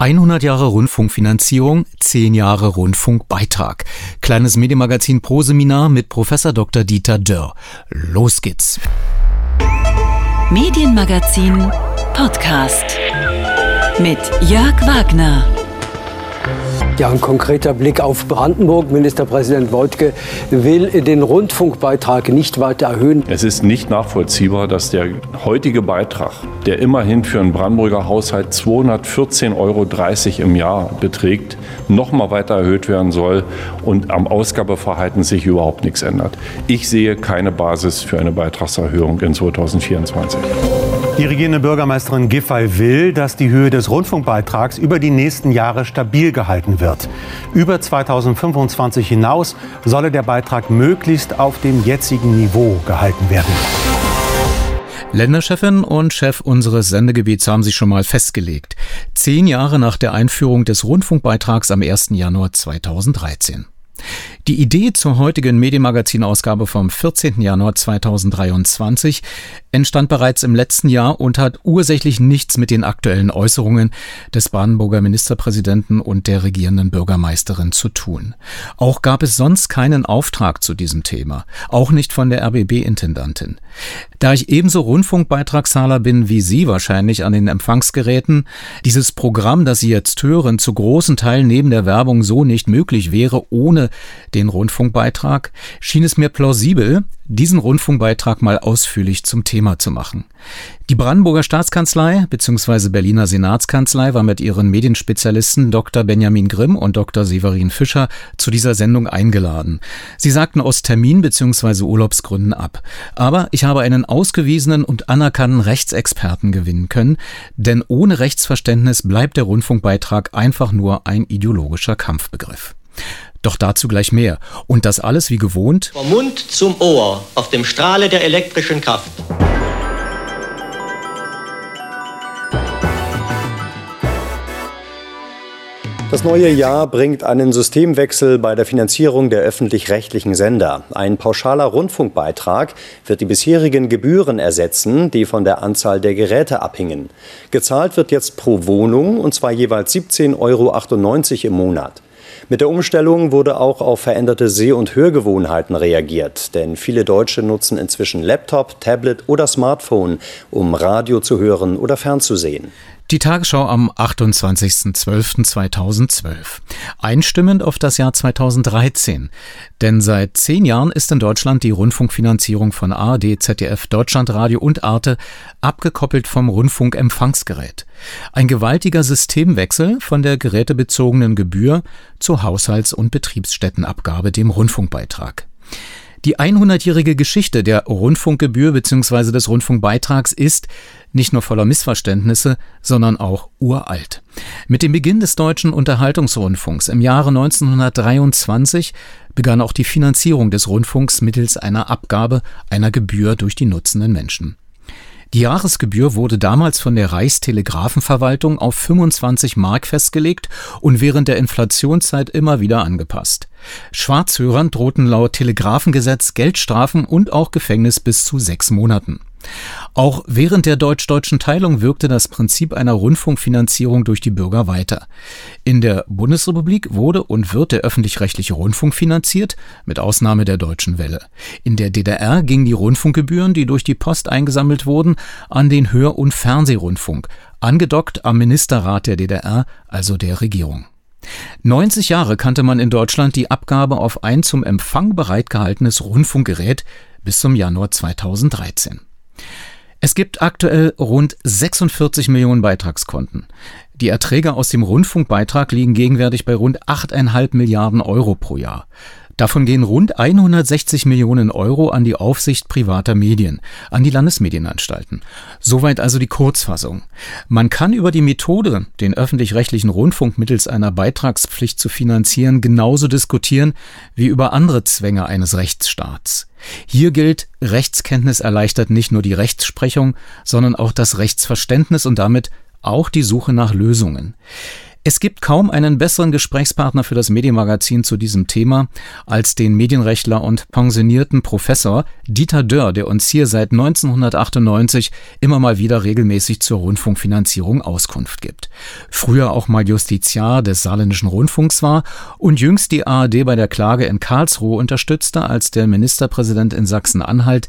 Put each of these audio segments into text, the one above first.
100 Jahre Rundfunkfinanzierung, 10 Jahre Rundfunkbeitrag. Kleines Medienmagazin Pro Seminar mit Professor Dr. Dieter Dörr. Los geht's. Medienmagazin Podcast mit Jörg Wagner. Ja, ein konkreter Blick auf Brandenburg. Ministerpräsident Wojtke will den Rundfunkbeitrag nicht weiter erhöhen. Es ist nicht nachvollziehbar, dass der heutige Beitrag, der immerhin für einen Brandenburger Haushalt 214,30 Euro im Jahr beträgt, noch mal weiter erhöht werden soll und am Ausgabeverhalten sich überhaupt nichts ändert. Ich sehe keine Basis für eine Beitragserhöhung in 2024. Die regierende Bürgermeisterin Giffey will, dass die Höhe des Rundfunkbeitrags über die nächsten Jahre stabil gehalten wird. Über 2025 hinaus solle der Beitrag möglichst auf dem jetzigen Niveau gehalten werden. Länderchefin und Chef unseres Sendegebiets haben sich schon mal festgelegt. Zehn Jahre nach der Einführung des Rundfunkbeitrags am 1. Januar 2013. Die Idee zur heutigen Medienmagazinausgabe vom 14. Januar 2023 entstand bereits im letzten Jahr und hat ursächlich nichts mit den aktuellen Äußerungen des Brandenburger Ministerpräsidenten und der regierenden Bürgermeisterin zu tun. Auch gab es sonst keinen Auftrag zu diesem Thema, auch nicht von der RBB-Intendantin. Da ich ebenso Rundfunkbeitragszahler bin wie Sie wahrscheinlich an den Empfangsgeräten, dieses Programm, das Sie jetzt hören, zu großen Teilen neben der Werbung so nicht möglich wäre ohne den Rundfunkbeitrag, schien es mir plausibel, diesen Rundfunkbeitrag mal ausführlich zum Thema zu machen. Die Brandenburger Staatskanzlei bzw. Berliner Senatskanzlei war mit ihren Medienspezialisten Dr. Benjamin Grimm und Dr. Severin Fischer zu dieser Sendung eingeladen. Sie sagten aus Termin bzw. Urlaubsgründen ab. Aber ich habe einen ausgewiesenen und anerkannten Rechtsexperten gewinnen können, denn ohne Rechtsverständnis bleibt der Rundfunkbeitrag einfach nur ein ideologischer Kampfbegriff. Doch dazu gleich mehr. Und das alles wie gewohnt. Vom Mund zum Ohr auf dem Strahle der elektrischen Kraft. Das neue Jahr bringt einen Systemwechsel bei der Finanzierung der öffentlich-rechtlichen Sender. Ein pauschaler Rundfunkbeitrag wird die bisherigen Gebühren ersetzen, die von der Anzahl der Geräte abhingen. Gezahlt wird jetzt pro Wohnung und zwar jeweils 17,98 Euro im Monat. Mit der Umstellung wurde auch auf veränderte Seh- und Hörgewohnheiten reagiert, denn viele Deutsche nutzen inzwischen Laptop, Tablet oder Smartphone, um Radio zu hören oder fernzusehen. Die Tagesschau am 28.12.2012. Einstimmend auf das Jahr 2013. Denn seit zehn Jahren ist in Deutschland die Rundfunkfinanzierung von ARD, ZDF, Deutschlandradio und Arte abgekoppelt vom Rundfunkempfangsgerät. Ein gewaltiger Systemwechsel von der gerätebezogenen Gebühr zur Haushalts- und Betriebsstättenabgabe, dem Rundfunkbeitrag. Die 100-jährige Geschichte der Rundfunkgebühr bzw. des Rundfunkbeitrags ist nicht nur voller Missverständnisse, sondern auch uralt. Mit dem Beginn des deutschen Unterhaltungsrundfunks im Jahre 1923 begann auch die Finanzierung des Rundfunks mittels einer Abgabe einer Gebühr durch die nutzenden Menschen. Die Jahresgebühr wurde damals von der Reichstelegrafenverwaltung auf 25 Mark festgelegt und während der Inflationszeit immer wieder angepasst. Schwarzhörern drohten laut Telegrafengesetz Geldstrafen und auch Gefängnis bis zu sechs Monaten. Auch während der deutsch-deutschen Teilung wirkte das Prinzip einer Rundfunkfinanzierung durch die Bürger weiter. In der Bundesrepublik wurde und wird der öffentlich-rechtliche Rundfunk finanziert, mit Ausnahme der Deutschen Welle. In der DDR gingen die Rundfunkgebühren, die durch die Post eingesammelt wurden, an den Hör- und Fernsehrundfunk, angedockt am Ministerrat der DDR, also der Regierung. 90 Jahre kannte man in Deutschland die Abgabe auf ein zum Empfang bereitgehaltenes Rundfunkgerät bis zum Januar 2013. Es gibt aktuell rund 46 Millionen Beitragskonten. Die Erträge aus dem Rundfunkbeitrag liegen gegenwärtig bei rund 8,5 Milliarden Euro pro Jahr. Davon gehen rund 160 Millionen Euro an die Aufsicht privater Medien, an die Landesmedienanstalten. Soweit also die Kurzfassung. Man kann über die Methode, den öffentlich-rechtlichen Rundfunk mittels einer Beitragspflicht zu finanzieren, genauso diskutieren wie über andere Zwänge eines Rechtsstaats. Hier gilt, Rechtskenntnis erleichtert nicht nur die Rechtsprechung, sondern auch das Rechtsverständnis und damit auch die Suche nach Lösungen. Es gibt kaum einen besseren Gesprächspartner für das Medienmagazin zu diesem Thema als den Medienrechtler und pensionierten Professor Dieter Dörr, der uns hier seit 1998 immer mal wieder regelmäßig zur Rundfunkfinanzierung Auskunft gibt. Früher auch mal Justiziar des Saarländischen Rundfunks war und jüngst die ARD bei der Klage in Karlsruhe unterstützte, als der Ministerpräsident in Sachsen-Anhalt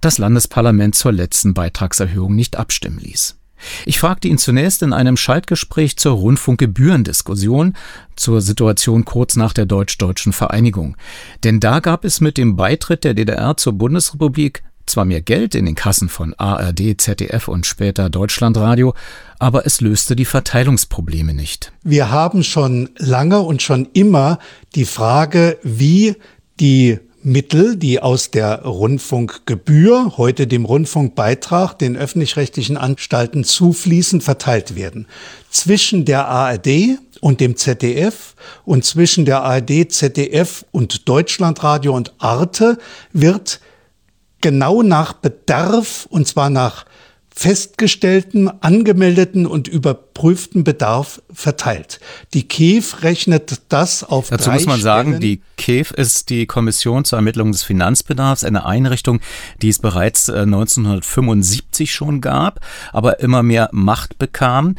das Landesparlament zur letzten Beitragserhöhung nicht abstimmen ließ. Ich fragte ihn zunächst in einem Schaltgespräch zur Rundfunkgebührendiskussion zur Situation kurz nach der deutsch-deutschen Vereinigung. Denn da gab es mit dem Beitritt der DDR zur Bundesrepublik zwar mehr Geld in den Kassen von ARD, ZDF und später Deutschlandradio, aber es löste die Verteilungsprobleme nicht. Wir haben schon lange und schon immer die Frage, wie die Mittel, die aus der Rundfunkgebühr, heute dem Rundfunkbeitrag, den öffentlich-rechtlichen Anstalten zufließen, verteilt werden. Zwischen der ARD und dem ZDF und zwischen der ARD, ZDF und Deutschlandradio und Arte wird genau nach Bedarf, und zwar nach festgestellten, angemeldeten und überprüften Bedarf verteilt. Die KEF rechnet das auf Dazu drei muss man sagen, Stellen. die KEF ist die Kommission zur Ermittlung des Finanzbedarfs, eine Einrichtung, die es bereits 1975 äh, schon gab, aber immer mehr Macht bekam.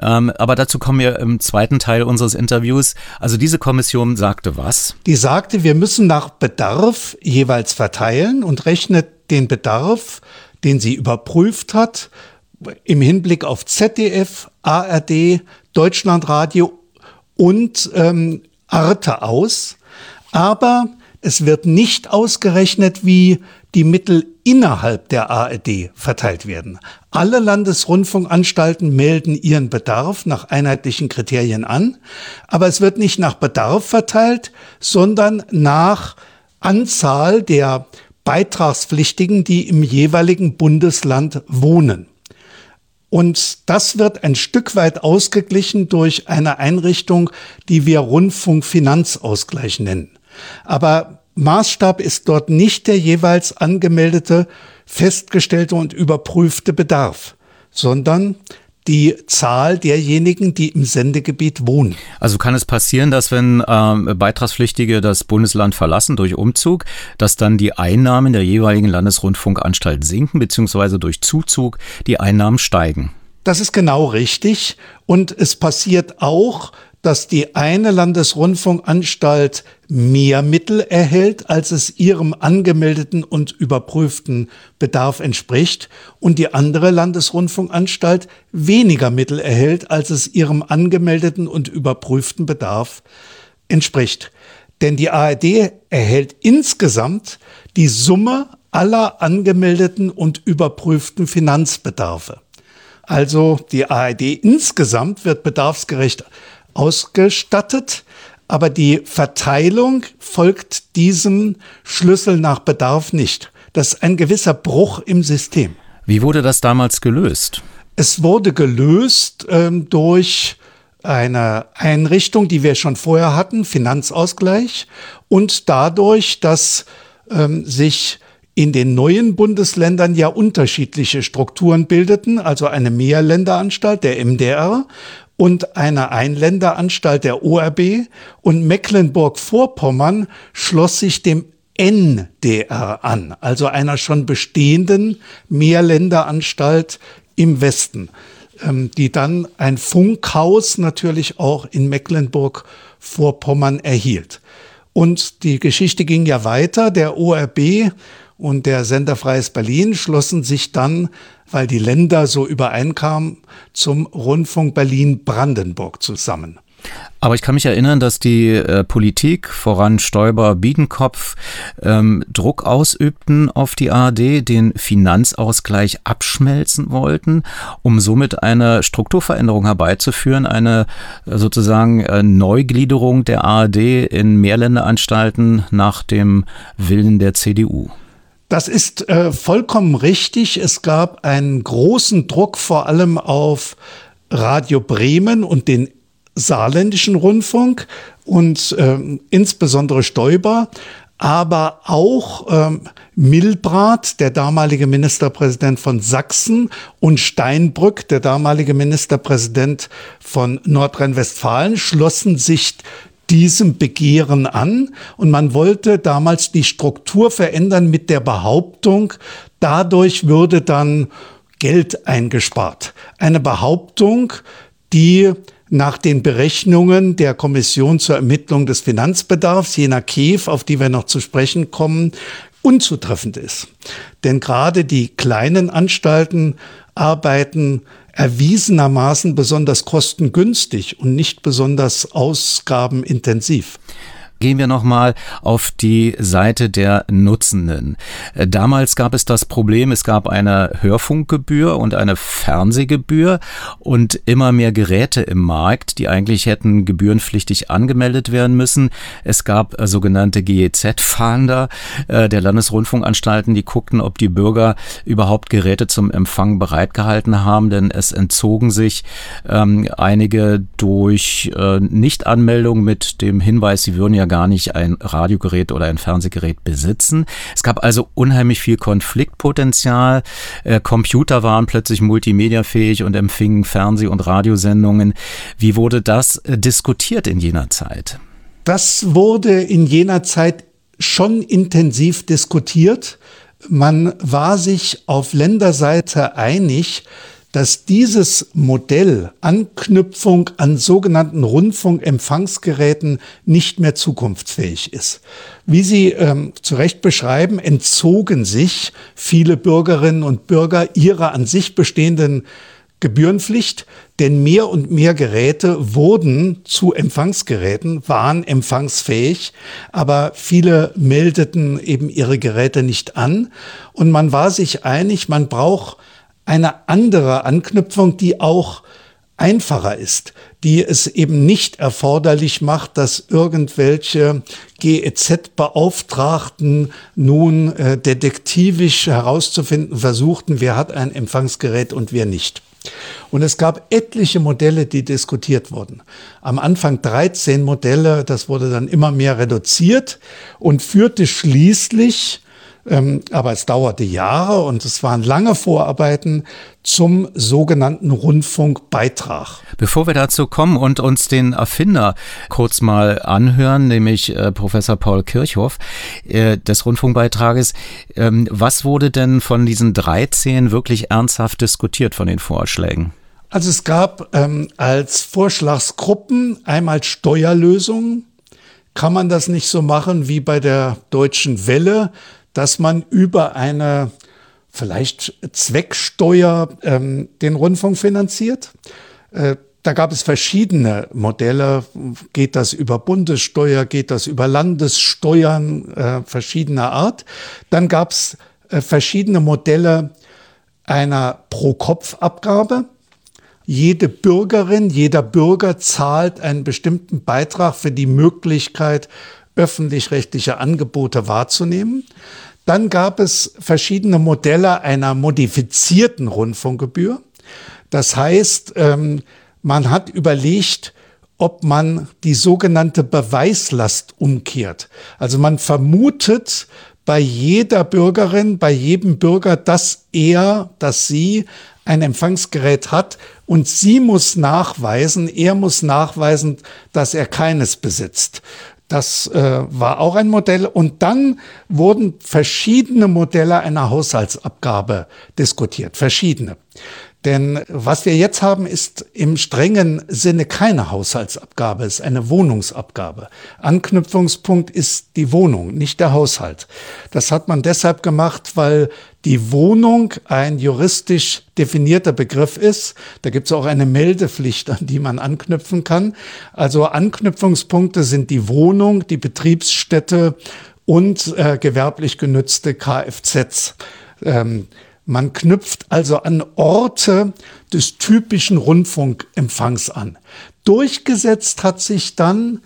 Ähm, aber dazu kommen wir im zweiten Teil unseres Interviews. Also diese Kommission sagte was? Die sagte, wir müssen nach Bedarf jeweils verteilen und rechnet den Bedarf den sie überprüft hat, im Hinblick auf ZDF, ARD, Deutschlandradio und ähm, Arte aus. Aber es wird nicht ausgerechnet, wie die Mittel innerhalb der ARD verteilt werden. Alle Landesrundfunkanstalten melden ihren Bedarf nach einheitlichen Kriterien an, aber es wird nicht nach Bedarf verteilt, sondern nach Anzahl der Beitragspflichtigen, die im jeweiligen Bundesland wohnen. Und das wird ein Stück weit ausgeglichen durch eine Einrichtung, die wir Rundfunkfinanzausgleich nennen. Aber Maßstab ist dort nicht der jeweils angemeldete, festgestellte und überprüfte Bedarf, sondern die Zahl derjenigen, die im Sendegebiet wohnen. Also kann es passieren, dass wenn ähm, Beitragspflichtige das Bundesland verlassen durch Umzug, dass dann die Einnahmen der jeweiligen Landesrundfunkanstalt sinken, beziehungsweise durch Zuzug die Einnahmen steigen? Das ist genau richtig. Und es passiert auch, dass die eine Landesrundfunkanstalt mehr Mittel erhält, als es ihrem angemeldeten und überprüften Bedarf entspricht, und die andere Landesrundfunkanstalt weniger Mittel erhält, als es ihrem angemeldeten und überprüften Bedarf entspricht. Denn die ARD erhält insgesamt die Summe aller angemeldeten und überprüften Finanzbedarfe. Also die ARD insgesamt wird bedarfsgerecht ausgestattet, aber die Verteilung folgt diesem Schlüssel nach Bedarf nicht. Das ist ein gewisser Bruch im System. Wie wurde das damals gelöst? Es wurde gelöst ähm, durch eine Einrichtung, die wir schon vorher hatten, Finanzausgleich, und dadurch, dass ähm, sich in den neuen Bundesländern ja unterschiedliche Strukturen bildeten, also eine Mehrländeranstalt, der MDR, und eine Einländeranstalt der ORB und Mecklenburg-Vorpommern schloss sich dem NDR an, also einer schon bestehenden Mehrländeranstalt im Westen, ähm, die dann ein Funkhaus natürlich auch in Mecklenburg-Vorpommern erhielt. Und die Geschichte ging ja weiter. Der ORB und der Sender Freies Berlin schlossen sich dann weil die Länder so übereinkamen, zum Rundfunk Berlin-Brandenburg zusammen. Aber ich kann mich erinnern, dass die äh, Politik, voran Stoiber, Biedenkopf, ähm, Druck ausübten auf die ARD, den Finanzausgleich abschmelzen wollten, um somit eine Strukturveränderung herbeizuführen, eine äh, sozusagen äh, Neugliederung der ARD in Mehrländeranstalten nach dem Willen der CDU. Das ist äh, vollkommen richtig. Es gab einen großen Druck vor allem auf Radio Bremen und den saarländischen Rundfunk und äh, insbesondere Stoiber. aber auch ähm, Milbrat, der damalige Ministerpräsident von Sachsen, und Steinbrück, der damalige Ministerpräsident von Nordrhein-Westfalen, schlossen sich diesem Begehren an und man wollte damals die Struktur verändern mit der Behauptung, dadurch würde dann Geld eingespart. Eine Behauptung, die nach den Berechnungen der Kommission zur Ermittlung des Finanzbedarfs, jener KEF, auf die wir noch zu sprechen kommen, unzutreffend ist. Denn gerade die kleinen Anstalten arbeiten erwiesenermaßen besonders kostengünstig und nicht besonders ausgabenintensiv. Gehen wir nochmal auf die Seite der Nutzenden. Äh, damals gab es das Problem, es gab eine Hörfunkgebühr und eine Fernsehgebühr und immer mehr Geräte im Markt, die eigentlich hätten gebührenpflichtig angemeldet werden müssen. Es gab äh, sogenannte GEZ-Fahnder äh, der Landesrundfunkanstalten, die guckten, ob die Bürger überhaupt Geräte zum Empfang bereitgehalten haben, denn es entzogen sich ähm, einige durch äh, Nichtanmeldung mit dem Hinweis, sie würden ja gar nicht ein Radiogerät oder ein Fernsehgerät besitzen. Es gab also unheimlich viel Konfliktpotenzial. Äh, Computer waren plötzlich multimediafähig und empfingen Fernseh- und Radiosendungen. Wie wurde das äh, diskutiert in jener Zeit? Das wurde in jener Zeit schon intensiv diskutiert. Man war sich auf Länderseite einig, dass dieses Modell Anknüpfung an sogenannten Rundfunkempfangsgeräten nicht mehr zukunftsfähig ist. Wie Sie ähm, zu Recht beschreiben, entzogen sich viele Bürgerinnen und Bürger ihrer an sich bestehenden Gebührenpflicht, denn mehr und mehr Geräte wurden zu Empfangsgeräten, waren empfangsfähig, aber viele meldeten eben ihre Geräte nicht an und man war sich einig, man braucht eine andere Anknüpfung, die auch einfacher ist, die es eben nicht erforderlich macht, dass irgendwelche GEZ-Beauftragten nun äh, detektivisch herauszufinden versuchten, wer hat ein Empfangsgerät und wer nicht. Und es gab etliche Modelle, die diskutiert wurden. Am Anfang 13 Modelle, das wurde dann immer mehr reduziert und führte schließlich ähm, aber es dauerte Jahre und es waren lange Vorarbeiten zum sogenannten Rundfunkbeitrag. Bevor wir dazu kommen und uns den Erfinder kurz mal anhören, nämlich äh, Professor Paul Kirchhoff äh, des Rundfunkbeitrages, ähm, was wurde denn von diesen 13 wirklich ernsthaft diskutiert von den Vorschlägen? Also es gab ähm, als Vorschlagsgruppen einmal Steuerlösungen. Kann man das nicht so machen wie bei der deutschen Welle, dass man über eine vielleicht Zwecksteuer ähm, den Rundfunk finanziert. Äh, da gab es verschiedene Modelle. Geht das über Bundessteuer, geht das über Landessteuern äh, verschiedener Art. Dann gab es äh, verschiedene Modelle einer Pro-Kopf-Abgabe. Jede Bürgerin, jeder Bürger zahlt einen bestimmten Beitrag für die Möglichkeit, öffentlich-rechtliche Angebote wahrzunehmen. Dann gab es verschiedene Modelle einer modifizierten Rundfunkgebühr. Das heißt, ähm, man hat überlegt, ob man die sogenannte Beweislast umkehrt. Also man vermutet bei jeder Bürgerin, bei jedem Bürger, dass er, dass sie ein Empfangsgerät hat und sie muss nachweisen, er muss nachweisen, dass er keines besitzt. Das äh, war auch ein Modell. Und dann wurden verschiedene Modelle einer Haushaltsabgabe diskutiert. Verschiedene. Denn was wir jetzt haben, ist im strengen Sinne keine Haushaltsabgabe, es ist eine Wohnungsabgabe. Anknüpfungspunkt ist die Wohnung, nicht der Haushalt. Das hat man deshalb gemacht, weil die Wohnung ein juristisch definierter Begriff ist. Da gibt es auch eine Meldepflicht, an die man anknüpfen kann. Also Anknüpfungspunkte sind die Wohnung, die Betriebsstätte und äh, gewerblich genützte Kfz. Ähm, man knüpft also an Orte des typischen Rundfunkempfangs an. Durchgesetzt hat sich dann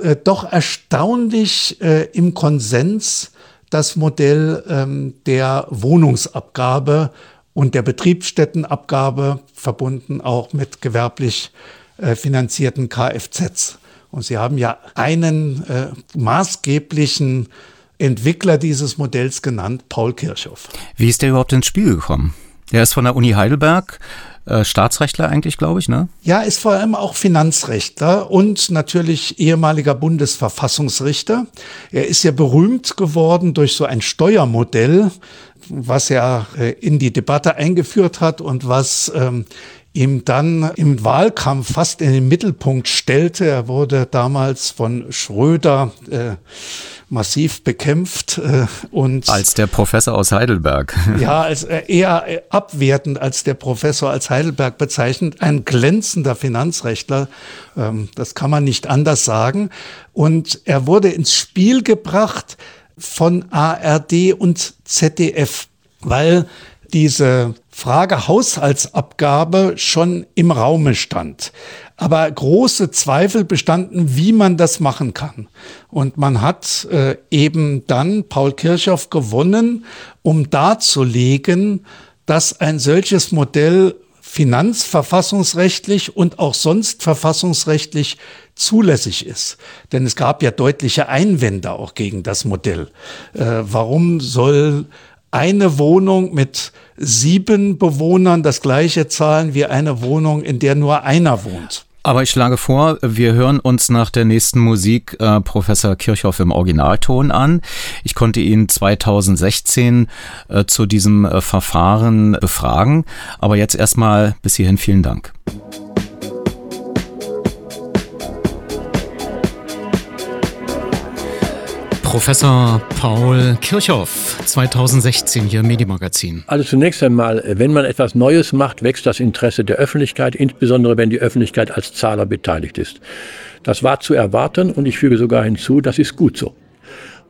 äh, doch erstaunlich äh, im Konsens das Modell ähm, der Wohnungsabgabe und der Betriebsstättenabgabe, verbunden auch mit gewerblich äh, finanzierten Kfz. Und Sie haben ja einen äh, maßgeblichen Entwickler dieses Modells genannt, Paul Kirchhoff. Wie ist der überhaupt ins Spiel gekommen? Der ist von der Uni Heidelberg, äh, Staatsrechtler eigentlich, glaube ich, ne? Ja, ist vor allem auch Finanzrechtler und natürlich ehemaliger Bundesverfassungsrichter. Er ist ja berühmt geworden durch so ein Steuermodell, was er äh, in die Debatte eingeführt hat und was ähm, ihm dann im Wahlkampf fast in den Mittelpunkt stellte. Er wurde damals von Schröder äh, massiv bekämpft äh, und als der Professor aus Heidelberg. ja, als äh, eher äh, abwertend als der Professor als Heidelberg bezeichnet, ein glänzender Finanzrechtler, ähm, das kann man nicht anders sagen. Und er wurde ins Spiel gebracht von ARD und ZDF, weil diese Frage Haushaltsabgabe schon im Raume stand. Aber große Zweifel bestanden, wie man das machen kann. Und man hat äh, eben dann Paul Kirchhoff gewonnen, um darzulegen, dass ein solches Modell finanzverfassungsrechtlich und auch sonst verfassungsrechtlich zulässig ist. Denn es gab ja deutliche Einwände auch gegen das Modell. Äh, warum soll eine Wohnung mit sieben Bewohnern das gleiche zahlen wie eine Wohnung, in der nur einer wohnt. Aber ich schlage vor, wir hören uns nach der nächsten Musik äh, Professor Kirchhoff im Originalton an. Ich konnte ihn 2016 äh, zu diesem äh, Verfahren befragen. Aber jetzt erstmal bis hierhin vielen Dank. Professor Paul Kirchhoff, 2016 hier im Medimagazin. Also zunächst einmal, wenn man etwas Neues macht, wächst das Interesse der Öffentlichkeit, insbesondere wenn die Öffentlichkeit als Zahler beteiligt ist. Das war zu erwarten und ich füge sogar hinzu, das ist gut so.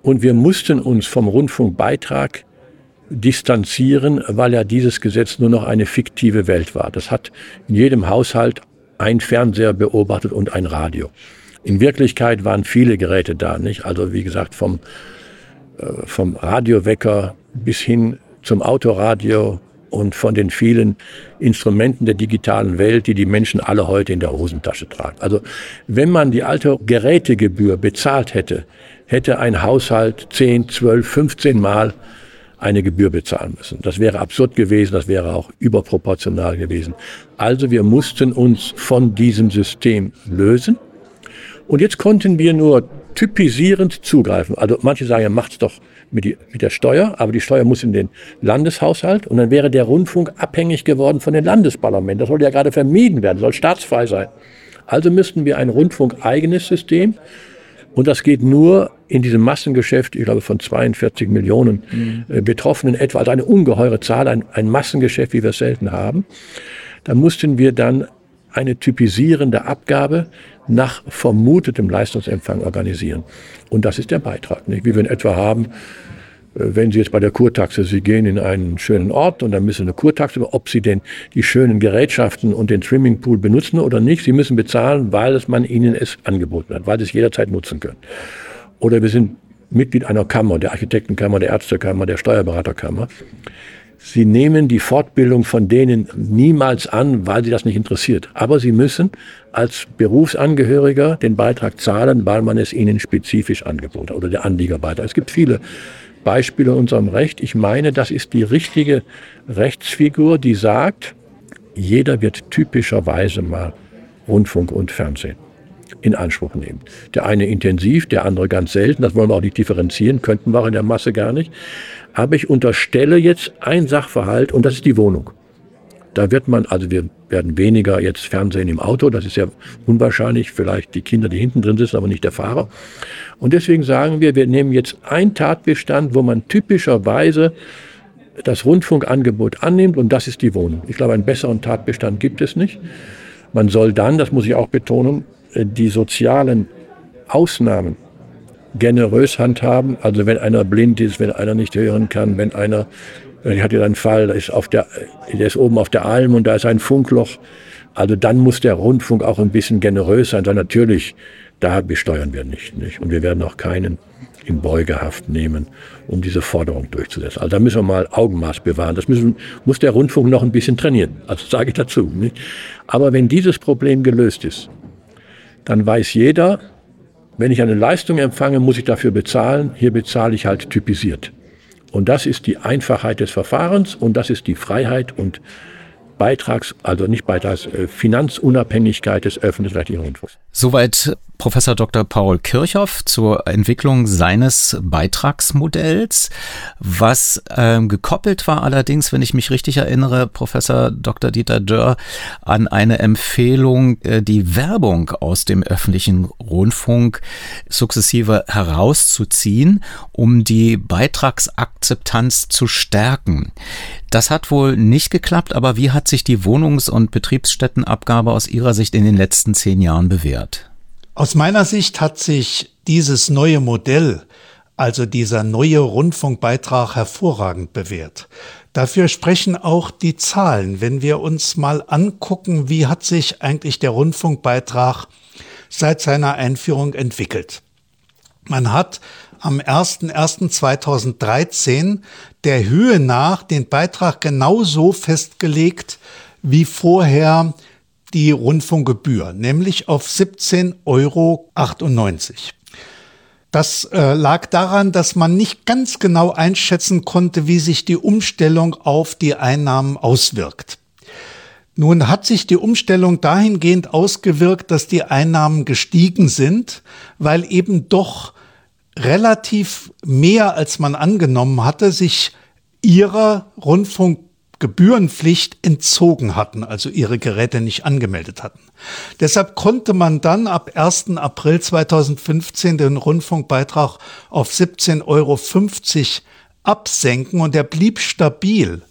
Und wir mussten uns vom Rundfunkbeitrag distanzieren, weil ja dieses Gesetz nur noch eine fiktive Welt war. Das hat in jedem Haushalt ein Fernseher beobachtet und ein Radio. In Wirklichkeit waren viele Geräte da, nicht? Also wie gesagt, vom, äh, vom Radiowecker bis hin zum Autoradio und von den vielen Instrumenten der digitalen Welt, die die Menschen alle heute in der Hosentasche tragen. Also wenn man die alte Gerätegebühr bezahlt hätte, hätte ein Haushalt 10, 12, 15 Mal eine Gebühr bezahlen müssen. Das wäre absurd gewesen, das wäre auch überproportional gewesen. Also wir mussten uns von diesem System lösen und jetzt konnten wir nur typisierend zugreifen. Also manche sagen, ja, macht's doch mit, die, mit der Steuer, aber die Steuer muss in den Landeshaushalt und dann wäre der Rundfunk abhängig geworden von den Landesparlamenten. Das soll ja gerade vermieden werden, soll staatsfrei sein. Also müssten wir ein Rundfunk-eigenes System und das geht nur in diesem Massengeschäft, ich glaube von 42 Millionen mhm. äh, Betroffenen etwa, also eine ungeheure Zahl, ein, ein Massengeschäft, wie wir es selten haben. Da mussten wir dann eine typisierende Abgabe nach vermutetem Leistungsempfang organisieren. Und das ist der Beitrag. Nicht? Wie wir in etwa haben, äh, wenn Sie jetzt bei der Kurtaxe, Sie gehen in einen schönen Ort und dann müssen Sie eine Kurtaxe, ob Sie denn die schönen Gerätschaften und den Swimmingpool benutzen oder nicht, Sie müssen bezahlen, weil es man Ihnen es angeboten hat, weil Sie es jederzeit nutzen können. Oder wir sind Mitglied einer Kammer, der Architektenkammer, der Ärztekammer, der Steuerberaterkammer. Sie nehmen die Fortbildung von denen niemals an, weil sie das nicht interessiert. Aber Sie müssen als Berufsangehöriger den Beitrag zahlen, weil man es Ihnen spezifisch angeboten hat oder der Anliegerbeitrag. Es gibt viele Beispiele in unserem Recht. Ich meine, das ist die richtige Rechtsfigur, die sagt, jeder wird typischerweise mal Rundfunk und Fernsehen in Anspruch nehmen. Der eine intensiv, der andere ganz selten. Das wollen wir auch nicht differenzieren, könnten wir auch in der Masse gar nicht. Aber ich unterstelle jetzt ein Sachverhalt und das ist die Wohnung. Da wird man, also wir werden weniger jetzt Fernsehen im Auto, das ist ja unwahrscheinlich, vielleicht die Kinder, die hinten drin sitzen, aber nicht der Fahrer. Und deswegen sagen wir, wir nehmen jetzt einen Tatbestand, wo man typischerweise das Rundfunkangebot annimmt und das ist die Wohnung. Ich glaube, einen besseren Tatbestand gibt es nicht. Man soll dann, das muss ich auch betonen, die sozialen Ausnahmen generös handhaben. Also wenn einer blind ist, wenn einer nicht hören kann, wenn einer, ich hatte einen Fall, der ist, auf der, der ist oben auf der Alm und da ist ein Funkloch. Also dann muss der Rundfunk auch ein bisschen generös sein. Dann natürlich, da besteuern wir nicht, nicht. Und wir werden auch keinen in Beugehaft nehmen, um diese Forderung durchzusetzen. Also da müssen wir mal Augenmaß bewahren. Das müssen, muss der Rundfunk noch ein bisschen trainieren. Also sage ich dazu. Nicht? Aber wenn dieses Problem gelöst ist, dann weiß jeder, wenn ich eine Leistung empfange, muss ich dafür bezahlen. Hier bezahle ich halt typisiert. Und das ist die Einfachheit des Verfahrens und das ist die Freiheit und Beitrags, also nicht Beitrags, äh, Finanzunabhängigkeit des öffentlich-rechtlichen Rundfunks. Soweit Professor Dr. Paul Kirchhoff zur Entwicklung seines Beitragsmodells. Was ähm, gekoppelt war allerdings, wenn ich mich richtig erinnere, Professor Dr. Dieter Dörr, an eine Empfehlung, äh, die Werbung aus dem öffentlichen Rundfunk sukzessive herauszuziehen, um die Beitragsakzeptanz zu stärken. Das hat wohl nicht geklappt, aber wie hat sich die Wohnungs- und Betriebsstättenabgabe aus Ihrer Sicht in den letzten zehn Jahren bewährt? Aus meiner Sicht hat sich dieses neue Modell, also dieser neue Rundfunkbeitrag, hervorragend bewährt. Dafür sprechen auch die Zahlen. Wenn wir uns mal angucken, wie hat sich eigentlich der Rundfunkbeitrag seit seiner Einführung entwickelt. Man hat am 01.01.2013 der Höhe nach den Beitrag genauso festgelegt wie vorher die Rundfunkgebühr, nämlich auf 17,98 Euro. Das äh, lag daran, dass man nicht ganz genau einschätzen konnte, wie sich die Umstellung auf die Einnahmen auswirkt. Nun hat sich die Umstellung dahingehend ausgewirkt, dass die Einnahmen gestiegen sind, weil eben doch relativ mehr, als man angenommen hatte, sich ihrer Rundfunk Gebührenpflicht entzogen hatten, also ihre Geräte nicht angemeldet hatten. Deshalb konnte man dann ab 1. April 2015 den Rundfunkbeitrag auf 17,50 Euro absenken und er blieb stabil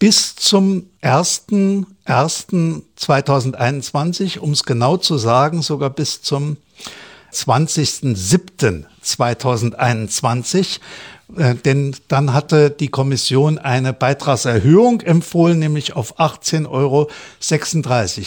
bis zum 1.1.2021, um es genau zu sagen, sogar bis zum 20.07.2021, äh, denn dann hatte die Kommission eine Beitragserhöhung empfohlen, nämlich auf 18,36 Euro.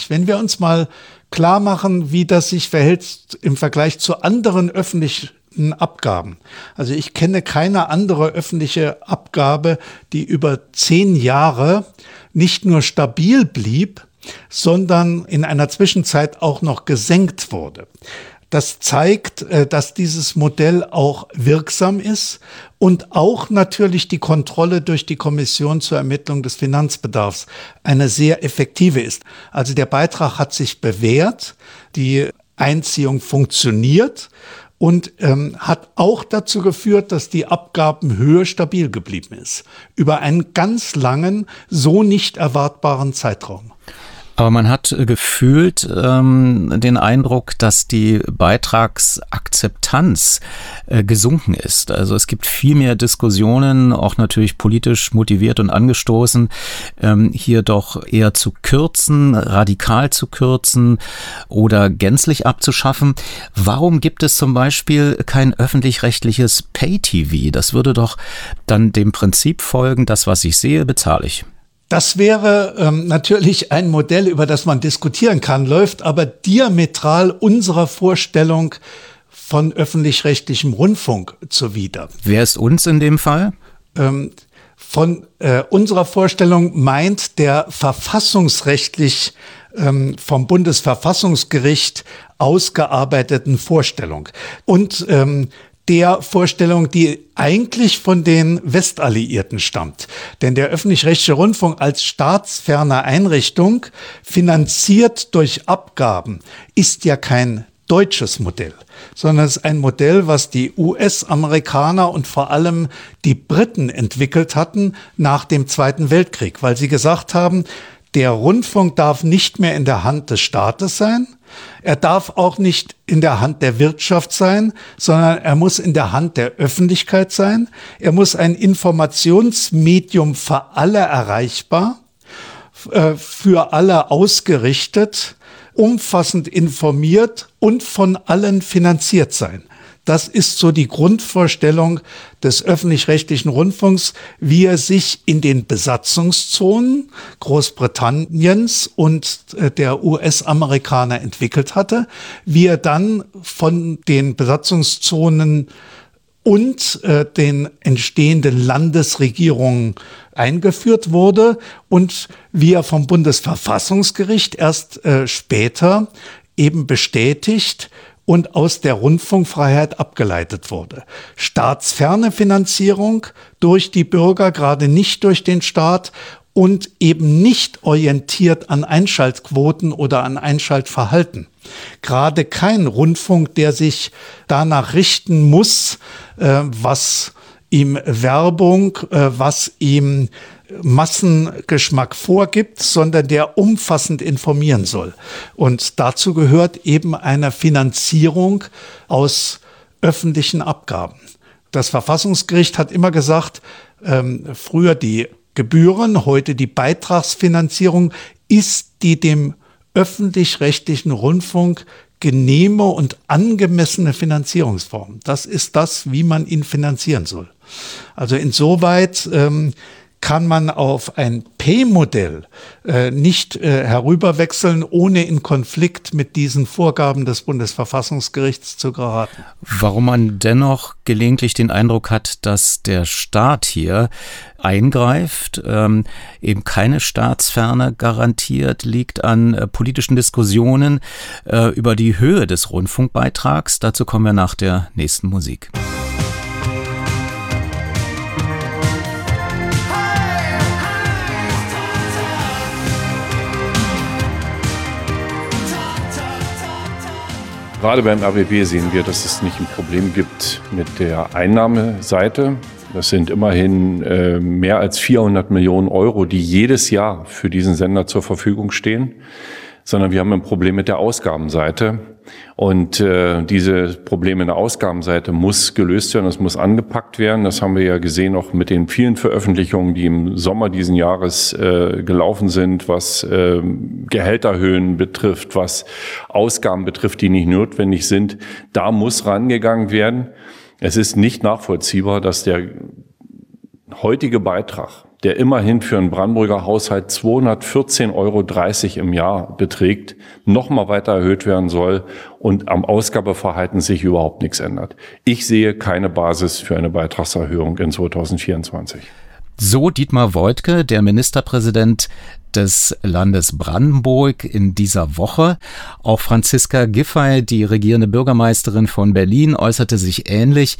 Wenn wir uns mal klar machen, wie das sich verhält im Vergleich zu anderen öffentlichen Abgaben. Also ich kenne keine andere öffentliche Abgabe, die über zehn Jahre nicht nur stabil blieb, sondern in einer Zwischenzeit auch noch gesenkt wurde. Das zeigt, äh, dass dieses Modell auch wirksam ist und auch natürlich die Kontrolle durch die Kommission zur Ermittlung des Finanzbedarfs eine sehr effektive ist. Also der Beitrag hat sich bewährt, die Einziehung funktioniert und ähm, hat auch dazu geführt, dass die Abgabenhöhe stabil geblieben ist. Über einen ganz langen, so nicht erwartbaren Zeitraum. Aber man hat äh, gefühlt ähm, den Eindruck, dass die Beitragsakzeptanz äh, gesunken ist. Also es gibt viel mehr Diskussionen, auch natürlich politisch motiviert und angestoßen, ähm, hier doch eher zu kürzen, radikal zu kürzen oder gänzlich abzuschaffen. Warum gibt es zum Beispiel kein öffentlich-rechtliches Pay-TV? Das würde doch dann dem Prinzip folgen, das, was ich sehe, bezahle ich. Das wäre ähm, natürlich ein Modell, über das man diskutieren kann, läuft aber diametral unserer Vorstellung von öffentlich-rechtlichem Rundfunk zuwider. Wer ist uns in dem Fall? Ähm, von äh, unserer Vorstellung meint der verfassungsrechtlich ähm, vom Bundesverfassungsgericht ausgearbeiteten Vorstellung. Und ähm, der Vorstellung, die eigentlich von den Westalliierten stammt. Denn der öffentlich-rechtliche Rundfunk als staatsferne Einrichtung, finanziert durch Abgaben, ist ja kein deutsches Modell, sondern es ist ein Modell, was die US-Amerikaner und vor allem die Briten entwickelt hatten nach dem Zweiten Weltkrieg, weil sie gesagt haben, der Rundfunk darf nicht mehr in der Hand des Staates sein, er darf auch nicht in der Hand der Wirtschaft sein, sondern er muss in der Hand der Öffentlichkeit sein. Er muss ein Informationsmedium für alle erreichbar, äh, für alle ausgerichtet, umfassend informiert und von allen finanziert sein. Das ist so die Grundvorstellung des öffentlich-rechtlichen Rundfunks, wie er sich in den Besatzungszonen Großbritanniens und äh, der US-Amerikaner entwickelt hatte, wie er dann von den Besatzungszonen und äh, den entstehenden Landesregierungen eingeführt wurde und wie er vom Bundesverfassungsgericht erst äh, später eben bestätigt und aus der Rundfunkfreiheit abgeleitet wurde. Staatsferne Finanzierung durch die Bürger, gerade nicht durch den Staat und eben nicht orientiert an Einschaltquoten oder an Einschaltverhalten. Gerade kein Rundfunk, der sich danach richten muss, äh, was ihm Werbung, äh, was ihm Massengeschmack vorgibt, sondern der umfassend informieren soll. Und dazu gehört eben eine Finanzierung aus öffentlichen Abgaben. Das Verfassungsgericht hat immer gesagt, ähm, früher die Gebühren, heute die Beitragsfinanzierung ist die dem öffentlich-rechtlichen Rundfunk genehme und angemessene Finanzierungsform. Das ist das, wie man ihn finanzieren soll. Also insoweit ähm, kann man auf ein P-Modell äh, nicht äh, herüberwechseln, ohne in Konflikt mit diesen Vorgaben des Bundesverfassungsgerichts zu geraten. Warum man dennoch gelegentlich den Eindruck hat, dass der Staat hier eingreift, ähm, eben keine Staatsferne garantiert, liegt an äh, politischen Diskussionen äh, über die Höhe des Rundfunkbeitrags. Dazu kommen wir nach der nächsten Musik. Gerade beim RBB sehen wir, dass es nicht ein Problem gibt mit der Einnahmeseite. Das sind immerhin äh, mehr als 400 Millionen Euro, die jedes Jahr für diesen Sender zur Verfügung stehen, sondern wir haben ein Problem mit der Ausgabenseite. Und äh, diese Probleme in der Ausgabenseite muss gelöst werden, das muss angepackt werden. Das haben wir ja gesehen auch mit den vielen Veröffentlichungen, die im Sommer diesen Jahres äh, gelaufen sind, was äh, Gehälterhöhen betrifft, was Ausgaben betrifft, die nicht notwendig sind. Da muss rangegangen werden. Es ist nicht nachvollziehbar, dass der heutige Beitrag der immerhin für einen Brandenburger Haushalt 214,30 Euro im Jahr beträgt, nochmal weiter erhöht werden soll und am Ausgabeverhalten sich überhaupt nichts ändert. Ich sehe keine Basis für eine Beitragserhöhung in 2024. So Dietmar Woidke, der Ministerpräsident des Landes Brandenburg in dieser Woche. Auch Franziska Giffey, die regierende Bürgermeisterin von Berlin, äußerte sich ähnlich.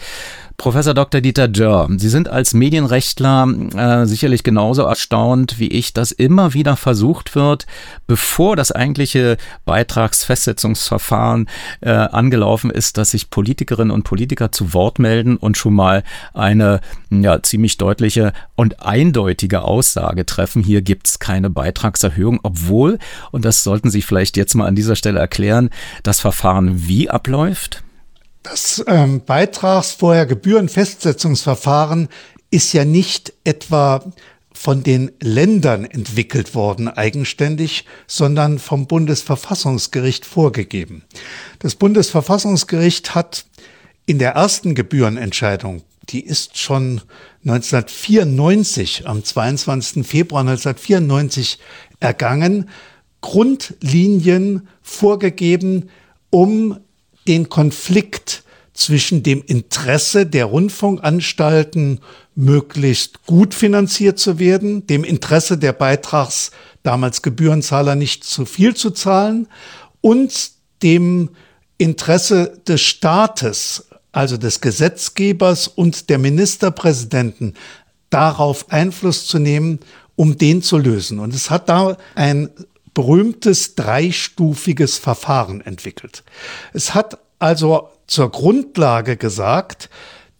Professor Dr. Dieter Dörr, Sie sind als Medienrechtler äh, sicherlich genauso erstaunt wie ich, dass immer wieder versucht wird, bevor das eigentliche Beitragsfestsetzungsverfahren äh, angelaufen ist, dass sich Politikerinnen und Politiker zu Wort melden und schon mal eine ja, ziemlich deutliche und eindeutige Aussage treffen. Hier gibt's keine Beitragserhöhung, obwohl, und das sollten Sie vielleicht jetzt mal an dieser Stelle erklären, das Verfahren wie abläuft? Das ähm, Beitragsvorher Gebührenfestsetzungsverfahren ist ja nicht etwa von den Ländern entwickelt worden eigenständig, sondern vom Bundesverfassungsgericht vorgegeben. Das Bundesverfassungsgericht hat in der ersten Gebührenentscheidung, die ist schon 1994, am 22. Februar 1994 ergangen, Grundlinien vorgegeben, um den Konflikt zwischen dem Interesse der Rundfunkanstalten, möglichst gut finanziert zu werden, dem Interesse der Beitrags damals Gebührenzahler nicht zu viel zu zahlen und dem Interesse des Staates, also des Gesetzgebers und der Ministerpräsidenten, darauf Einfluss zu nehmen, um den zu lösen. Und es hat da ein berühmtes dreistufiges Verfahren entwickelt. Es hat also zur Grundlage gesagt,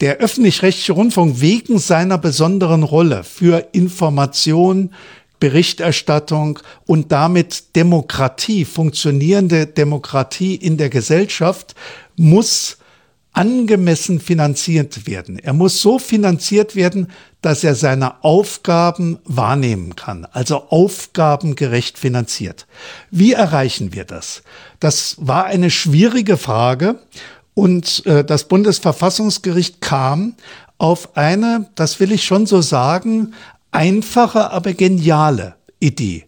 der öffentlich-rechtliche Rundfunk wegen seiner besonderen Rolle für Information, Berichterstattung und damit Demokratie, funktionierende Demokratie in der Gesellschaft muss angemessen finanziert werden. Er muss so finanziert werden, dass er seine Aufgaben wahrnehmen kann, also aufgabengerecht finanziert. Wie erreichen wir das? Das war eine schwierige Frage und äh, das Bundesverfassungsgericht kam auf eine, das will ich schon so sagen, einfache, aber geniale Idee.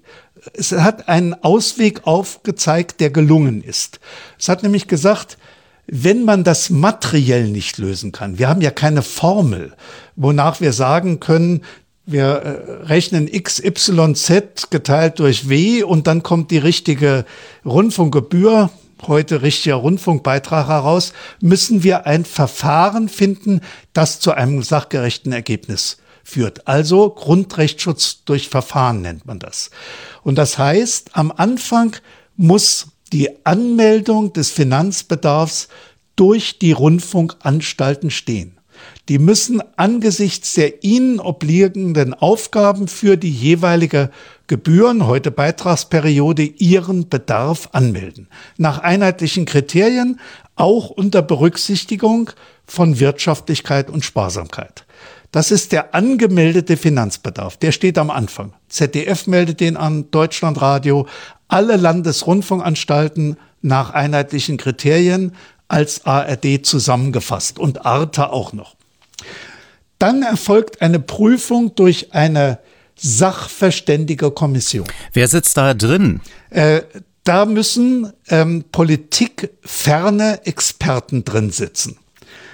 Es hat einen Ausweg aufgezeigt, der gelungen ist. Es hat nämlich gesagt, wenn man das materiell nicht lösen kann, wir haben ja keine Formel, wonach wir sagen können, wir äh, rechnen x, y, z geteilt durch w und dann kommt die richtige Rundfunkgebühr, heute richtiger Rundfunkbeitrag heraus, müssen wir ein Verfahren finden, das zu einem sachgerechten Ergebnis führt. Also Grundrechtsschutz durch Verfahren nennt man das. Und das heißt, am Anfang muss die Anmeldung des Finanzbedarfs durch die Rundfunkanstalten stehen. Die müssen angesichts der ihnen obliegenden Aufgaben für die jeweilige Gebühren, heute Beitragsperiode, ihren Bedarf anmelden. Nach einheitlichen Kriterien, auch unter Berücksichtigung von Wirtschaftlichkeit und Sparsamkeit. Das ist der angemeldete Finanzbedarf. Der steht am Anfang. ZDF meldet den an, Deutschlandradio, alle Landesrundfunkanstalten nach einheitlichen Kriterien als ARD zusammengefasst und Arte auch noch. Dann erfolgt eine Prüfung durch eine sachverständige Kommission. Wer sitzt da drin? Äh, da müssen ähm, politikferne Experten drin sitzen.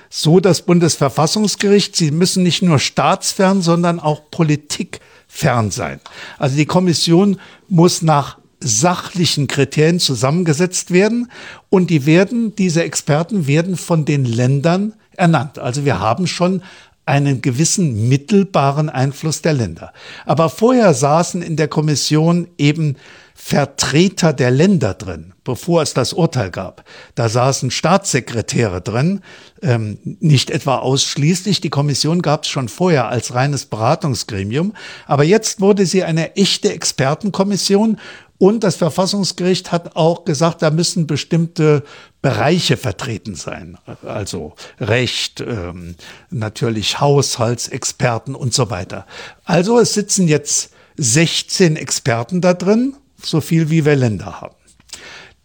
So das Bundesverfassungsgericht, sie müssen nicht nur staatsfern, sondern auch politikfern sein. Also die Kommission muss nach sachlichen Kriterien zusammengesetzt werden und die werden, diese Experten werden von den Ländern ernannt. Also wir haben schon einen gewissen mittelbaren Einfluss der Länder. Aber vorher saßen in der Kommission eben Vertreter der Länder drin, bevor es das Urteil gab. Da saßen Staatssekretäre drin, ähm, nicht etwa ausschließlich. Die Kommission gab es schon vorher als reines Beratungsgremium. Aber jetzt wurde sie eine echte Expertenkommission und das Verfassungsgericht hat auch gesagt, da müssen bestimmte Bereiche vertreten sein. Also Recht, ähm, natürlich Haushaltsexperten und so weiter. Also es sitzen jetzt 16 Experten da drin, so viel wie wir Länder haben.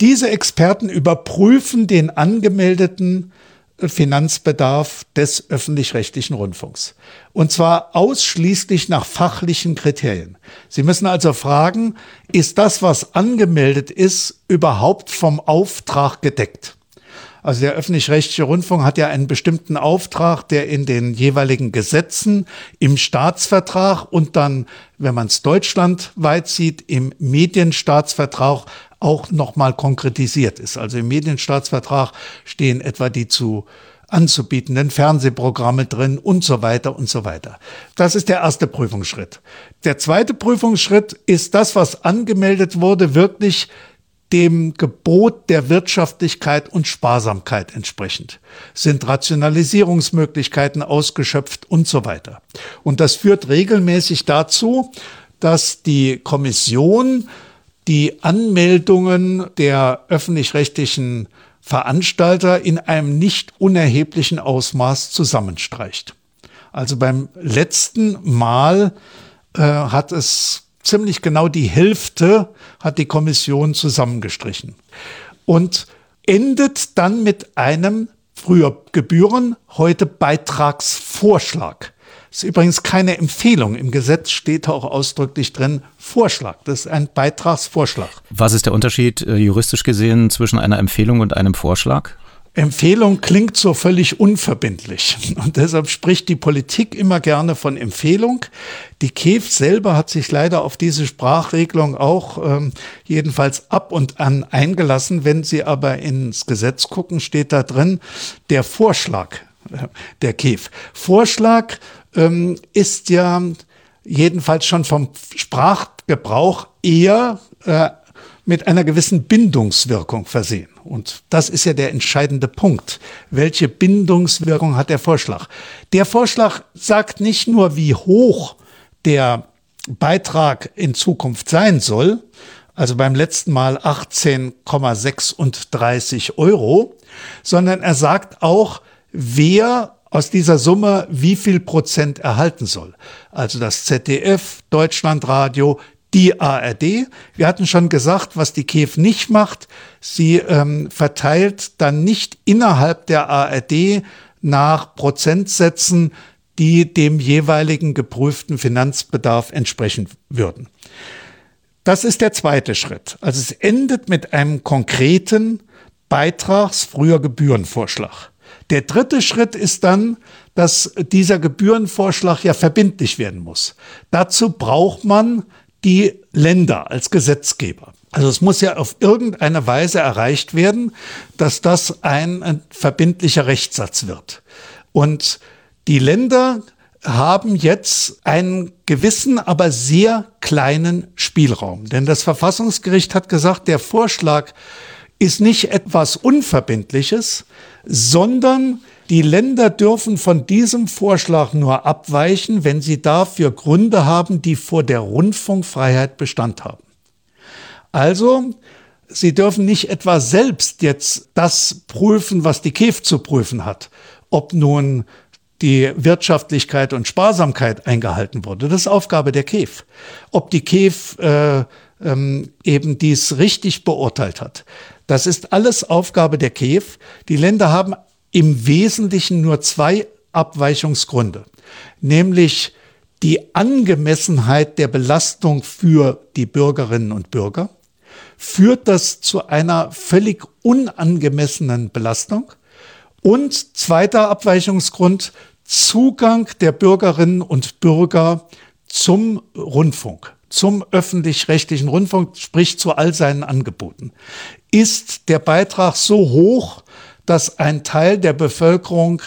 Diese Experten überprüfen den angemeldeten Finanzbedarf des öffentlich-rechtlichen Rundfunks. Und zwar ausschließlich nach fachlichen Kriterien. Sie müssen also fragen, ist das, was angemeldet ist, überhaupt vom Auftrag gedeckt? Also der öffentlich-rechtliche Rundfunk hat ja einen bestimmten Auftrag, der in den jeweiligen Gesetzen, im Staatsvertrag und dann, wenn man es deutschlandweit sieht, im Medienstaatsvertrag auch nochmal konkretisiert ist. Also im Medienstaatsvertrag stehen etwa die zu anzubietenden Fernsehprogramme drin und so weiter und so weiter. Das ist der erste Prüfungsschritt. Der zweite Prüfungsschritt ist das, was angemeldet wurde, wirklich dem Gebot der Wirtschaftlichkeit und Sparsamkeit entsprechend. Sind Rationalisierungsmöglichkeiten ausgeschöpft und so weiter. Und das führt regelmäßig dazu, dass die Kommission die Anmeldungen der öffentlich-rechtlichen Veranstalter in einem nicht unerheblichen Ausmaß zusammenstreicht. Also beim letzten Mal äh, hat es ziemlich genau die Hälfte hat die Kommission zusammengestrichen und endet dann mit einem früher Gebühren, heute Beitragsvorschlag. Das ist übrigens keine Empfehlung. Im Gesetz steht auch ausdrücklich drin Vorschlag. Das ist ein Beitragsvorschlag. Was ist der Unterschied äh, juristisch gesehen zwischen einer Empfehlung und einem Vorschlag? Empfehlung klingt so völlig unverbindlich. Und deshalb spricht die Politik immer gerne von Empfehlung. Die KEF selber hat sich leider auf diese Sprachregelung auch ähm, jedenfalls ab und an eingelassen. Wenn Sie aber ins Gesetz gucken, steht da drin der Vorschlag äh, der KEF. Vorschlag ähm, ist ja jedenfalls schon vom Sprachgebrauch eher äh, mit einer gewissen Bindungswirkung versehen. Und das ist ja der entscheidende Punkt. Welche Bindungswirkung hat der Vorschlag? Der Vorschlag sagt nicht nur, wie hoch der Beitrag in Zukunft sein soll, also beim letzten Mal 18,36 Euro, sondern er sagt auch, wer aus dieser Summe wie viel Prozent erhalten soll. Also das ZDF, Deutschlandradio, die ARD. Wir hatten schon gesagt, was die KEF nicht macht. Sie ähm, verteilt dann nicht innerhalb der ARD nach Prozentsätzen, die dem jeweiligen geprüften Finanzbedarf entsprechen würden. Das ist der zweite Schritt. Also es endet mit einem konkreten Beitrags-, früher Gebührenvorschlag. Der dritte Schritt ist dann, dass dieser Gebührenvorschlag ja verbindlich werden muss. Dazu braucht man die Länder als Gesetzgeber. Also es muss ja auf irgendeine Weise erreicht werden, dass das ein, verbindlicher Rechtssatz wird. Und die Länder haben jetzt einen gewissen, aber sehr kleinen Spielraum. Denn das Verfassungsgericht hat gesagt, der Vorschlag ist nicht etwas Unverbindliches, sondern die Länder dürfen von diesem Vorschlag nur abweichen, wenn sie dafür Gründe haben, die vor der Rundfunkfreiheit Bestand haben. Also, sie dürfen nicht etwa selbst jetzt das prüfen, was die KEF zu prüfen hat. Ob nun die Wirtschaftlichkeit und Sparsamkeit eingehalten wurde. Das ist Aufgabe der KEF. Ob die KEF äh, ähm, eben dies richtig beurteilt hat. Das ist alles Aufgabe der KEF. Die Länder haben im Wesentlichen nur zwei Abweichungsgründe, nämlich die Angemessenheit der Belastung für die Bürgerinnen und Bürger. Führt das zu einer völlig unangemessenen Belastung? Und zweiter Abweichungsgrund, Zugang der Bürgerinnen und Bürger zum Rundfunk, zum öffentlich-rechtlichen Rundfunk, sprich zu all seinen Angeboten. Ist der Beitrag so hoch, dass ein Teil der Bevölkerung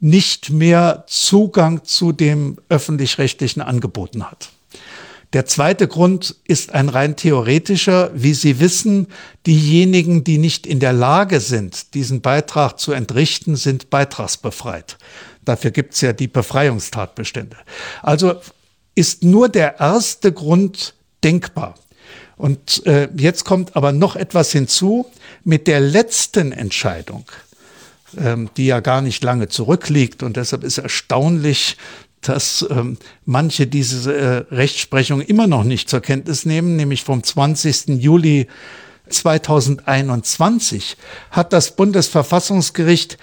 nicht mehr Zugang zu dem öffentlich-rechtlichen Angeboten hat. Der zweite Grund ist ein rein theoretischer. Wie Sie wissen, diejenigen, die nicht in der Lage sind, diesen Beitrag zu entrichten, sind beitragsbefreit. Dafür gibt es ja die Befreiungstatbestände. Also ist nur der erste Grund denkbar. Und äh, jetzt kommt aber noch etwas hinzu. Mit der letzten Entscheidung, ähm, die ja gar nicht lange zurückliegt und deshalb ist erstaunlich, dass ähm, manche diese äh, Rechtsprechung immer noch nicht zur Kenntnis nehmen, nämlich vom 20. Juli 2021 hat das Bundesverfassungsgericht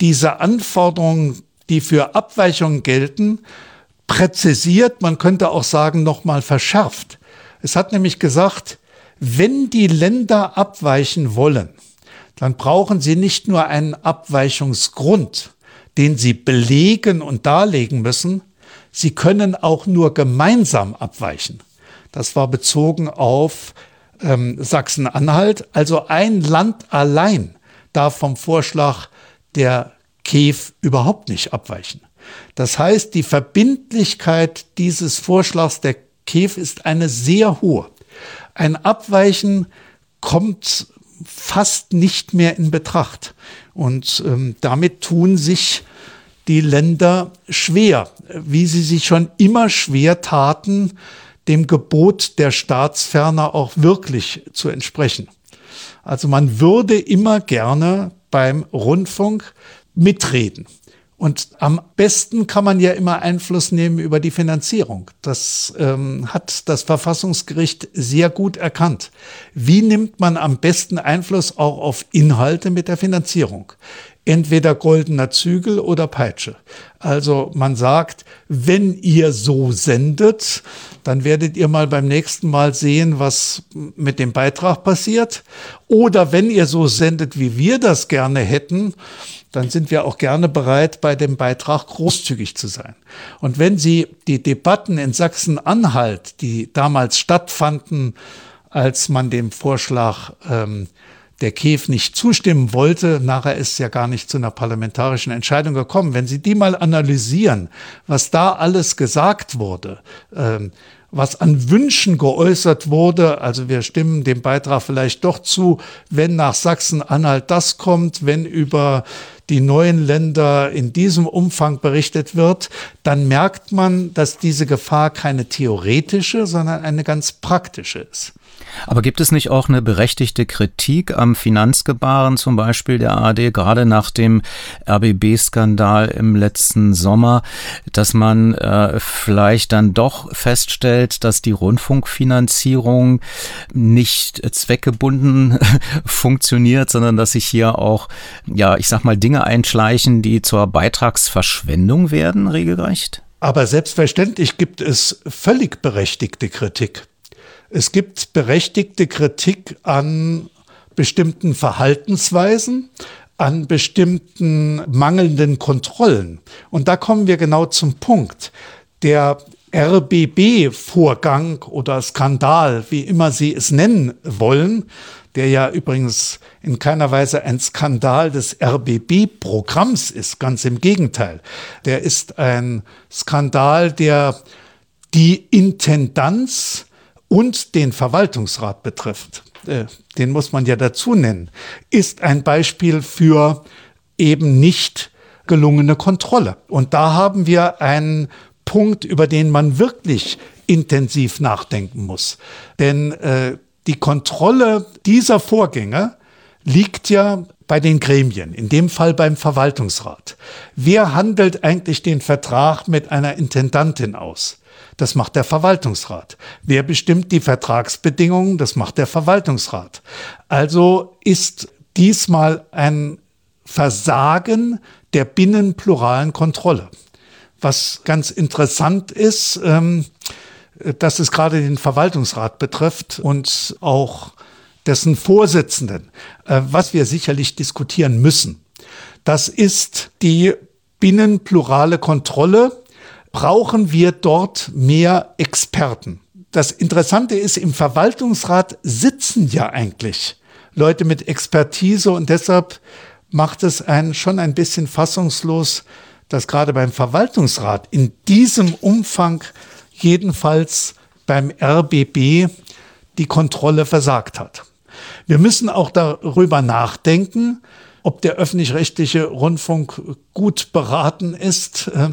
diese Anforderungen, die für Abweichungen gelten, präzisiert, man könnte auch sagen, nochmal verschärft. Es hat nämlich gesagt, wenn die Länder abweichen wollen, dann brauchen sie nicht nur einen Abweichungsgrund, den sie belegen und darlegen müssen, sie können auch nur gemeinsam abweichen. Das war bezogen auf ähm, Sachsen-Anhalt. Also ein Land allein darf vom Vorschlag der KEF überhaupt nicht abweichen. Das heißt, die Verbindlichkeit dieses Vorschlags der KEF ist eine sehr hohe. Ein Abweichen kommt fast nicht mehr in Betracht. Und ähm, damit tun sich die Länder schwer, wie sie sich schon immer schwer taten, dem Gebot der Staatsferner auch wirklich zu entsprechen. Also man würde immer gerne beim Rundfunk mitreden. Und am besten kann man ja immer Einfluss nehmen über die Finanzierung. Das ähm, hat das Verfassungsgericht sehr gut erkannt. Wie nimmt man am besten Einfluss auch auf Inhalte mit der Finanzierung? Entweder goldener Zügel oder Peitsche. Also man sagt, wenn ihr so sendet, dann werdet ihr mal beim nächsten Mal sehen, was mit dem Beitrag passiert. Oder wenn ihr so sendet, wie wir das gerne hätten, dann sind wir auch gerne bereit, bei dem Beitrag großzügig zu sein. Und wenn Sie die Debatten in Sachsen-Anhalt, die damals stattfanden, als man dem Vorschlag ähm, der KEF nicht zustimmen wollte, nachher ist ja gar nicht zu einer parlamentarischen Entscheidung gekommen. Wenn Sie die mal analysieren, was da alles gesagt wurde, ähm, was an Wünschen geäußert wurde. Also wir stimmen dem Beitrag vielleicht doch zu, wenn nach Sachsen-Anhalt das kommt, wenn über die neuen Länder in diesem Umfang berichtet wird, dann merkt man, dass diese Gefahr keine theoretische, sondern eine ganz praktische ist. Aber gibt es nicht auch eine berechtigte Kritik am Finanzgebaren zum Beispiel der ARD, gerade nach dem RBB-Skandal im letzten Sommer, dass man äh, vielleicht dann doch feststellt, dass die Rundfunkfinanzierung nicht zweckgebunden funktioniert, sondern dass sich hier auch, ja, ich sag mal, Dinge einschleichen, die zur Beitragsverschwendung werden, regelrecht? Aber selbstverständlich gibt es völlig berechtigte Kritik. Es gibt berechtigte Kritik an bestimmten Verhaltensweisen, an bestimmten mangelnden Kontrollen. Und da kommen wir genau zum Punkt. Der RBB-Vorgang oder Skandal, wie immer Sie es nennen wollen, der ja übrigens in keiner Weise ein Skandal des RBB-Programms ist, ganz im Gegenteil. Der ist ein Skandal, der die Intendanz und den Verwaltungsrat betrifft. Äh, den muss man ja dazu nennen, ist ein Beispiel für eben nicht gelungene Kontrolle. Und da haben wir einen Punkt, über den man wirklich intensiv nachdenken muss. Denn äh, die Kontrolle dieser Vorgänge liegt ja bei den Gremien, in dem Fall beim Verwaltungsrat. Wer handelt eigentlich den Vertrag mit einer Intendantin aus? Das macht der Verwaltungsrat. Wer bestimmt die Vertragsbedingungen? Das macht der Verwaltungsrat. Also ist diesmal ein Versagen der binnenpluralen Kontrolle. Was ganz interessant ist, ähm, dass es gerade den Verwaltungsrat betrifft und auch dessen Vorsitzenden, äh, was wir sicherlich diskutieren müssen. Das ist die binnenplurale Kontrolle. Brauchen wir dort mehr Experten? Das Interessante ist, im Verwaltungsrat sitzen ja eigentlich Leute mit Expertise und deshalb macht es einen schon ein bisschen fassungslos, dass gerade beim Verwaltungsrat in diesem Umfang jedenfalls beim RBB die Kontrolle versagt hat. Wir müssen auch darüber nachdenken, ob der öffentlich-rechtliche Rundfunk gut beraten ist, äh,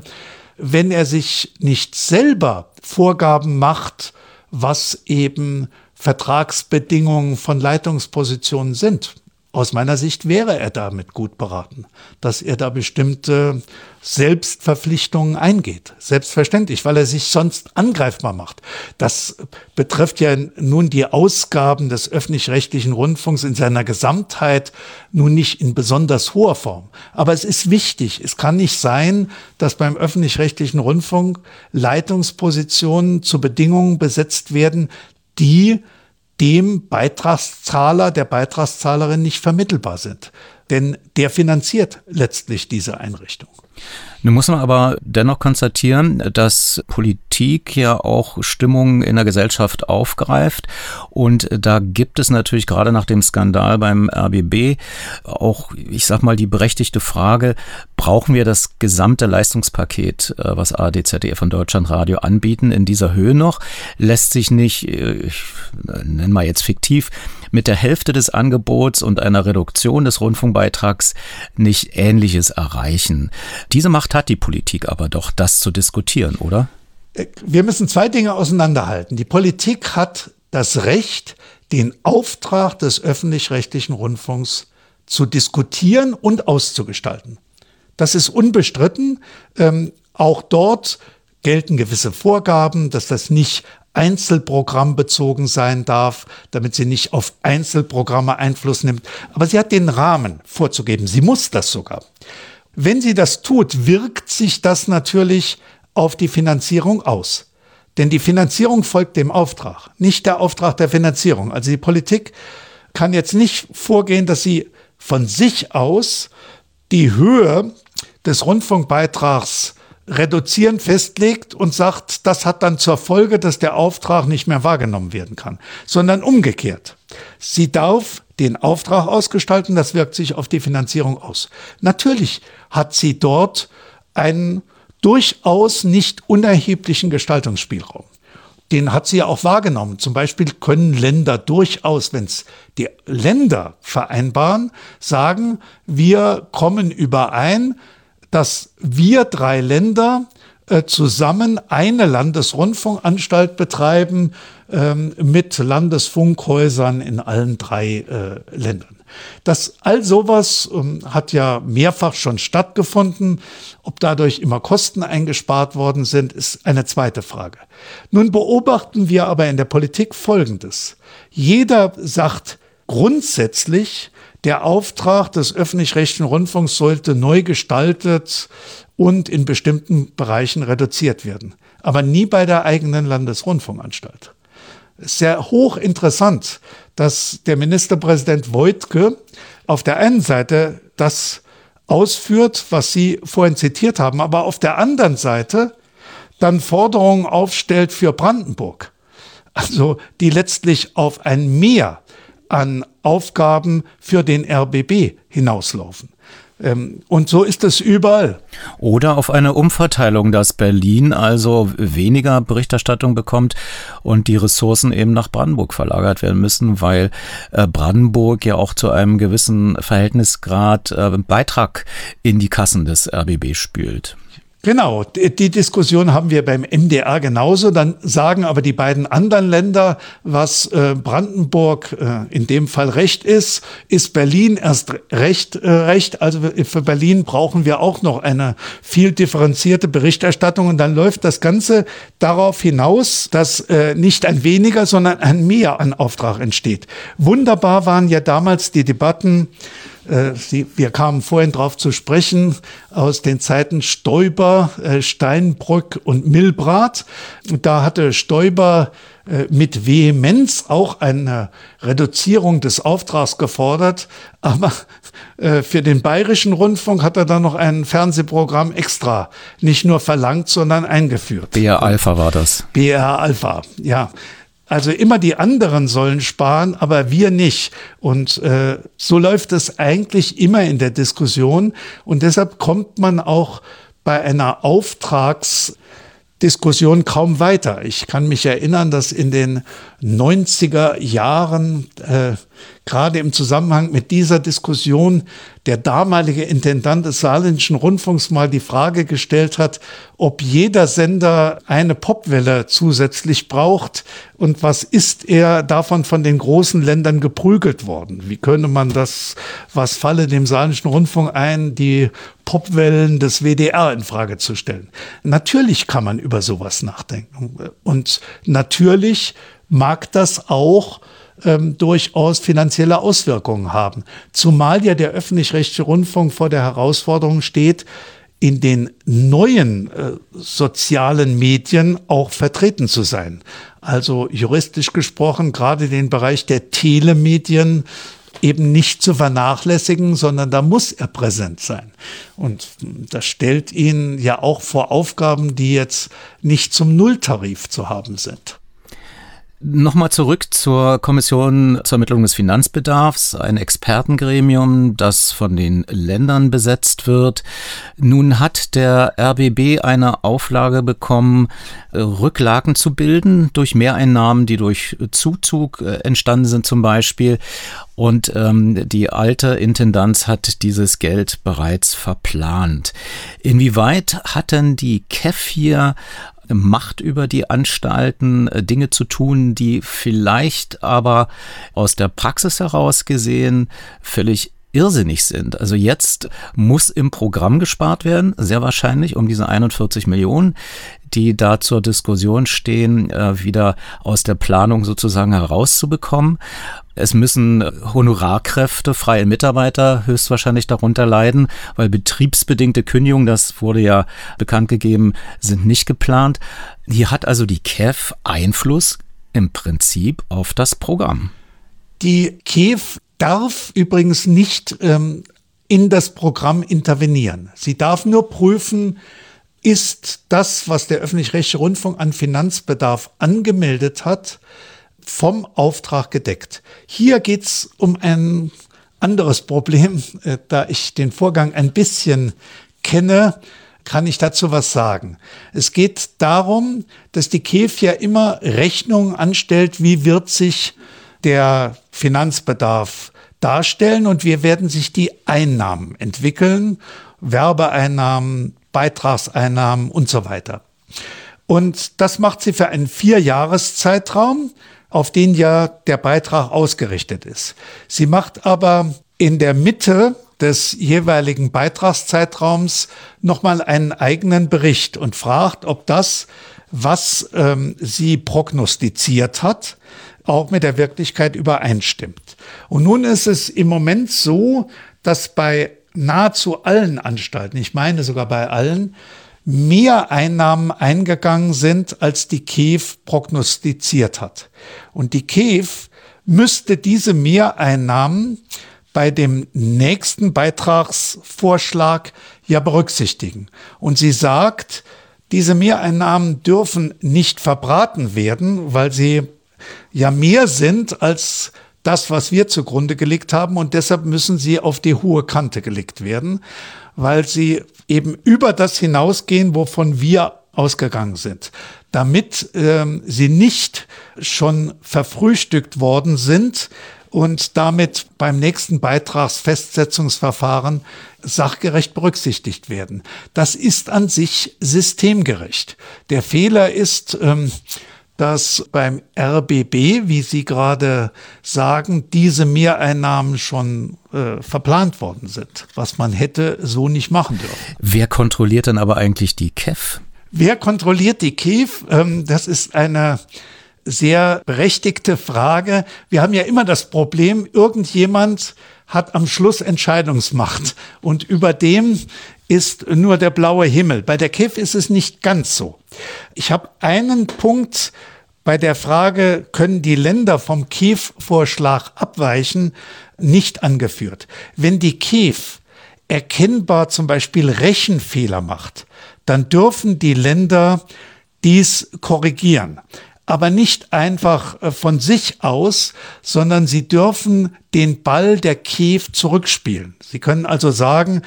wenn er sich nicht selber Vorgaben macht, was eben Vertragsbedingungen von Leitungspositionen sind. Aus meiner Sicht wäre er damit gut beraten, dass er da bestimmte Selbstverpflichtungen eingeht. Selbstverständlich, weil er sich sonst angreifbar macht. Das betrifft ja nun die Ausgaben des öffentlich-rechtlichen Rundfunks in seiner Gesamtheit, nun nicht in besonders hoher Form. Aber es ist wichtig. Es kann nicht sein, dass beim öffentlich-rechtlichen Rundfunk Leitungspositionen zu Bedingungen besetzt werden, die dem Beitragszahler, der Beitragszahlerin nicht vermittelbar sind. Denn der finanziert letztlich diese Einrichtung. Nun muss man aber dennoch konstatieren, dass Politik ja auch Stimmungen in der Gesellschaft aufgreift. Und da gibt es natürlich gerade nach dem Skandal beim RBB auch, ich sag mal, die berechtigte Frage, brauchen wir das gesamte Leistungspaket, äh, was ARD, ZDF und Deutschlandradio anbieten, in dieser Höhe noch? Lässt sich nicht, äh, ich nenne mal jetzt fiktiv, mit der Hälfte des Angebots und einer Reduktion des Rundfunkbeitrags nicht Ähnliches erreichen? Diese Macht hat die Politik aber doch, das zu diskutieren, oder? Wir müssen zwei Dinge auseinanderhalten. Die Politik hat das Recht, den Auftrag des öffentlich-rechtlichen Rundfunks zu diskutieren und auszugestalten. Das ist unbestritten. Ähm, auch dort gelten gewisse Vorgaben, dass das nicht einzelprogrammbezogen sein darf, damit sie nicht auf Einzelprogramme Einfluss nimmt. Aber sie hat den Rahmen vorzugeben. Sie muss das sogar. Wenn sie das tut, wirkt sich das natürlich auf die Finanzierung aus. Denn die Finanzierung folgt dem Auftrag, nicht der Auftrag der Finanzierung. Also die Politik kann jetzt nicht vorgehen, dass sie von sich aus die Höhe des Rundfunkbeitrags reduzieren festlegt und sagt, das hat dann zur Folge, dass der Auftrag nicht mehr wahrgenommen werden kann, sondern umgekehrt. Sie darf den Auftrag ausgestalten, das wirkt sich auf die Finanzierung aus. Natürlich hat sie dort einen durchaus nicht unerheblichen Gestaltungsspielraum. Den hat sie ja auch wahrgenommen. Zum Beispiel können Länder durchaus, wenn es die Länder vereinbaren, sagen, wir kommen überein, dass wir drei Länder äh, zusammen eine Landesrundfunkanstalt betreiben ähm, mit Landesfunkhäusern in allen drei äh, Ländern. Das all sowas ähm, hat ja mehrfach schon stattgefunden. Ob dadurch immer Kosten eingespart worden sind, ist eine zweite Frage. Nun beobachten wir aber in der Politik Folgendes. Jeder sagt grundsätzlich, der Auftrag des öffentlich-rechtlichen Rundfunks sollte neu gestaltet und in bestimmten Bereichen reduziert werden. Aber nie bei der eigenen Landesrundfunkanstalt. Sehr hochinteressant, dass der Ministerpräsident Wojtke auf der einen Seite das ausführt, was Sie vorhin zitiert haben, aber auf der anderen Seite dann Forderungen aufstellt für Brandenburg, also die letztlich auf ein Mehr an Aufgaben für den RBB hinauslaufen. Ähm, und so ist es überall. Oder auf eine Umverteilung, dass Berlin also weniger Berichterstattung bekommt und die Ressourcen eben nach Brandenburg verlagert werden müssen, weil äh, Brandenburg ja auch zu einem gewissen Verhältnisgrad äh, Beitrag in die Kassen des RBB spült. Genau, die Diskussion haben wir beim MDR genauso. Dann sagen aber die beiden anderen Länder, was äh, Brandenburg äh, in dem Fall recht ist, ist Berlin erst recht äh, recht. Also für Berlin brauchen wir auch noch eine viel differenzierte Berichterstattung. Und dann läuft das Ganze darauf hinaus, dass nicht ein weniger, sondern ein mehr an Auftrag entsteht. Wunderbar waren ja damals die Debatten Sie, wir kamen vorhin darauf zu sprechen, aus den Zeiten Stoiber, äh, Steinbrück und Milbrat. Da hatte Stoiber äh, mit Vehemenz auch eine Reduzierung des Auftrags gefordert, aber für den bayerischen Rundfunk hat er dann noch ein Fernsehprogramm extra nicht nur verlangt, sondern eingeführt. BR Alpha war das. BR Alpha, ja. Also immer die anderen sollen sparen, aber wir nicht. Und äh, so läuft es eigentlich immer in der Diskussion. Und deshalb kommt man auch bei einer Auftragsdiskussion kaum weiter. Ich kann mich erinnern, dass in den 90er Jahren äh, gerade im Zusammenhang mit dieser Diskussion der damalige Intendant des Saarländischen Rundfunks mal die Frage gestellt hat, ob jeder Sender eine Popwelle zusätzlich braucht und was ist er davon von den großen Ländern geprügelt worden? Wie könnte man das, was falle dem Saarländischen Rundfunk ein, die Popwellen des WDR in Frage zu stellen? Natürlich kann man über sowas nachdenken und natürlich mag das auch ähm, durchaus finanzielle Auswirkungen haben. Zumal ja der öffentlich-rechtliche Rundfunk vor der Herausforderung steht, in den neuen äh, sozialen Medien auch vertreten zu sein. Also juristisch gesprochen, gerade den Bereich der Telemedien eben nicht zu vernachlässigen, sondern da muss er präsent sein. Und das stellt ihn ja auch vor Aufgaben, die jetzt nicht zum Nulltarif zu haben sind. Nochmal zurück zur Kommission zur Ermittlung des Finanzbedarfs, ein Expertengremium, das von den Ländern besetzt wird. Nun hat der RBB eine Auflage bekommen, Rücklagen zu bilden durch Mehreinnahmen, die durch Zuzug äh, entstanden sind zum Beispiel. Und ähm, die alte Intendanz hat dieses Geld bereits verplant. Inwieweit hat denn die KEF hier Macht über die Anstalten, äh, Dinge zu tun, die vielleicht aber aus der Praxis heraus gesehen völlig irrsinnig sind. Also jetzt muss im Programm gespart werden, sehr wahrscheinlich um diese 41 Millionen, die da zur Diskussion stehen, äh, wieder aus der Planung sozusagen herauszubekommen. Es müssen Honorarkräfte, freie Mitarbeiter höchstwahrscheinlich darunter leiden, weil betriebsbedingte Kündigungen, das wurde ja bekannt gegeben, sind nicht geplant. Hier hat also die KEF Einfluss im Prinzip auf das Programm. Die KEF darf übrigens nicht ähm, in das Programm intervenieren. Sie darf nur prüfen, ist das, was der öffentlich-rechtliche Rundfunk an Finanzbedarf angemeldet hat, vom Auftrag gedeckt. Hier geht es um ein anderes Problem. Äh, da ich den Vorgang ein bisschen kenne, kann ich dazu was sagen. Es geht darum, dass die KEF ja immer Rechnungen anstellt, wie wird sich der Finanzbedarf darstellen und wie werden sich die Einnahmen entwickeln, Werbeeinnahmen, Beitragseinnahmen und so weiter. Und das macht sie für einen Vierjahreszeitraum auf den ja der Beitrag ausgerichtet ist. Sie macht aber in der Mitte des jeweiligen Beitragszeitraums nochmal einen eigenen Bericht und fragt, ob das, was ähm, sie prognostiziert hat, auch mit der Wirklichkeit übereinstimmt. Und nun ist es im Moment so, dass bei nahezu allen Anstalten, ich meine sogar bei allen, mehr Einnahmen eingegangen sind, als die KEF prognostiziert hat. Und die KEF müsste diese Mehreinnahmen bei dem nächsten Beitragsvorschlag ja berücksichtigen. Und sie sagt, Diese Mehreinnahmen dürfen nicht verbraten werden, weil sie ja mehr sind als das, was wir zugrunde gelegt haben. Und deshalb müssen sie auf die hohe Kante gelegt werden, weil sie eben über das hinausgehen, wovon wir ausgegangen sind, damit ähm, sie nicht schon verfrühstückt worden sind und damit beim nächsten Beitragsfestsetzungsverfahren sachgerecht berücksichtigt werden. Das ist an sich systemgerecht. Der Fehler ist, ähm, dass beim RBB, wie Sie gerade sagen, diese Mehreinnahmen schon äh, verplant worden sind, was man hätte so nicht machen dürfen. Wer kontrolliert dann aber eigentlich die KEF? Wer kontrolliert die KEF? Ähm, das ist eine sehr berechtigte Frage. Wir haben ja immer das Problem, irgendjemand hat am Schluss Entscheidungsmacht und über dem ist nur der blaue Himmel. Bei der KIF ist es nicht ganz so. Ich habe einen Punkt bei der Frage, können die Länder vom KIF-Vorschlag abweichen, nicht angeführt. Wenn die KIF erkennbar zum Beispiel Rechenfehler macht, dann dürfen die Länder dies korrigieren aber nicht einfach äh, von sich aus, sondern sie dürfen den Ball der Kiew zurückspielen. Sie können also sagen,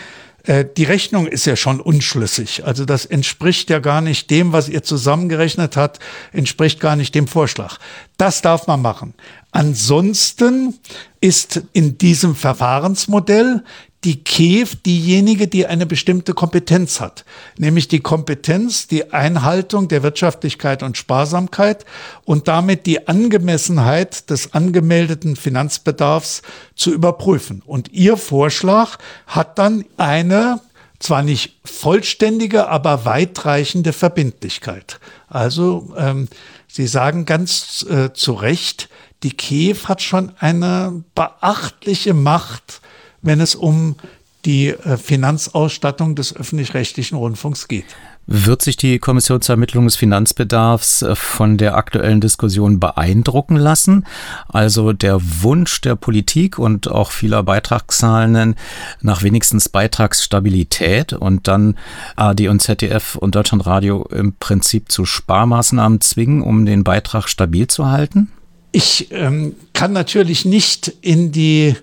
äh, die Rechnung ist ja schon unschlüssig. Also das entspricht ja gar nicht dem, was ihr zusammengerechnet hat, entspricht gar nicht dem Vorschlag. Das darf man machen. Ansonsten ist in diesem Verfahrensmodell die KEF diejenige, die eine bestimmte Kompetenz hat, nämlich die Kompetenz, die Einhaltung der Wirtschaftlichkeit und Sparsamkeit und damit die Angemessenheit des angemeldeten Finanzbedarfs zu überprüfen. Und Ihr Vorschlag hat dann eine zwar nicht vollständige, aber weitreichende Verbindlichkeit. Also ähm, Sie sagen ganz äh, zu Recht, die KEF hat schon eine beachtliche Macht, wenn es um die äh, Finanzausstattung des öffentlich-rechtlichen Rundfunks geht. Wird sich die Kommission zur Ermittlung des Finanzbedarfs äh, von der aktuellen Diskussion beeindrucken lassen? Also der Wunsch der Politik und auch vieler Beitragszahlenden nach wenigstens Beitragsstabilität und dann AD und ZDF und Deutschlandradio im Prinzip zu Sparmaßnahmen zwingen, um den Beitrag stabil zu halten? Ich ähm, kann natürlich nicht in die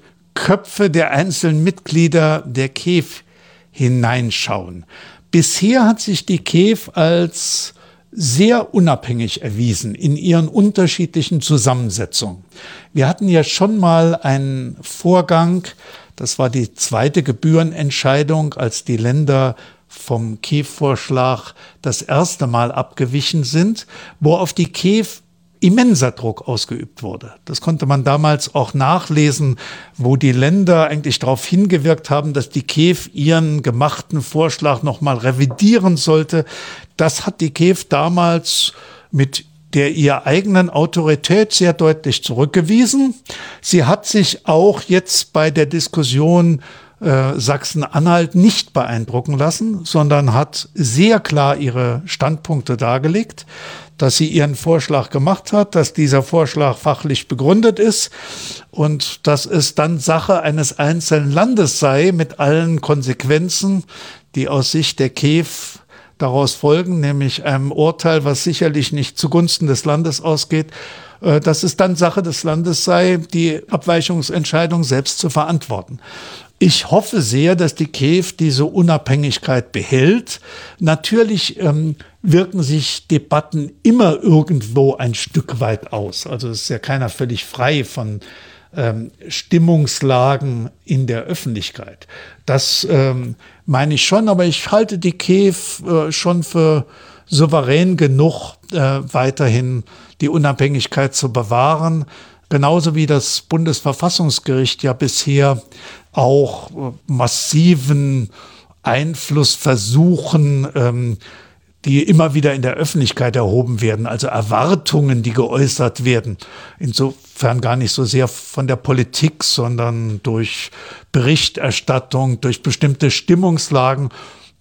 Köpfe der einzelnen Mitglieder der KEF hineinschauen. Bisher hat sich die KEF als sehr unabhängig erwiesen in ihren unterschiedlichen Zusammensetzungen. Wir hatten ja schon mal einen Vorgang, das war die zweite Gebührenentscheidung, als die Länder vom KEF-Vorschlag das erste Mal abgewichen sind, wo auf die KEF immenser Druck ausgeübt wurde. Das konnte man damals auch nachlesen, wo die Länder eigentlich darauf hingewirkt haben, dass die KEF ihren gemachten Vorschlag nochmal revidieren sollte. Das hat die KEF damals mit der ihr eigenen Autorität sehr deutlich zurückgewiesen. Sie hat sich auch jetzt bei der Diskussion äh, Sachsen-Anhalt nicht beeindrucken lassen, sondern hat sehr klar ihre Standpunkte dargelegt dass sie ihren Vorschlag gemacht hat, dass dieser Vorschlag fachlich begründet ist und dass es dann Sache eines einzelnen Landes sei mit allen Konsequenzen, die aus Sicht der KEF daraus folgen, nämlich einem Urteil, was sicherlich nicht zugunsten des Landes ausgeht, äh, dass es dann Sache des Landes sei, die Abweichungsentscheidung selbst zu verantworten. Ich hoffe sehr, dass die KEF diese Unabhängigkeit behält. Natürlich ähm, wirken sich Debatten immer irgendwo ein Stück weit aus. Also ist ja keiner völlig frei von ähm, Stimmungslagen in der Öffentlichkeit. Das ähm, meine ich schon, aber ich halte die KEF äh, schon für souverän genug, äh, weiterhin die Unabhängigkeit zu bewahren. Genauso wie das Bundesverfassungsgericht ja bisher auch äh, massiven Einflussversuchen, ähm, die immer wieder in der Öffentlichkeit erhoben werden, also Erwartungen, die geäußert werden. Insofern gar nicht so sehr von der Politik, sondern durch Berichterstattung, durch bestimmte Stimmungslagen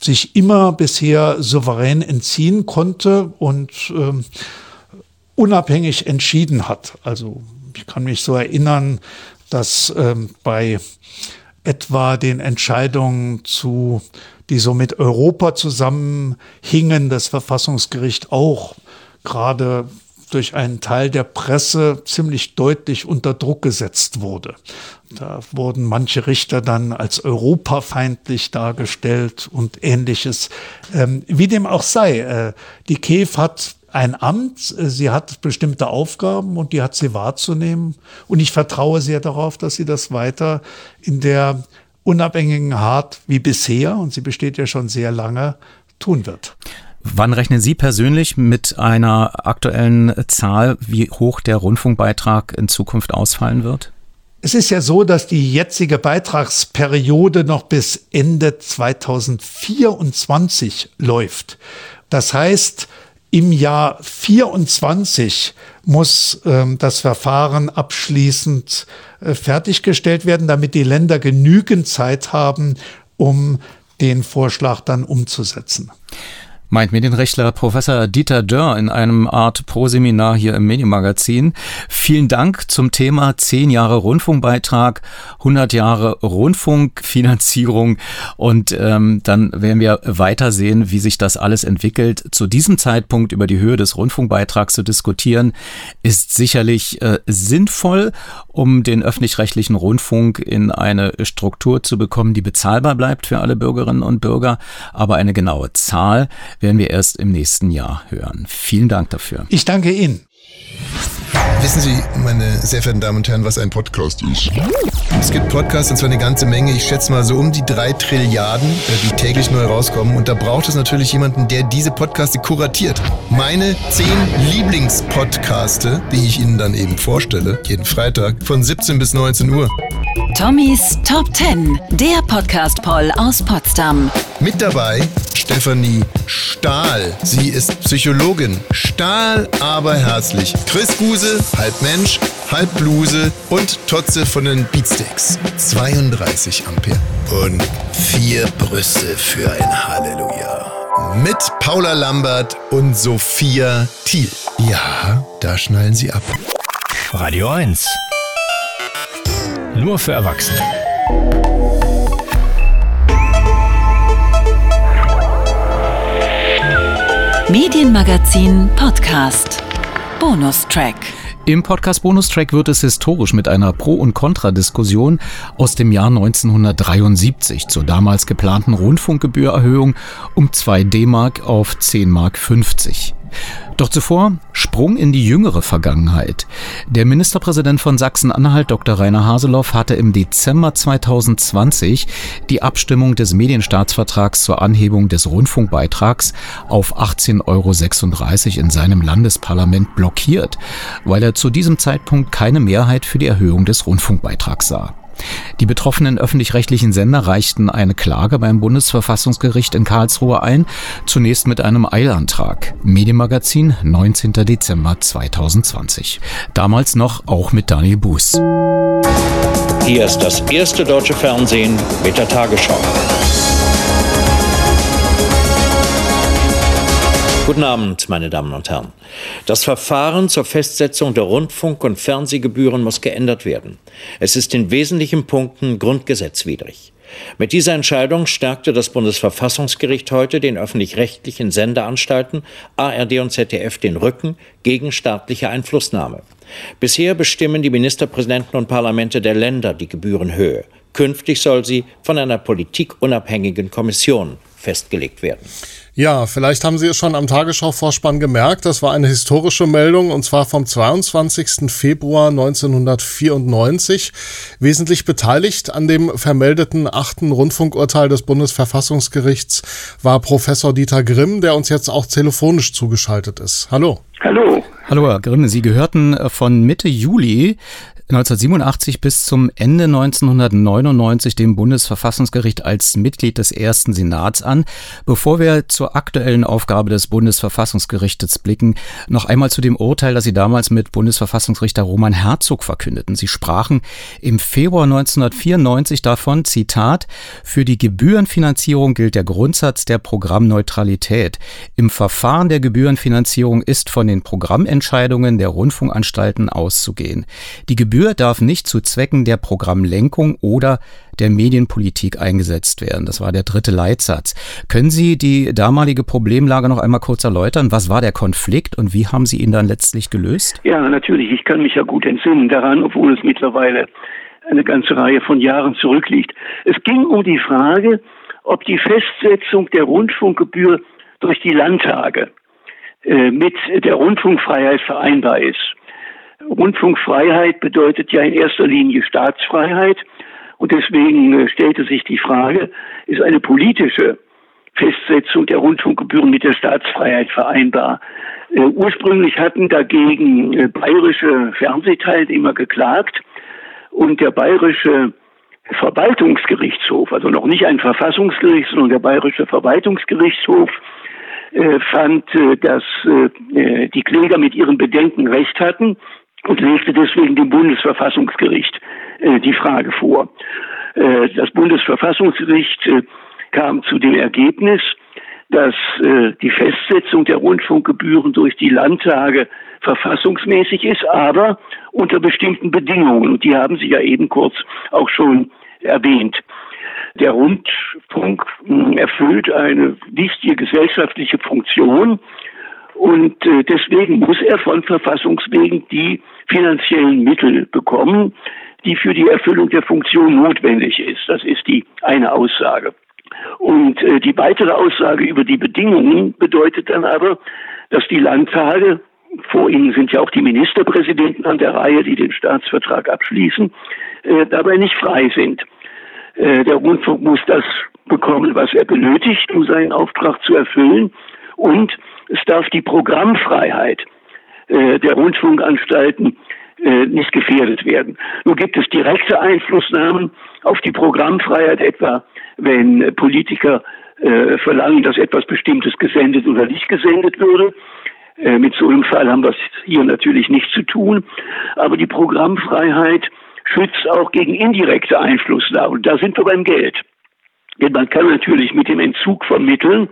sich immer bisher souverän entziehen konnte und ähm, unabhängig entschieden hat. Also ich kann mich so erinnern, dass ähm, bei etwa den Entscheidungen zu, die so mit Europa zusammenhingen, das Verfassungsgericht auch gerade durch einen Teil der Presse ziemlich deutlich unter Druck gesetzt wurde. Da wurden manche Richter dann als europafeindlich dargestellt und ähnliches. Ähm, wie dem auch sei, äh, die KEF hat ein Amt, sie hat bestimmte Aufgaben und die hat sie wahrzunehmen. Und ich vertraue sehr darauf, dass sie das weiter in der unabhängigen Art wie bisher, und sie besteht ja schon sehr lange, tun wird. Wann rechnen Sie persönlich mit einer aktuellen Zahl, wie hoch der Rundfunkbeitrag in Zukunft ausfallen wird? Es ist ja so, dass die jetzige Beitragsperiode noch bis Ende 2024 läuft. Das heißt, im Jahr 24 muss ähm, das Verfahren abschließend fertiggestellt werden, damit die Länder genügend Zeit haben, um den Vorschlag dann umzusetzen meint Medienrechtler Professor Dieter Dörr in einem Art Pro-Seminar hier im Medienmagazin. Vielen Dank zum Thema 10 Jahre Rundfunkbeitrag, 100 Jahre Rundfunkfinanzierung und ähm, dann werden wir weiter sehen, wie sich das alles entwickelt. Zu diesem Zeitpunkt über die Höhe des Rundfunkbeitrags zu diskutieren, ist sicherlich äh, sinnvoll, um den öffentlich-rechtlichen Rundfunk in eine Struktur zu bekommen, die bezahlbar bleibt für alle Bürgerinnen und Bürger, aber eine genaue Zahl werden wir erst im nächsten Jahr hören. Vielen Dank dafür. Ich danke Ihnen. Wissen Sie, meine sehr verehrten Damen und Herren, was ein Podcast ist? Es gibt Podcasts, und zwar eine ganze Menge. Ich schätze mal so um die drei Trilliarden, äh, die täglich neu rauskommen. Und da braucht es natürlich jemanden, der diese Podcaste kuratiert. Meine zehn Lieblingspodcaste, die ich Ihnen dann eben vorstelle, jeden Freitag von 17 bis 19 Uhr. Tommys Top 10, der Podcast-Poll aus Potsdam. Mit dabei Stefanie Stahl. Sie ist Psychologin. Stahl, aber herzlich. Chris Guse, halb Mensch, halb Bluse und Totze von den Beatsteaks. 32 Ampere. Und vier Brüste für ein Halleluja. Mit Paula Lambert und Sophia Thiel. Ja, da schnallen sie ab. Radio 1. Nur für Erwachsene. Medienmagazin Podcast. Bonustrack. Im Podcast Bonustrack wird es historisch mit einer Pro- und Kontradiskussion aus dem Jahr 1973 zur damals geplanten Rundfunkgebührerhöhung um 2 D-Mark auf 10 Mark 50. Doch zuvor Sprung in die jüngere Vergangenheit. Der Ministerpräsident von Sachsen-Anhalt, Dr. Rainer Haseloff, hatte im Dezember 2020 die Abstimmung des Medienstaatsvertrags zur Anhebung des Rundfunkbeitrags auf 18,36 Euro in seinem Landesparlament blockiert, weil er zu diesem Zeitpunkt keine Mehrheit für die Erhöhung des Rundfunkbeitrags sah. Die betroffenen öffentlich-rechtlichen Sender reichten eine Klage beim Bundesverfassungsgericht in Karlsruhe ein, zunächst mit einem Eilantrag. Medienmagazin, 19. Dezember 2020. Damals noch auch mit Daniel Buß. Hier ist das erste deutsche Fernsehen mit der Tagesschau. Guten Abend, meine Damen und Herren. Das Verfahren zur Festsetzung der Rundfunk- und Fernsehgebühren muss geändert werden. Es ist in wesentlichen Punkten grundgesetzwidrig. Mit dieser Entscheidung stärkte das Bundesverfassungsgericht heute den öffentlich-rechtlichen Sendeanstalten ARD und ZDF den Rücken gegen staatliche Einflussnahme. Bisher bestimmen die Ministerpräsidenten und Parlamente der Länder die Gebührenhöhe. Künftig soll sie von einer politikunabhängigen Kommission festgelegt werden. Ja, vielleicht haben Sie es schon am Tagesschau-Vorspann gemerkt. Das war eine historische Meldung und zwar vom 22. Februar 1994. Wesentlich beteiligt an dem vermeldeten achten Rundfunkurteil des Bundesverfassungsgerichts war Professor Dieter Grimm, der uns jetzt auch telefonisch zugeschaltet ist. Hallo. Hallo. Hallo, Herr Grimm. Sie gehörten von Mitte Juli 1987 bis zum Ende 1999 dem Bundesverfassungsgericht als Mitglied des ersten Senats an. Bevor wir zur aktuellen Aufgabe des Bundesverfassungsgerichtes blicken, noch einmal zu dem Urteil, das Sie damals mit Bundesverfassungsrichter Roman Herzog verkündeten. Sie sprachen im Februar 1994 davon, Zitat, für die Gebührenfinanzierung gilt der Grundsatz der Programmneutralität. Im Verfahren der Gebührenfinanzierung ist von den Programmentscheidungen der Rundfunkanstalten auszugehen. Die Gebühren Gebühr darf nicht zu Zwecken der Programmlenkung oder der Medienpolitik eingesetzt werden. Das war der dritte Leitsatz. Können Sie die damalige Problemlage noch einmal kurz erläutern? Was war der Konflikt und wie haben Sie ihn dann letztlich gelöst? Ja, natürlich. Ich kann mich ja gut entsinnen daran, obwohl es mittlerweile eine ganze Reihe von Jahren zurückliegt. Es ging um die Frage, ob die Festsetzung der Rundfunkgebühr durch die Landtage äh, mit der Rundfunkfreiheit vereinbar ist. Rundfunkfreiheit bedeutet ja in erster Linie Staatsfreiheit und deswegen äh, stellte sich die Frage, ist eine politische Festsetzung der Rundfunkgebühren mit der Staatsfreiheit vereinbar? Äh, ursprünglich hatten dagegen äh, bayerische Fernsehteilnehmer geklagt und der bayerische Verwaltungsgerichtshof, also noch nicht ein Verfassungsgericht, sondern der bayerische Verwaltungsgerichtshof, äh, fand, dass die Kläger mit ihren Bedenken recht hatten und legte deswegen dem Bundesverfassungsgericht äh, die Frage vor. Äh, das Bundesverfassungsgericht äh, kam zu dem Ergebnis, dass äh, die Festsetzung der Rundfunkgebühren durch die Landtage verfassungsmäßig ist, aber unter bestimmten Bedingungen. Und die haben Sie ja eben kurz auch schon erwähnt. Der Rundfunk erfüllt eine wichtige gesellschaftliche Funktion und äh, deswegen muss er von Verfassungswegen die finanziellen Mittel bekommen, die für die Erfüllung der Funktion notwendig ist. Das ist die eine Aussage. Und äh, die weitere Aussage über die Bedingungen bedeutet dann aber, dass die Landtage, vor ihnen sind ja auch die Ministerpräsidenten an der Reihe, die den Staatsvertrag abschließen, äh, dabei nicht frei sind. Der Rundfunk muss das bekommen, was er benötigt, um seinen Auftrag zu erfüllen. Und es darf die Programmfreiheit äh, der Rundfunkanstalten äh, nicht gefährdet werden. Nun gibt es direkte Einflussnahmen auf die Programmfreiheit, etwa wenn Politiker äh, verlangen, dass etwas Bestimmtes gesendet oder nicht gesendet würde. Äh, mit so einem Fall haben wir es hier natürlich nicht zu tun. Aber die Programmfreiheit schützt auch gegen indirekte Einflussnahmen. Da sind wir beim Geld. Denn man kann natürlich mit dem Entzug von Mitteln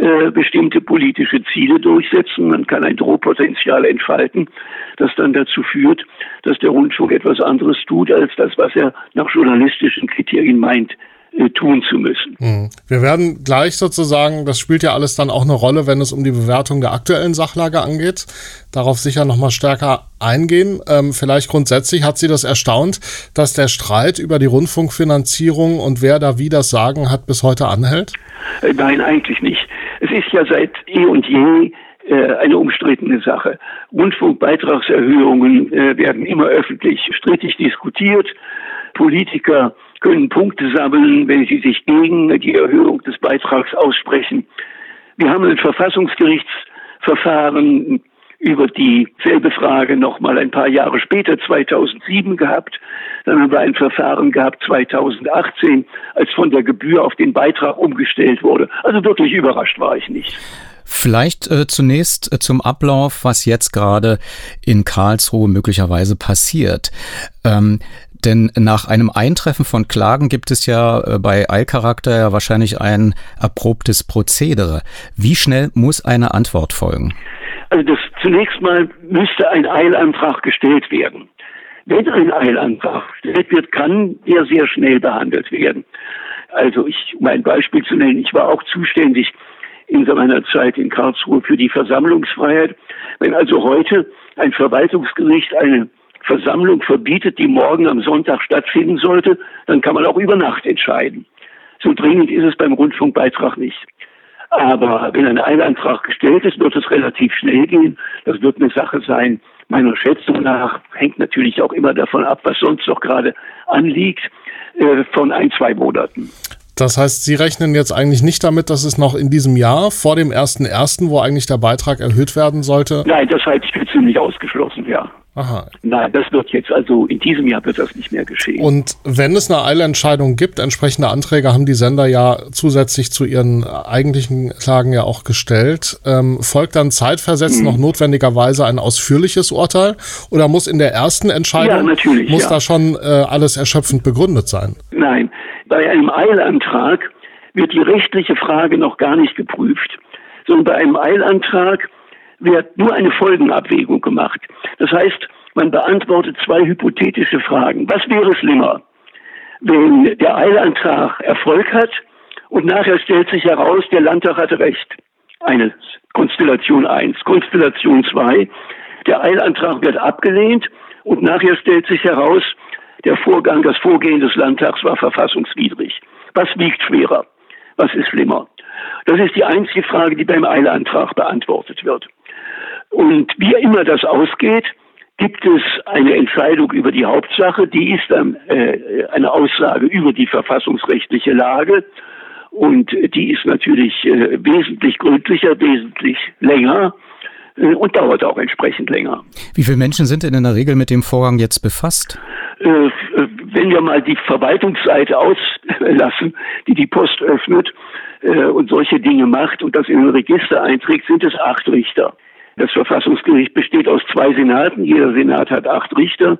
äh, bestimmte politische Ziele durchsetzen. Man kann ein Drohpotenzial entfalten, das dann dazu führt, dass der Rundfunk etwas anderes tut, als das, was er nach journalistischen Kriterien meint, äh, tun zu müssen. Hm. Wir werden gleich sozusagen, das spielt ja alles dann auch eine Rolle, wenn es um die Bewertung der aktuellen Sachlage angeht, darauf sicher nochmal stärker eingehen. Ähm, vielleicht grundsätzlich hat Sie das erstaunt, dass der Streit über die Rundfunkfinanzierung und wer da wie das Sagen hat, bis heute anhält? Äh, nein, eigentlich nicht. Es ist ja seit eh und je äh, eine umstrittene Sache. Rundfunkbeitragserhöhungen äh, werden immer öffentlich strittig diskutiert. Politiker können Punkte sammeln, wenn sie sich gegen die Erhöhung des Beitrags aussprechen. Wir haben ein Verfassungsgerichtsverfahren über dieselbe Frage noch mal ein paar Jahre später, 2007 gehabt. Dann haben wir ein Verfahren gehabt 2018, als von der Gebühr auf den Beitrag umgestellt wurde. Also wirklich überrascht war ich nicht. Vielleicht äh, zunächst äh, zum Ablauf, was jetzt gerade in Karlsruhe möglicherweise passiert. Ähm, denn nach einem Eintreffen von Klagen gibt es ja äh, bei Eilcharakter ja wahrscheinlich ein erprobtes Prozedere. Wie schnell muss eine Antwort folgen? Also das zunächst mal müsste ein Eilantrag gestellt werden. Wenn ein Eilantrag gestellt wird, kann der sehr schnell behandelt werden. Also ich, um ein Beispiel zu nennen, ich war auch zuständig in meiner Zeit in Karlsruhe für die Versammlungsfreiheit. Wenn also heute ein Verwaltungsgericht eine Versammlung verbietet, die morgen am Sonntag stattfinden sollte, dann kann man auch über Nacht entscheiden. So dringend ist es beim Rundfunkbeitrag nicht. Aber wenn ein Eilantrag gestellt ist, wird es relativ schnell gehen. Das wird eine Sache sein, meiner Schätzung nach, hängt natürlich auch immer davon ab, was sonst noch gerade anliegt, äh, von ein, zwei Monaten. Das heißt, Sie rechnen jetzt eigentlich nicht damit, dass es noch in diesem Jahr vor dem 1.1., wo eigentlich der Beitrag erhöht werden sollte? Nein, das halte ich für ziemlich ausgeschlossen, ja. Aha. Nein, das wird jetzt also in diesem Jahr wird das nicht mehr geschehen. Und wenn es eine Eilentscheidung gibt, entsprechende Anträge haben die Sender ja zusätzlich zu ihren eigentlichen Klagen ja auch gestellt. Ähm, folgt dann zeitversetzt hm. noch notwendigerweise ein ausführliches Urteil oder muss in der ersten Entscheidung ja, natürlich, muss ja. da schon äh, alles erschöpfend begründet sein? Nein, bei einem Eilantrag wird die rechtliche Frage noch gar nicht geprüft, sondern bei einem Eilantrag wird nur eine Folgenabwägung gemacht. Das heißt, Man beantwortet zwei hypothetische Fragen. Was wäre schlimmer, wenn der Eilantrag Erfolg hat und nachher stellt sich heraus, der Landtag hatte recht? Eine Konstellation 1. Konstellation 2. Der Eilantrag wird abgelehnt und nachher stellt sich heraus, der Vorgang, das Vorgehen des Landtags war verfassungswidrig. Was wiegt schwerer? Was ist schlimmer? Das ist die einzige Frage, die beim Eilantrag beantwortet wird. Und wie immer das ausgeht, gibt es eine Entscheidung über die Hauptsache, die ist dann äh, eine Aussage über die verfassungsrechtliche Lage und die ist natürlich äh, wesentlich gründlicher, wesentlich länger äh, und dauert auch entsprechend länger. Wie viele Menschen sind denn in der Regel mit dem Vorgang jetzt befasst? Äh, wenn wir mal die Verwaltungsseite auslassen, die die Post öffnet äh, und solche Dinge macht und das in ein Register einträgt, sind es acht Richter. Das Verfassungsgericht besteht aus zwei Senaten. Jeder Senat hat acht Richter.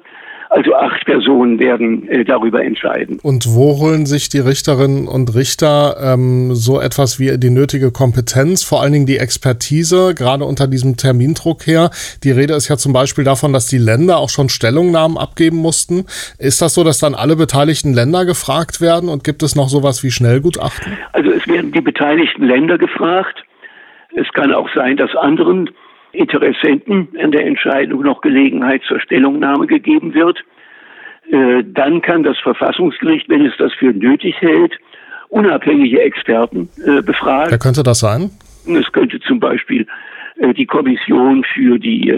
Also acht Personen werden äh, darüber entscheiden. Und wo holen sich die Richterinnen und Richter ähm, so etwas wie die nötige Kompetenz, vor allen Dingen die Expertise, gerade unter diesem Termindruck her? Die Rede ist ja zum Beispiel davon, dass die Länder auch schon Stellungnahmen abgeben mussten. Ist das so, dass dann alle beteiligten Länder gefragt werden und gibt es noch sowas wie Schnellgutachten? Also es werden die beteiligten Länder gefragt. Es kann auch sein, dass anderen Interessenten in der Entscheidung noch Gelegenheit zur Stellungnahme gegeben wird. Äh, dann kann das Verfassungsgericht, wenn es das für nötig hält, unabhängige Experten äh, befragen. Wer könnte das sein? Es könnte zum Beispiel äh, die Kommission für die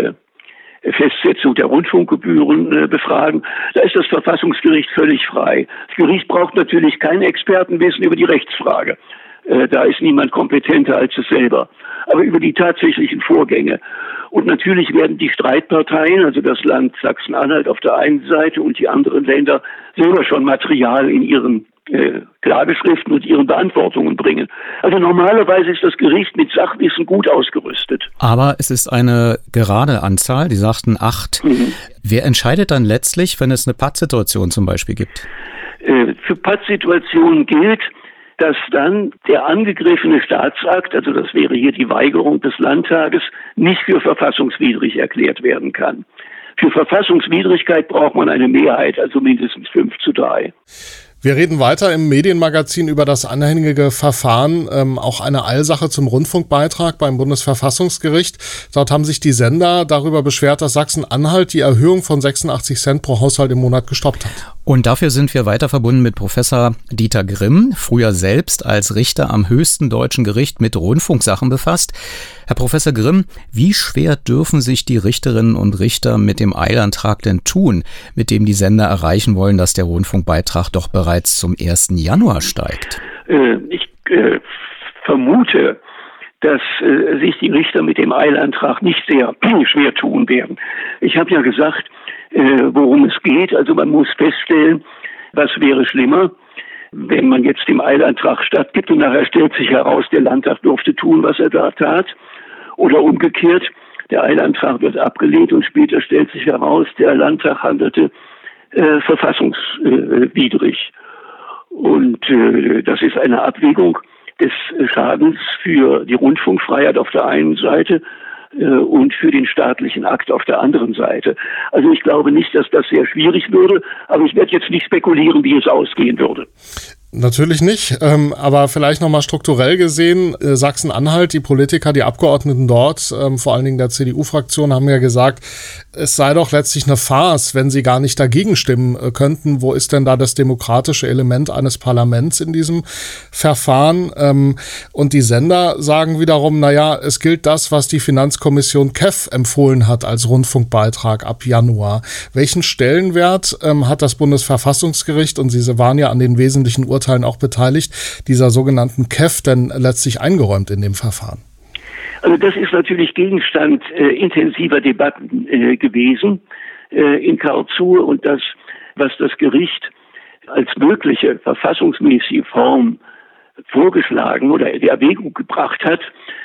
Festsetzung der Rundfunkgebühren befragen. Da ist das Verfassungsgericht völlig frei. Das Gericht braucht natürlich kein Expertenwissen über die Rechtsfrage. Da ist niemand kompetenter als es selber aber über die tatsächlichen Vorgänge. Und natürlich werden die Streitparteien, also das Land Sachsen-Anhalt auf der einen Seite und die anderen Länder, selber schon Material in ihren äh, Klageschriften und ihren Beantwortungen bringen. Also normalerweise ist das Gericht mit Sachwissen gut ausgerüstet. Aber es ist eine gerade Anzahl, die sagten acht. Mhm. Wer entscheidet dann letztlich, wenn es eine Pattsituation zum Beispiel gibt? Äh, für Pattsituationen gilt, dass dann der angegriffene Staatsakt, also das wäre hier die Weigerung des Landtages, nicht für verfassungswidrig erklärt werden kann. Für Verfassungswidrigkeit braucht man eine Mehrheit, also mindestens fünf zu drei. Wir reden weiter im Medienmagazin über das anhängige Verfahren, ähm, auch eine Eilsache zum Rundfunkbeitrag beim Bundesverfassungsgericht. Dort haben sich die Sender darüber beschwert, dass Sachsen-Anhalt die Erhöhung von 86 Cent pro Haushalt im Monat gestoppt hat. Und dafür sind wir weiter verbunden mit Professor Dieter Grimm, früher selbst als Richter am höchsten deutschen Gericht mit Rundfunksachen befasst. Herr Professor Grimm, wie schwer dürfen sich die Richterinnen und Richter mit dem Eilantrag denn tun, mit dem die Sender erreichen wollen, dass der Rundfunkbeitrag doch bereits zum 1. Januar steigt? Äh, ich äh, vermute, dass äh, sich die Richter mit dem Eilantrag nicht sehr schwer tun werden. Ich habe ja gesagt, äh, worum es geht. Also man muss feststellen, was wäre schlimmer, wenn man jetzt dem Eilantrag stattgibt und nachher stellt sich heraus, der Landtag durfte tun, was er da tat. Oder umgekehrt, der Eilantrag wird abgelehnt und später stellt sich heraus, der Landtag handelte äh, verfassungswidrig. Und äh, das ist eine Abwägung des Schadens für die Rundfunkfreiheit auf der einen Seite äh, und für den staatlichen Akt auf der anderen Seite. Also ich glaube nicht, dass das sehr schwierig würde, aber ich werde jetzt nicht spekulieren, wie es ausgehen würde. Natürlich nicht, ähm, aber vielleicht nochmal strukturell gesehen, äh, Sachsen-Anhalt, die Politiker, die Abgeordneten dort, ähm, vor allen Dingen der CDU-Fraktion, haben ja gesagt, es sei doch letztlich eine Farce, wenn sie gar nicht dagegen stimmen äh, könnten. Wo ist denn da das demokratische Element eines Parlaments in diesem Verfahren? Ähm, und die Sender sagen wiederum, naja, es gilt das, was die Finanzkommission KEF empfohlen hat als Rundfunkbeitrag ab Januar. Welchen Stellenwert ähm, hat das Bundesverfassungsgericht, und Sie waren ja an den wesentlichen Urteilen Urteilen auch beteiligt, dieser sogenannten KEF denn letztlich eingeräumt in dem Verfahren? Also das ist natürlich Gegenstand äh, intensiver Debatten äh, gewesen äh, in Karlsruhe und das, was das Gericht als mögliche verfassungsmäßige Form vorgeschlagen oder die Erwägung gebracht hat,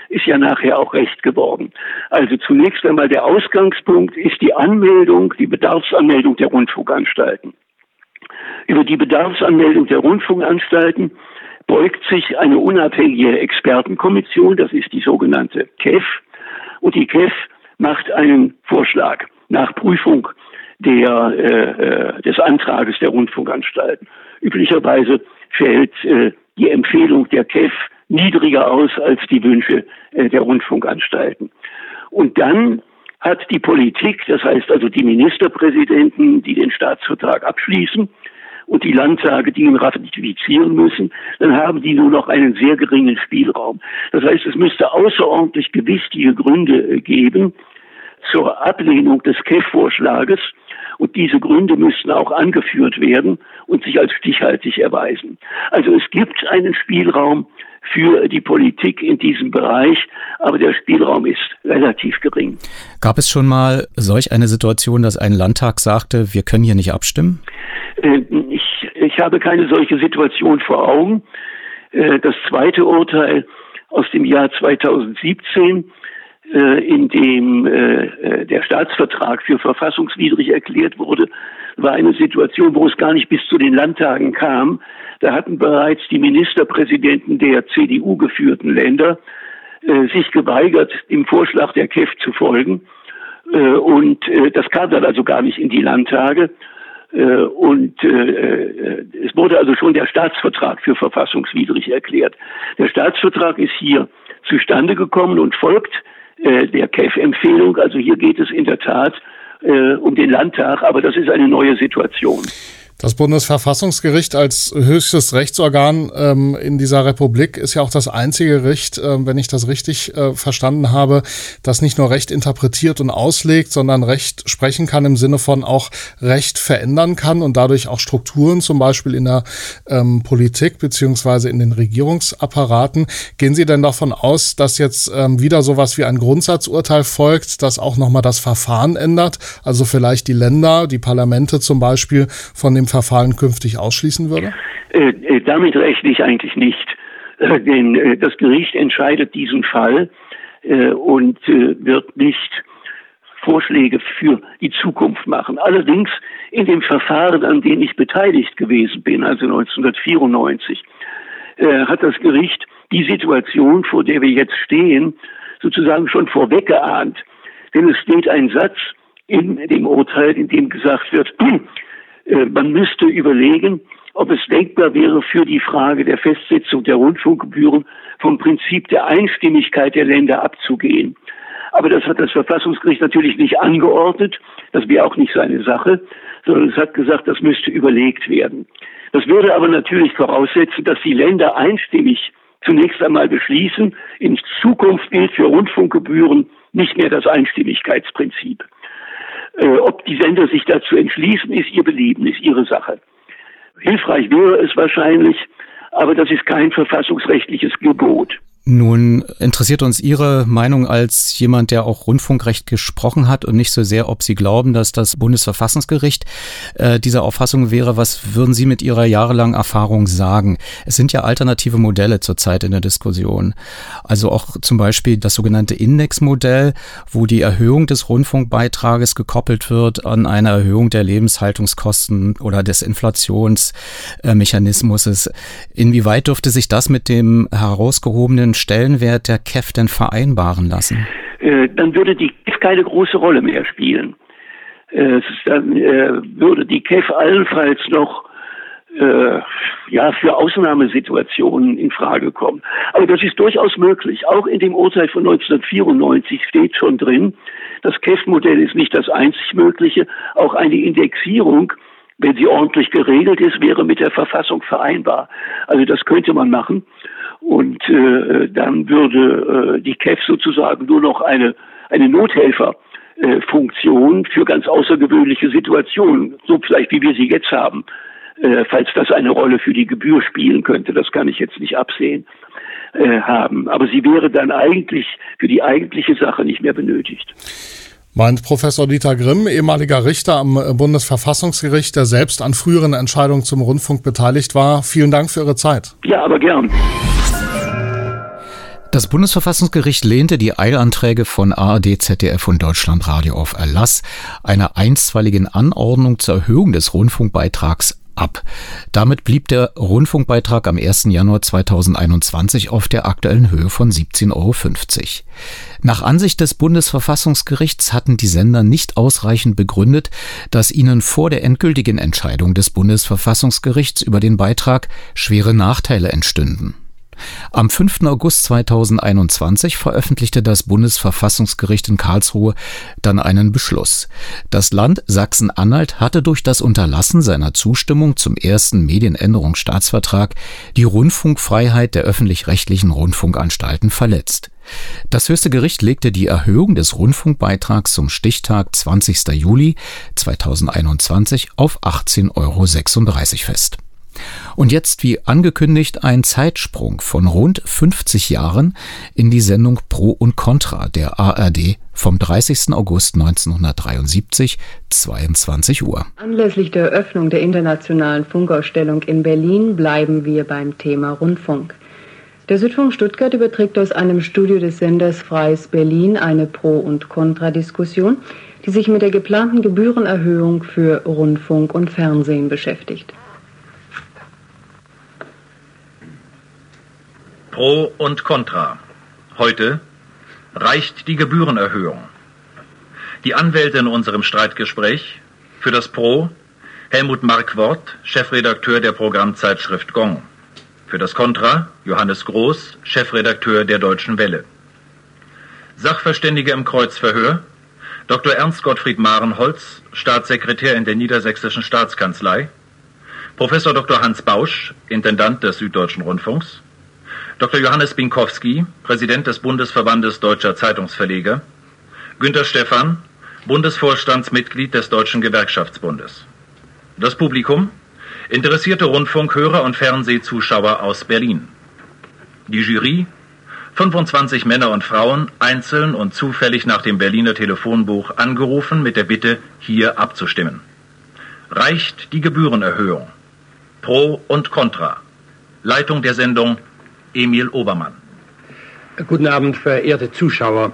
ist ja nachher auch recht geworden. Also zunächst einmal der Ausgangspunkt ist die Anmeldung, die Bedarfsanmeldung der Rundfunkanstalten. Über die Bedarfsanmeldung der Rundfunkanstalten beugt sich eine unabhängige Expertenkommission, das ist die sogenannte KEF, und die KEF macht einen Vorschlag. nach Prüfung der, äh, des Antrages der Rundfunkanstalten. Üblicherweise fällt äh, die Empfehlung der KEF niedriger aus als die Wünsche äh, der Rundfunkanstalten. Und dann hat die Politik, das heißt also die Ministerpräsidenten, die den Staatsvertrag abschließen, und die Landtage, die ihn ratifizieren müssen, dann haben die nur noch einen sehr geringen Spielraum. Das heißt, es müsste außerordentlich gewichtige Gründe äh, geben zur Ablehnung des KEF-Vorschlages und diese Gründe müssten auch angeführt werden und sich als stichhaltig erweisen. Also es gibt einen Spielraum, für die Politik in diesem Bereich, aber der Spielraum ist relativ gering. Gab es schon mal solch eine Situation, dass ein Landtag sagte, wir können hier nicht abstimmen? Äh, ich, ich habe keine solche Situation vor Augen. Äh, das zweite Urteil aus dem Jahr 2017 äh, in dem der Staatsvertrag für verfassungswidrig erklärt wurde, war eine Situation, wo es gar nicht bis zu den Landtagen kam. Da hatten bereits die Ministerpräsidenten der CDU geführten Länder äh, sich geweigert, dem Vorschlag der KEF zu folgen. Äh, und äh, das kam dann also gar nicht in die Landtage. Äh, und äh, äh, es wurde also schon der Staatsvertrag für verfassungswidrig erklärt. Der Staatsvertrag ist hier zustande gekommen und folgt der KEF-Empfehlung. Also hier geht es in der Tat um den Landtag, aber das ist eine neue Situation. Das Bundesverfassungsgericht als höchstes Rechtsorgan ähm, in dieser Republik ist ja auch das einzige Gericht, äh, wenn ich das richtig äh, verstanden habe, das nicht nur Recht interpretiert und auslegt, sondern Recht sprechen kann im Sinne von auch Recht verändern kann und dadurch auch Strukturen zum Beispiel in der ähm, Politik beziehungsweise in den Regierungsapparaten. Gehen Sie denn davon aus, dass jetzt ähm, wieder sowas wie ein Grundsatzurteil folgt, das auch nochmal das Verfahren ändert? Also vielleicht die Länder, die Parlamente zum Beispiel von dem Verfahren künftig ausschließen würde? Äh, äh, damit rechne ich eigentlich nicht. Äh, denn das Gericht entscheidet diesen Fall und wird nicht Vorschläge für die Zukunft machen. Allerdings in dem Verfahren, an dem ich beteiligt gewesen bin, also 1994, hat das Gericht die Situation, vor der wir jetzt stehen, sozusagen schon vorweggeahnt. Denn es steht ein Satz in dem Urteil, in dem gesagt wird, man müsste überlegen, ob es denkbar wäre, für die Frage der Festsetzung der Rundfunkgebühren vom Prinzip der Einstimmigkeit der Länder abzugehen. Aber das hat das Verfassungsgericht natürlich nicht angeordnet. Das wäre auch nicht seine Sache, sondern es hat gesagt, das müsste überlegt werden. Das würde aber natürlich voraussetzen, dass die Länder einstimmig zunächst einmal beschließen, in Zukunft gilt für Rundfunkgebühren nicht mehr das Einstimmigkeitsprinzip. Äh, ob die Sender sich dazu entschließen, ist ihr Belieben, ist ihre Sache. Hilfreich wäre es wahrscheinlich, aber das ist kein verfassungsrechtliches Gebot. Nun interessiert uns Ihre Meinung als jemand, der auch Rundfunkrecht gesprochen hat und nicht so sehr, ob Sie glauben, dass das Bundesverfassungsgericht äh, dieser Auffassung wäre. Was würden Sie mit Ihrer jahrelangen Erfahrung sagen? Es sind ja alternative Modelle zurzeit in der Diskussion. Also auch zum Beispiel das sogenannte Indexmodell, wo die Erhöhung des Rundfunkbeitrages gekoppelt wird an eine Erhöhung der Lebenshaltungskosten oder des Inflationsmechanismus. Inwieweit dürfte sich das mit dem herausgehobenen Stellenwert der KEF denn vereinbaren lassen? Äh, dann würde die KEF keine große Rolle mehr spielen. Äh, dann äh, würde die KEF allenfalls noch ja, für Ausnahmesituationen in Frage kommen. Aber das ist durchaus möglich. Auch in dem Urteil von 1994 steht schon drin, das KEF-Modell ist nicht das einzig Mögliche. Auch eine Indexierung, wenn sie ordentlich geregelt ist, wäre mit der Verfassung vereinbar. Also das könnte man machen. Und äh, dann würde äh, die KEF sozusagen nur noch eine, eine Nothelferfunktion äh, für ganz außergewöhnliche Situationen, so vielleicht wie wir sie jetzt haben, äh, falls das eine Rolle für die Gebühr spielen könnte, das kann ich jetzt nicht absehen, äh, haben. Aber sie wäre dann eigentlich für die eigentliche Sache nicht mehr benötigt. Meint Professor Dieter Grimm, ehemaliger Richter am Bundesverfassungsgericht, der selbst an früheren Entscheidungen zum Rundfunk beteiligt war. Vielen Dank für Ihre Zeit. Ja, aber gern. Das Bundesverfassungsgericht lehnte die Eilanträge von ARD, ZDF und Deutschlandradio auf Erlass einer einstweiligen Anordnung zur Erhöhung des Rundfunkbeitrags ab. Damit blieb der Rundfunkbeitrag am 1. Januar 2021 auf der aktuellen Höhe von 17,50 Euro. Nach Ansicht des Bundesverfassungsgerichts hatten die Sender nicht ausreichend begründet, dass ihnen vor der endgültigen Entscheidung des Bundesverfassungsgerichts über den Beitrag schwere Nachteile entstünden. Am 5. August 2021 veröffentlichte das Bundesverfassungsgericht in Karlsruhe dann einen Beschluss. Das Land Sachsen-Anhalt hatte durch das Unterlassen seiner Zustimmung zum ersten Medienänderungsstaatsvertrag die Rundfunkfreiheit der öffentlich-rechtlichen Rundfunkanstalten verletzt. Das höchste Gericht legte die Erhöhung des Rundfunkbeitrags zum Stichtag 20. Juli 2021 auf 18,36 Euro fest. Und jetzt, wie angekündigt, ein Zeitsprung von rund 50 Jahren in die Sendung Pro und Contra der ARD vom 30. August 1973, 22 Uhr. Anlässlich der Eröffnung der internationalen Funkausstellung in Berlin bleiben wir beim Thema Rundfunk. Der Südfunk Stuttgart überträgt aus einem Studio des Senders Freies Berlin eine Pro- und Kontradiskussion, die sich mit der geplanten Gebührenerhöhung für Rundfunk und Fernsehen beschäftigt. Pro und Contra. Heute reicht die Gebührenerhöhung. Die Anwälte in unserem Streitgespräch für das Pro Helmut Markwort, Chefredakteur der Programmzeitschrift Gong. Für das Contra Johannes Groß, Chefredakteur der Deutschen Welle. Sachverständige im Kreuzverhör Dr. Ernst Gottfried Marenholz, Staatssekretär in der Niedersächsischen Staatskanzlei, Professor Dr. Hans Bausch, Intendant des Süddeutschen Rundfunks, Dr. Johannes Binkowski, Präsident des Bundesverbandes Deutscher Zeitungsverleger, Günter Stephan, Bundesvorstandsmitglied des Deutschen Gewerkschaftsbundes. Das Publikum, interessierte Rundfunkhörer und Fernsehzuschauer aus Berlin. Die Jury, 25 Männer und Frauen, einzeln und zufällig nach dem Berliner Telefonbuch angerufen mit der Bitte, hier abzustimmen. Reicht die Gebührenerhöhung? Pro und Contra. Leitung der Sendung Emil Obermann. Guten Abend, verehrte Zuschauer.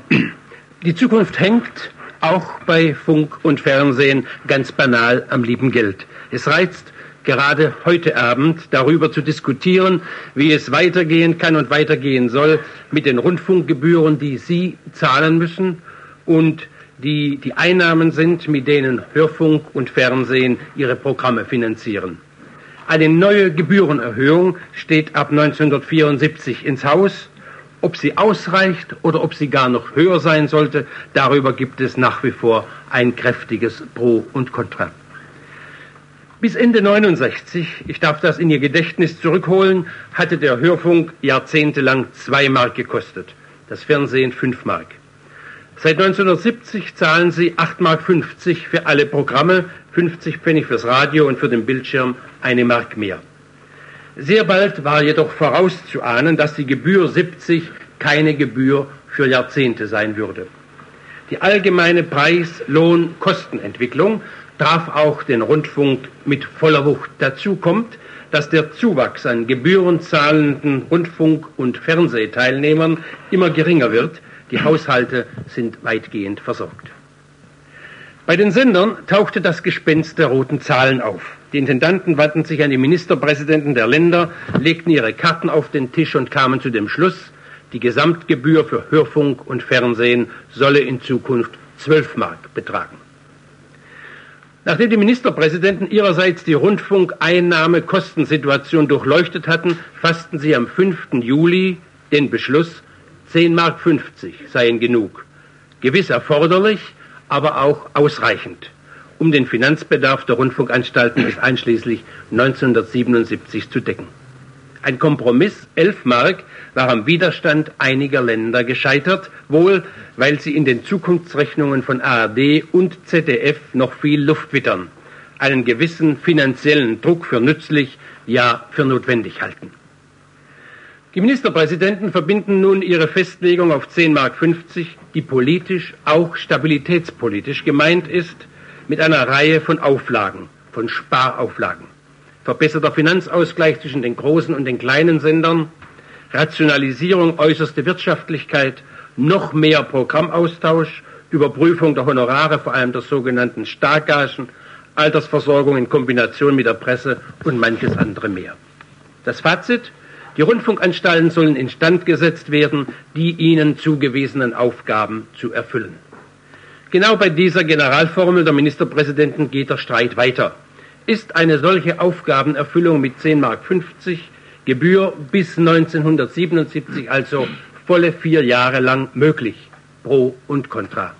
Die Zukunft hängt auch bei Funk und Fernsehen ganz banal am lieben Geld. Es reizt gerade heute Abend darüber zu diskutieren, wie es weitergehen kann und weitergehen soll mit den Rundfunkgebühren, die Sie zahlen müssen und die die Einnahmen sind, mit denen Hörfunk und Fernsehen ihre Programme finanzieren. Eine neue Gebührenerhöhung steht ab 1974 ins Haus. Ob sie ausreicht oder ob sie gar noch höher sein sollte, darüber gibt es nach wie vor ein kräftiges Pro und Contra. Bis Ende 69, ich darf das in Ihr Gedächtnis zurückholen, hatte der Hörfunk jahrzehntelang zwei Mark gekostet, das Fernsehen fünf Mark. Seit 1970 zahlen Sie 8,50 Mark für alle Programme, 50 Pfennig fürs Radio und für den Bildschirm eine Mark mehr. Sehr bald war jedoch vorauszuahnen, dass die Gebühr 70 keine Gebühr für Jahrzehnte sein würde. Die allgemeine Preis-Lohn-Kostenentwicklung traf auch den Rundfunk mit voller Wucht. Dazu kommt, dass der Zuwachs an gebührenzahlenden Rundfunk- und Fernsehteilnehmern immer geringer wird. Die Haushalte sind weitgehend versorgt. Bei den Sendern tauchte das Gespenst der roten Zahlen auf. Die Intendanten wandten sich an die Ministerpräsidenten der Länder, legten ihre Karten auf den Tisch und kamen zu dem Schluss, die Gesamtgebühr für Hörfunk und Fernsehen solle in Zukunft 12 Mark betragen. Nachdem die Ministerpräsidenten ihrerseits die Rundfunkeinnahme-Kostensituation durchleuchtet hatten, fassten sie am 5. Juli den Beschluss, 10 Mark 50 seien genug. Gewiss erforderlich, aber auch ausreichend, um den Finanzbedarf der Rundfunkanstalten bis einschließlich 1977 zu decken. Ein Kompromiss, 11 Mark, war am Widerstand einiger Länder gescheitert, wohl weil sie in den Zukunftsrechnungen von ARD und ZDF noch viel Luft wittern, einen gewissen finanziellen Druck für nützlich, ja für notwendig halten. Die Ministerpräsidenten verbinden nun ihre Festlegung auf 10 Mark 50, die politisch, auch stabilitätspolitisch gemeint ist, mit einer Reihe von Auflagen, von Sparauflagen. Verbesserter Finanzausgleich zwischen den großen und den kleinen Sendern, Rationalisierung äußerste Wirtschaftlichkeit, noch mehr Programmaustausch, Überprüfung der Honorare, vor allem der sogenannten Starkgagen, Altersversorgung in Kombination mit der Presse und manches andere mehr. Das Fazit? Die Rundfunkanstalten sollen instand gesetzt werden, die ihnen zugewiesenen Aufgaben zu erfüllen. Genau bei dieser Generalformel der Ministerpräsidenten geht der Streit weiter. Ist eine solche Aufgabenerfüllung mit 10 Mark 50 Gebühr bis 1977, also volle vier Jahre lang möglich? Pro und Contra.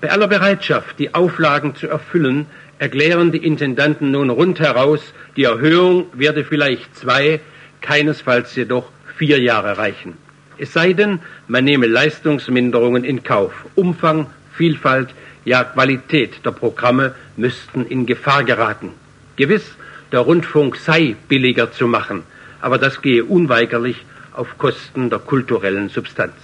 Bei aller Bereitschaft, die Auflagen zu erfüllen, erklären die Intendanten nun rundheraus, die Erhöhung werde vielleicht zwei, keinesfalls jedoch vier Jahre reichen. Es sei denn, man nehme Leistungsminderungen in Kauf. Umfang, Vielfalt, ja Qualität der Programme müssten in Gefahr geraten. Gewiss, der Rundfunk sei billiger zu machen, aber das gehe unweigerlich auf Kosten der kulturellen Substanz.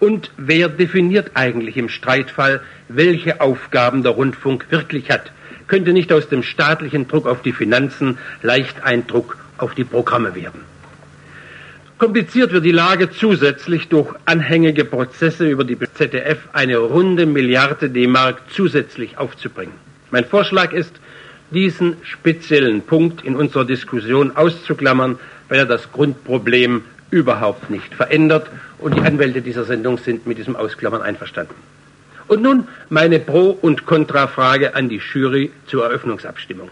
Und wer definiert eigentlich im Streitfall, welche Aufgaben der Rundfunk wirklich hat? Könnte nicht aus dem staatlichen Druck auf die Finanzen leicht ein Druck auf die Programme werden? Kompliziert wird die Lage zusätzlich durch anhängige Prozesse über die ZDF eine runde Milliarde D-Mark zusätzlich aufzubringen. Mein Vorschlag ist, diesen speziellen Punkt in unserer Diskussion auszuklammern, weil er das Grundproblem überhaupt nicht verändert und die Anwälte dieser Sendung sind mit diesem Ausklammern einverstanden. Und nun meine Pro- und Kontrafrage an die Jury zur Eröffnungsabstimmung.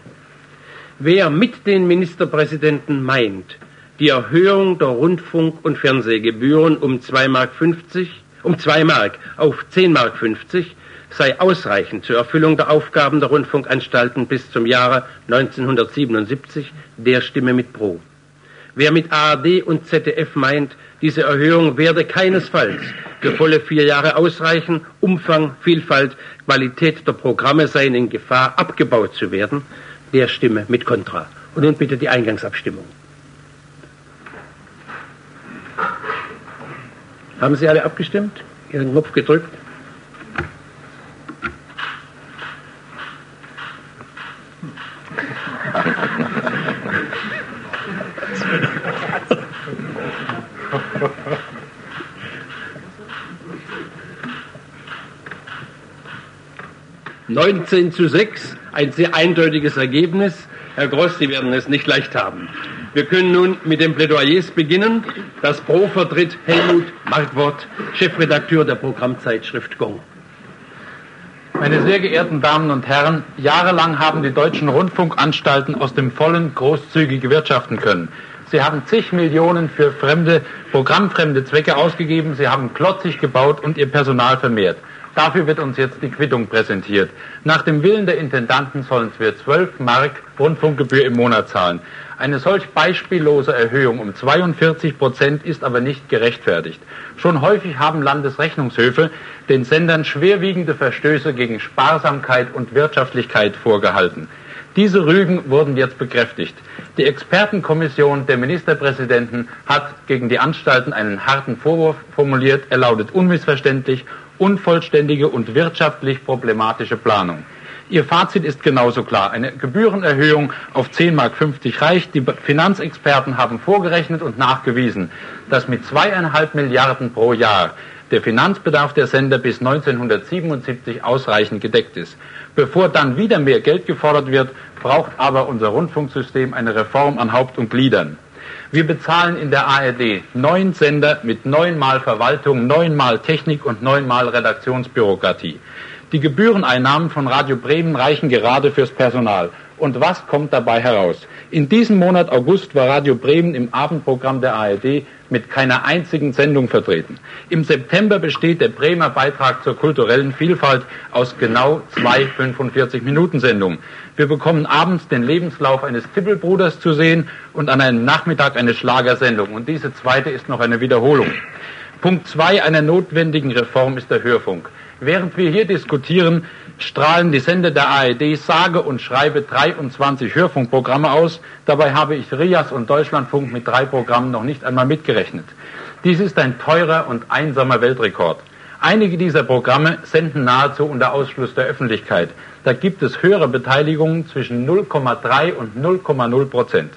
Wer mit den Ministerpräsidenten meint, die Erhöhung der Rundfunk- und Fernsehgebühren um 2 Mark 50, um 2 Mark auf 10 Mark 50 sei ausreichend zur Erfüllung der Aufgaben der Rundfunkanstalten bis zum Jahre 1977, der stimme mit Pro. Wer mit ARD und ZDF meint, diese Erhöhung werde keinesfalls für volle vier Jahre ausreichen, Umfang, Vielfalt, Qualität der Programme seien in Gefahr, abgebaut zu werden, der stimme mit Kontra. Und nun bitte die Eingangsabstimmung. Haben Sie alle abgestimmt? Ihren Knopf gedrückt? Neunzehn zu sechs, ein sehr eindeutiges Ergebnis. Herr Gross, Sie werden es nicht leicht haben. Wir können nun mit den Plädoyers beginnen. Das Pro vertritt Helmut Markwort, Chefredakteur der Programmzeitschrift Gong. Meine sehr geehrten Damen und Herren, jahrelang haben die deutschen Rundfunkanstalten aus dem Vollen großzügig wirtschaften können. Sie haben zig Millionen für fremde, programmfremde Zwecke ausgegeben, sie haben klotzig gebaut und ihr Personal vermehrt. Dafür wird uns jetzt die Quittung präsentiert. Nach dem Willen der Intendanten sollen wir 12 Mark Rundfunkgebühr im Monat zahlen. Eine solch beispiellose Erhöhung um 42 Prozent ist aber nicht gerechtfertigt. Schon häufig haben Landesrechnungshöfe den Sendern schwerwiegende Verstöße gegen Sparsamkeit und Wirtschaftlichkeit vorgehalten. Diese Rügen wurden jetzt bekräftigt. Die Expertenkommission der Ministerpräsidenten hat gegen die Anstalten einen harten Vorwurf formuliert. Er lautet unmissverständlich, unvollständige und wirtschaftlich problematische Planung. Ihr Fazit ist genauso klar. Eine Gebührenerhöhung auf 10 Mark 50 reicht. Die Finanzexperten haben vorgerechnet und nachgewiesen, dass mit zweieinhalb Milliarden pro Jahr der Finanzbedarf der Sender bis 1977 ausreichend gedeckt ist. Bevor dann wieder mehr Geld gefordert wird, braucht aber unser Rundfunksystem eine Reform an Haupt und Gliedern. Wir bezahlen in der ARD neun Sender mit neunmal Verwaltung, neunmal Technik und neunmal Redaktionsbürokratie. Die Gebühreneinnahmen von Radio Bremen reichen gerade fürs Personal. Und was kommt dabei heraus? In diesem Monat August war Radio Bremen im Abendprogramm der ARD mit keiner einzigen Sendung vertreten. Im September besteht der Bremer Beitrag zur kulturellen Vielfalt aus genau zwei 45-Minuten-Sendungen. Wir bekommen abends den Lebenslauf eines Tippelbruders zu sehen und an einem Nachmittag eine Schlagersendung. Und diese zweite ist noch eine Wiederholung. Punkt zwei einer notwendigen Reform ist der Hörfunk. Während wir hier diskutieren, strahlen die Sender der ARD sage und schreibe 23 Hörfunkprogramme aus. Dabei habe ich Rias und Deutschlandfunk mit drei Programmen noch nicht einmal mitgerechnet. Dies ist ein teurer und einsamer Weltrekord. Einige dieser Programme senden nahezu unter Ausschluss der Öffentlichkeit. Da gibt es höhere Beteiligungen zwischen 0,3 und 0,0 Prozent.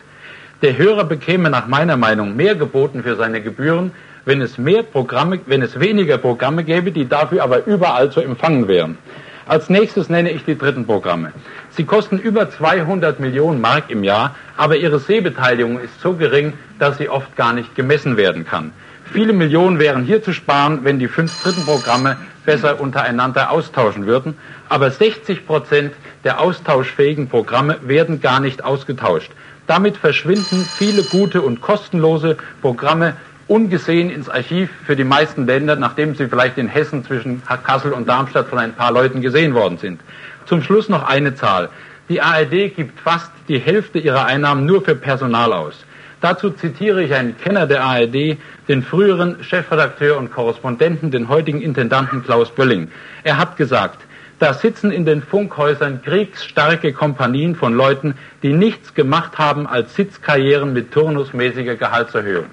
Der Hörer bekäme nach meiner Meinung mehr geboten für seine Gebühren, wenn es mehr Programme, wenn es weniger Programme gäbe, die dafür aber überall zu empfangen wären. Als nächstes nenne ich die dritten Programme. Sie kosten über 200 Millionen Mark im Jahr, aber ihre Sehbeteiligung ist so gering, dass sie oft gar nicht gemessen werden kann. Viele Millionen wären hier zu sparen, wenn die fünf dritten Programme besser untereinander austauschen würden, aber 60 Prozent der austauschfähigen Programme werden gar nicht ausgetauscht. Damit verschwinden viele gute und kostenlose Programme ungesehen ins Archiv für die meisten Länder, nachdem sie vielleicht in Hessen zwischen Kassel und Darmstadt von ein paar Leuten gesehen worden sind. Zum Schluss noch eine Zahl. Die ARD gibt fast die Hälfte ihrer Einnahmen nur für Personal aus. Dazu zitiere ich einen Kenner der ARD, den früheren Chefredakteur und Korrespondenten, den heutigen Intendanten Klaus Bölling. Er hat gesagt, da sitzen in den Funkhäusern kriegsstarke Kompanien von Leuten, die nichts gemacht haben als Sitzkarrieren mit turnusmäßiger Gehaltserhöhung.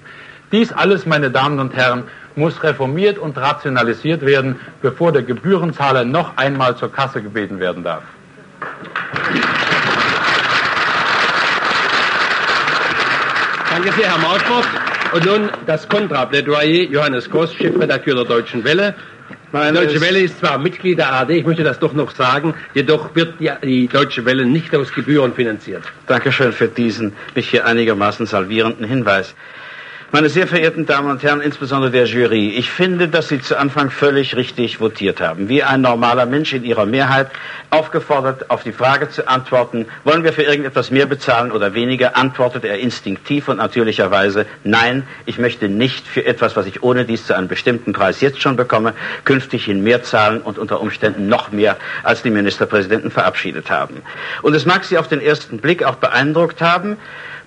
Dies alles, meine Damen und Herren, muss reformiert und rationalisiert werden, bevor der Gebührenzahler noch einmal zur Kasse gebeten werden darf. Danke sehr, Herr Mautbach. Und nun das Kontraplädoyer Johannes Koss, Chefredakteur der Deutschen Welle. Die Deutsche Welle ist zwar Mitglied der ARD, ich möchte das doch noch sagen, jedoch wird die, die Deutsche Welle nicht aus Gebühren finanziert. Dankeschön für diesen mich hier einigermaßen salvierenden Hinweis. Meine sehr verehrten Damen und Herren, insbesondere der Jury, ich finde, dass Sie zu Anfang völlig richtig votiert haben. Wie ein normaler Mensch in Ihrer Mehrheit aufgefordert, auf die Frage zu antworten, wollen wir für irgendetwas mehr bezahlen oder weniger, antwortet er instinktiv und natürlicherweise, nein, ich möchte nicht für etwas, was ich ohne dies zu einem bestimmten Preis jetzt schon bekomme, künftig hin mehr zahlen und unter Umständen noch mehr, als die Ministerpräsidenten verabschiedet haben. Und es mag Sie auf den ersten Blick auch beeindruckt haben,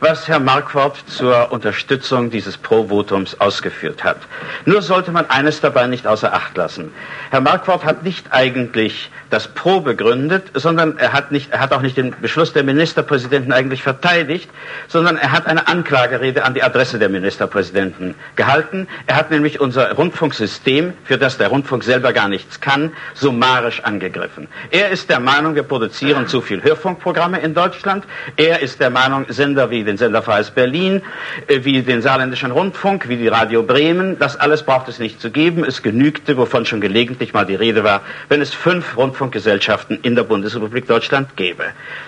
was Herr Marquardt zur Unterstützung dieses Pro-Votums ausgeführt hat. Nur sollte man eines dabei nicht außer Acht lassen. Herr Marquardt hat nicht eigentlich das Pro begründet, sondern er hat, nicht, er hat auch nicht den Beschluss der Ministerpräsidenten eigentlich verteidigt, sondern er hat eine Anklagerede an die Adresse der Ministerpräsidenten gehalten. Er hat nämlich unser Rundfunksystem, für das der Rundfunk selber gar nichts kann, summarisch angegriffen. Er ist der Meinung, wir produzieren zu viel Hörfunkprogramme in Deutschland. Er ist der Meinung, Sender wie den Sender Freies Berlin, äh, wie den Saarländischen Rundfunk, wie die Radio Bremen, das alles braucht es nicht zu geben. Es genügte, wovon schon gelegentlich mal die Rede war, wenn es fünf Rundfunkgesellschaften in der Bundesrepublik Deutschland gäbe.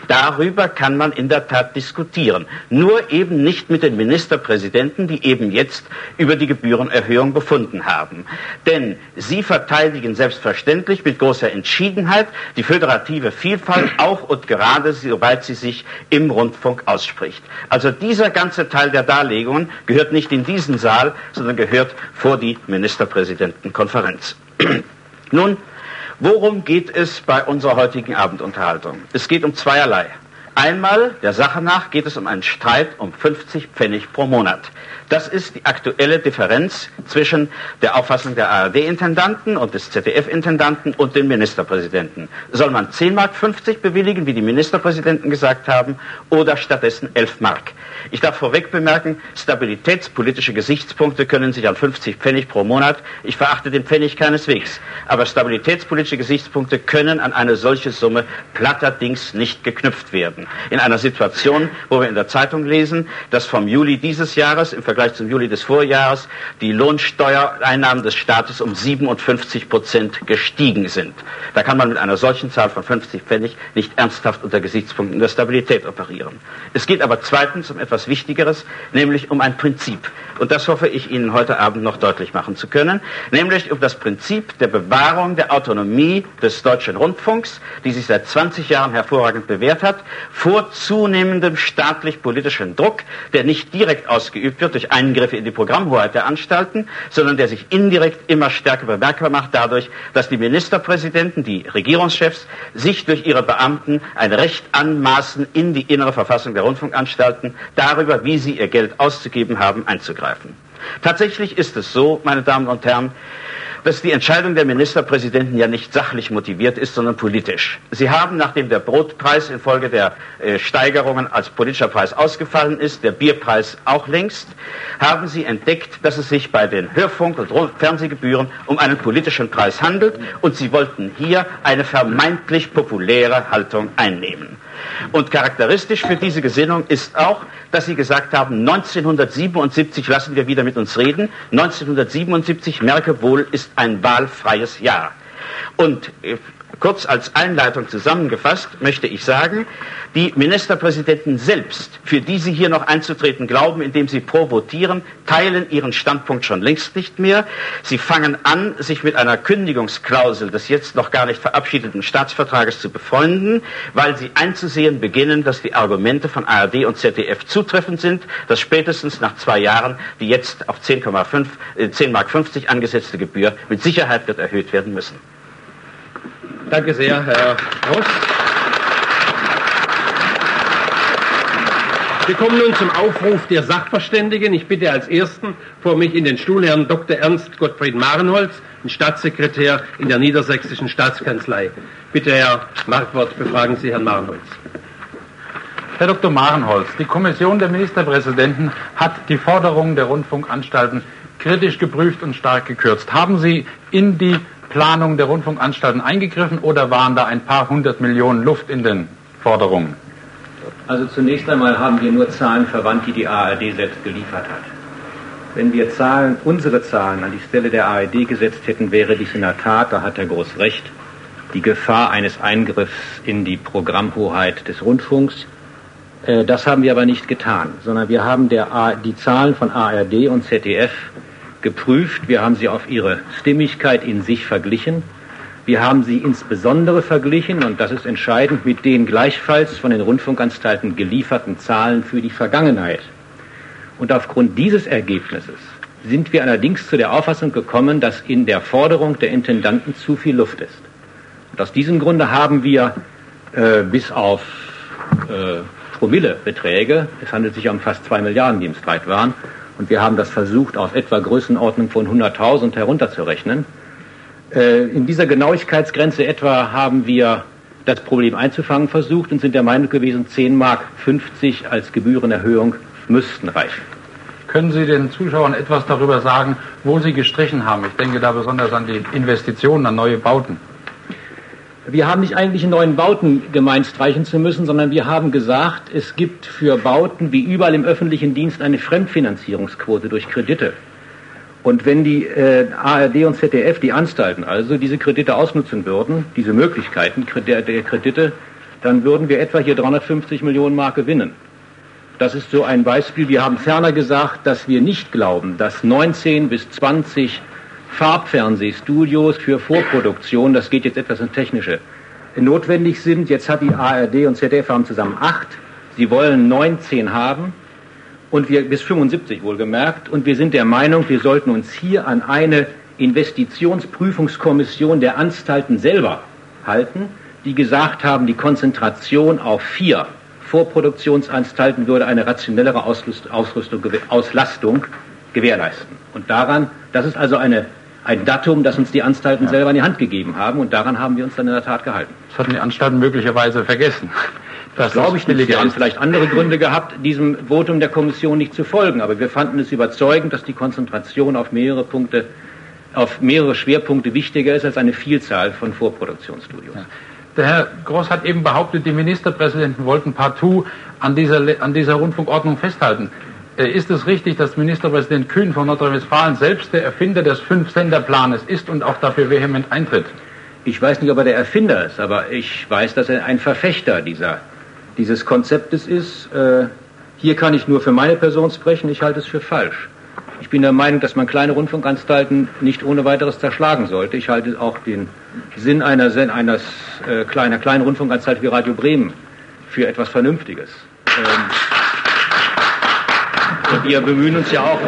Darüber kann man in der Tat diskutieren. Nur eben nicht mit den Ministerpräsidenten, die eben jetzt über die Gebührenerhöhung befunden haben. Denn sie verteidigen selbstverständlich mit großer Entschiedenheit die föderative Vielfalt auch und gerade, soweit sie sich im Rundfunk ausspricht. Also dieser ganze Teil der Darlegungen gehört nicht in diesen Saal, sondern gehört vor die Ministerpräsidentenkonferenz. Nun, worum geht es bei unserer heutigen Abendunterhaltung? Es geht um zweierlei. Einmal, der Sache nach, geht es um einen Streit um 50 Pfennig pro Monat. Das ist die aktuelle Differenz zwischen der Auffassung der ARD-Intendanten und des ZDF-Intendanten und den Ministerpräsidenten. Soll man 10 Mark 50 bewilligen, wie die Ministerpräsidenten gesagt haben, oder stattdessen 11 Mark? Ich darf vorweg bemerken, stabilitätspolitische Gesichtspunkte können sich an 50 Pfennig pro Monat, ich verachte den Pfennig keineswegs, aber stabilitätspolitische Gesichtspunkte können an eine solche Summe platterdings nicht geknüpft werden. In einer Situation, wo wir in der Zeitung lesen, dass vom Juli dieses Jahres im Vergleich Vergleich zum Juli des Vorjahres die Lohnsteuereinnahmen des Staates um 57 Prozent gestiegen sind. Da kann man mit einer solchen Zahl von 50 Pfennig nicht ernsthaft unter Gesichtspunkten der Stabilität operieren. Es geht aber zweitens um etwas Wichtigeres, nämlich um ein Prinzip. Und das hoffe ich Ihnen heute Abend noch deutlich machen zu können, nämlich um das Prinzip der Bewahrung der Autonomie des deutschen Rundfunks, die sich seit 20 Jahren hervorragend bewährt hat, vor zunehmendem staatlich-politischen Druck, der nicht direkt ausgeübt wird durch Eingriffe in die Programmhoheit der Anstalten, sondern der sich indirekt immer stärker bemerkbar macht dadurch, dass die Ministerpräsidenten, die Regierungschefs, sich durch ihre Beamten ein Recht anmaßen, in die innere Verfassung der Rundfunkanstalten darüber, wie sie ihr Geld auszugeben haben, einzugreifen. Tatsächlich ist es so, meine Damen und Herren, dass die Entscheidung der Ministerpräsidenten ja nicht sachlich motiviert ist, sondern politisch. Sie haben, nachdem der Brotpreis infolge der äh, Steigerungen als politischer Preis ausgefallen ist, der Bierpreis auch längst, haben sie entdeckt, dass es sich bei den Hörfunk- und Fernsehgebühren um einen politischen Preis handelt und sie wollten hier eine vermeintlich populäre Haltung einnehmen. Und charakteristisch für diese Gesinnung ist auch, dass Sie gesagt haben, 1977 lassen wir wieder mit uns reden. 1977, merke wohl, ist ein wahlfreies Jahr. Und äh, Kurz als Einleitung zusammengefasst möchte ich sagen, die Ministerpräsidenten selbst, für die Sie hier noch einzutreten glauben, indem Sie provotieren, teilen Ihren Standpunkt schon längst nicht mehr. Sie fangen an, sich mit einer Kündigungsklausel des jetzt noch gar nicht verabschiedeten Staatsvertrages zu befreunden, weil Sie einzusehen beginnen, dass die Argumente von ARD und ZDF zutreffend sind, dass spätestens nach zwei Jahren die jetzt auf 10,5, äh, 10 Mark 50 angesetzte Gebühr mit Sicherheit wird erhöht werden müssen. Danke sehr, Herr Ross. Wir kommen nun zum Aufruf der Sachverständigen. Ich bitte als Ersten vor mich in den Stuhl Herrn Dr. Ernst Gottfried Marenholz, den Staatssekretär in der Niedersächsischen Staatskanzlei. Bitte, Herr Markwort, befragen Sie Herrn Marenholz. Herr Dr. Marenholz, die Kommission der Ministerpräsidenten hat die Forderungen der Rundfunkanstalten kritisch geprüft und stark gekürzt. Haben Sie in die Planung der Rundfunkanstalten eingegriffen oder waren da ein paar hundert Millionen Luft in den Forderungen? Also zunächst einmal haben wir nur Zahlen verwandt, die die ARD selbst geliefert hat. Wenn wir Zahlen, unsere Zahlen an die Stelle der ARD gesetzt hätten, wäre dies in der Tat, da hat Herr Groß recht, die Gefahr eines Eingriffs in die Programmhoheit des Rundfunks. Äh, das haben wir aber nicht getan, sondern wir haben der, die Zahlen von ARD und ZDF geprüft. Wir haben sie auf ihre Stimmigkeit in sich verglichen wir haben sie insbesondere verglichen, und das ist entscheidend, mit den gleichfalls von den Rundfunkanstalten gelieferten Zahlen für die Vergangenheit. Und aufgrund dieses Ergebnisses sind wir allerdings zu der Auffassung gekommen, dass in der Forderung der Intendanten zu viel Luft ist. Und aus diesem Grunde haben wir äh, bis auf äh, Promillebeträge, es handelt sich um fast zwei Milliarden, die im Streit waren, und wir haben das versucht, auf etwa Größenordnung von 100.000 herunterzurechnen, äh, in dieser Genauigkeitsgrenze etwa haben wir das Problem einzufangen versucht und sind der Meinung gewesen, 10 Mark 50 als Gebührenerhöhung müssten reichen. Können Sie den Zuschauern etwas darüber sagen, wo Sie gestrichen haben? Ich denke da besonders an die Investitionen, an neue Bauten. Wir haben nicht eigentlich in neuen Bauten gemeint, streichen zu müssen, sondern wir haben gesagt, es gibt für Bauten wie überall im öffentlichen Dienst eine Fremdfinanzierungsquote durch Kredite. Und wenn die äh, ARD und ZDF, die Anstalten also, diese Kredite ausnutzen würden, diese Möglichkeiten der, der Kredite, dann würden wir etwa hier 350 Millionen Mark gewinnen. Das ist so ein Beispiel. Wir haben ferner gesagt, dass wir nicht glauben, dass 19 bis 20 Farbfernsehstudios für Vorproduktion, das geht jetzt etwas ins Technische, notwendig sind. Jetzt hat die ARD und ZDF haben zusammen acht. Sie wollen 19 haben und wir bis 75 wohlgemerkt. Und wir sind der Meinung, wir sollten uns hier an eine Investitionsprüfungskommission der Anstalten selber halten, die gesagt haben, die Konzentration auf vier Vorproduktionsanstalten würde eine rationellere Ausrüstung, Auslastung gewährleisten. Und daran, das ist also eine, ein Datum, das uns die Anstalten ja. selber in die Hand gegeben haben und daran haben wir uns dann in der Tat gehalten. Das hatten die Anstalten möglicherweise vergessen. Das glaube ich nicht. Wir haben vielleicht andere Gründe gehabt, diesem Votum der Kommission nicht zu folgen. Aber wir fanden es überzeugend, dass die Konzentration auf mehrere Punkte, auf mehrere Schwerpunkte wichtiger ist als eine Vielzahl von Vorproduktionsstudios. Ja. Der Herr Groß hat eben behauptet, die Ministerpräsidenten wollten partout an dieser, an dieser Rundfunkordnung festhalten. Äh, ist es richtig, dass Ministerpräsident Kühn von Nordrhein-Westfalen selbst der Erfinder des Fünf-Sender-Planes ist und auch dafür vehement eintritt? Ich weiß nicht, ob er der Erfinder ist, aber ich weiß, dass er ein Verfechter dieser dieses Konzeptes ist, äh, hier kann ich nur für meine Person sprechen, ich halte es für falsch. Ich bin der Meinung, dass man kleine Rundfunkanstalten nicht ohne weiteres zerschlagen sollte. Ich halte auch den Sinn einer, eines, äh, kleiner kleinen Rundfunkanstalt wie Radio Bremen für etwas Vernünftiges. Ähm, wir bemühen uns ja auch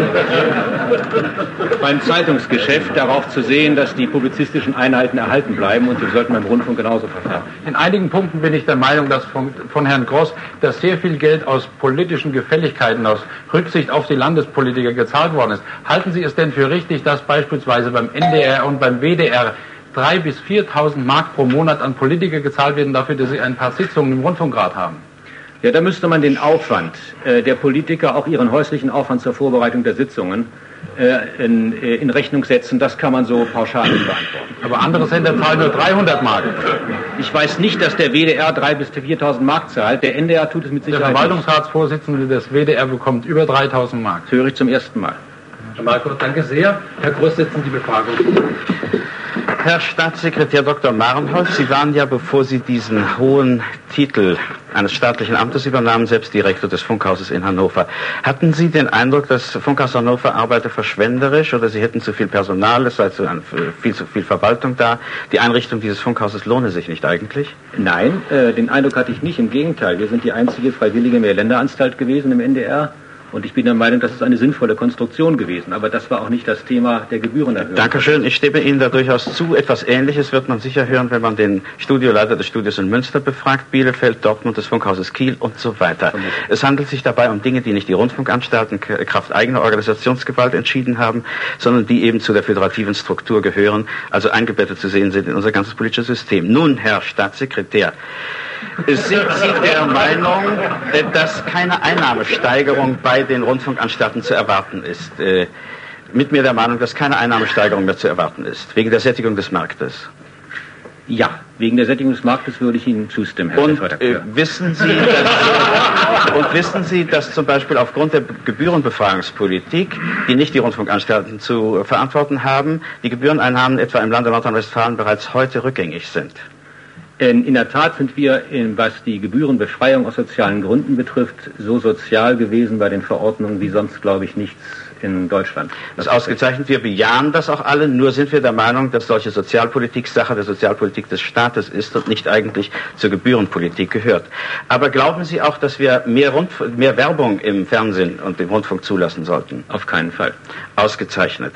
beim Zeitungsgeschäft darauf zu sehen, dass die publizistischen Einheiten erhalten bleiben und wir sollten beim Rundfunk genauso verfahren. In einigen Punkten bin ich der Meinung, dass von, von Herrn Gross, dass sehr viel Geld aus politischen Gefälligkeiten, aus Rücksicht auf die Landespolitiker gezahlt worden ist. Halten Sie es denn für richtig, dass beispielsweise beim NDR und beim WDR drei bis 4.000 Mark pro Monat an Politiker gezahlt werden dafür, dass sie ein paar Sitzungen im Rundfunkrat haben? Ja, da müsste man den Aufwand äh, der Politiker, auch ihren häuslichen Aufwand zur Vorbereitung der Sitzungen, äh, in, äh, in, Rechnung setzen. Das kann man so pauschal nicht beantworten. Aber andere Sender zahlen nur 300 Mark. Ich weiß nicht, dass der WDR 3.000 bis 4.000 Mark zahlt. Der NDR tut es mit Sicherheit Der Verwaltungsratsvorsitzende des WDR bekommt über 3.000 Mark. Das höre ich zum ersten Mal. Herr Marco, danke sehr. Herr Groß, setzen die Befragung. Herr Staatssekretär Dr. Marenholz, Sie waren ja, bevor Sie diesen hohen Titel eines staatlichen Amtes übernahmen, selbst Direktor des Funkhauses in Hannover. Hatten Sie den Eindruck, dass Funkhaus Hannover arbeite verschwenderisch oder Sie hätten zu viel Personal, es sei zu, viel zu viel Verwaltung da? Die Einrichtung dieses Funkhauses lohne sich nicht eigentlich? Nein, äh, den Eindruck hatte ich nicht. Im Gegenteil, wir sind die einzige freiwillige Mehrländeranstalt gewesen im NDR. Und ich bin der Meinung, das ist eine sinnvolle Konstruktion gewesen. Aber das war auch nicht das Thema der Gebührenerhöhung. Dankeschön. Ich stimme Ihnen da durchaus zu. Etwas Ähnliches wird man sicher hören, wenn man den Studioleiter des Studios in Münster befragt, Bielefeld, Dortmund, des Funkhauses Kiel und so weiter. Es handelt sich dabei um Dinge, die nicht die Rundfunkanstalten Kraft eigener Organisationsgewalt entschieden haben, sondern die eben zu der föderativen Struktur gehören, also eingebettet zu sehen sind in unser ganzes politisches System. Nun, Herr Staatssekretär, sind Sie der Meinung, äh, dass keine Einnahmesteigerung bei den Rundfunkanstalten zu erwarten ist? Äh, mit mir der Meinung, dass keine Einnahmesteigerung mehr zu erwarten ist, wegen der Sättigung des Marktes. Ja, wegen der Sättigung des Marktes würde ich Ihnen zustimmen, Herr und, äh, wissen Sie, dass, und wissen Sie, dass zum Beispiel aufgrund der Gebührenbefreiungspolitik, die nicht die Rundfunkanstalten zu verantworten haben, die Gebühreneinnahmen etwa im Lande Nordrhein-Westfalen bereits heute rückgängig sind? In der Tat sind wir, was die Gebührenbefreiung aus sozialen Gründen betrifft, so sozial gewesen bei den Verordnungen wie sonst, glaube ich, nichts in Deutschland. Das ist ausgezeichnet. Wir bejahen das auch alle. Nur sind wir der Meinung, dass solche Sozialpolitik Sache der Sozialpolitik des Staates ist und nicht eigentlich zur Gebührenpolitik gehört. Aber glauben Sie auch, dass wir mehr, Rundf mehr Werbung im Fernsehen und im Rundfunk zulassen sollten? Auf keinen Fall. Ausgezeichnet.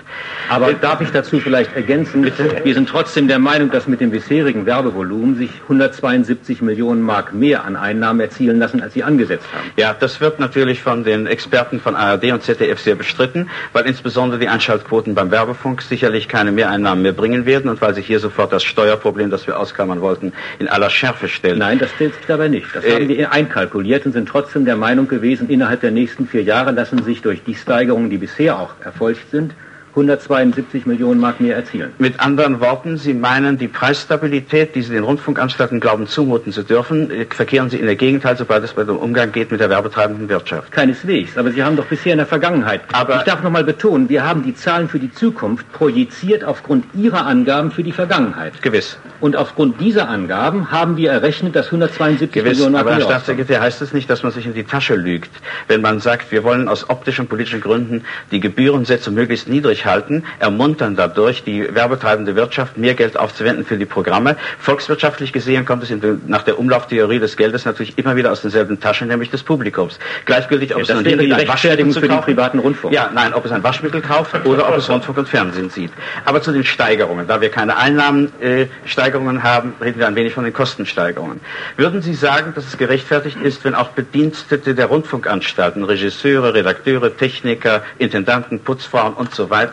Aber äh, darf ich dazu vielleicht ergänzen? Bitte? Wir sind trotzdem der Meinung, dass mit dem bisherigen Werbevolumen sich 172 Millionen Mark mehr an Einnahmen erzielen lassen, als Sie angesetzt haben. Ja, das wird natürlich von den Experten von ARD und ZDF sehr bestritten bestritten, weil insbesondere die Einschaltquoten beim Werbefunk sicherlich keine Mehreinnahmen mehr bringen werden und weil sich hier sofort das Steuerproblem, das wir ausklammern wollten, in aller Schärfe stellt. Nein, das stellt sich dabei nicht. Das äh, haben wir einkalkuliert und sind trotzdem der Meinung gewesen, innerhalb der nächsten vier Jahre lassen sich durch die Steigerungen, die bisher auch erfolgt sind, 172 Millionen Mark mehr erzielen. Mit anderen Worten, Sie meinen, die Preisstabilität, die Sie den Rundfunkanstalten glauben zumuten zu dürfen, äh, verkehren Sie in der Gegenteil, sobald es bei dem Umgang geht mit der werbetreibenden Wirtschaft. Keineswegs, aber Sie haben doch bisher in der Vergangenheit. Aber ich darf noch mal betonen, wir haben die Zahlen für die Zukunft projiziert aufgrund Ihrer Angaben für die Vergangenheit. Gewiss. Und aufgrund dieser Angaben haben wir errechnet, dass 172 Gewiss, Millionen Mark Aber Herr Staatssekretär, heißt es nicht, dass man sich in die Tasche lügt, wenn man sagt, wir wollen aus optischen politischen Gründen die Gebührensätze möglichst niedrig halten, ermuntern dadurch die werbetreibende Wirtschaft mehr Geld aufzuwenden für die Programme. Volkswirtschaftlich gesehen kommt es den, nach der Umlauftheorie des Geldes natürlich immer wieder aus denselben Taschen, nämlich des Publikums. Gleichgültig, ob ja, es nun die Rechtfertigung für den privaten Rundfunk. Ja, nein, ob es ein Waschmittel kauft oder ob es Rundfunk und Fernsehen sieht. Aber zu den Steigerungen, da wir keine Einnahmensteigerungen äh, haben, reden wir ein wenig von den Kostensteigerungen. Würden Sie sagen, dass es gerechtfertigt ist, wenn auch Bedienstete der Rundfunkanstalten, Regisseure, Redakteure, Techniker, Intendanten, Putzfrauen und so weiter,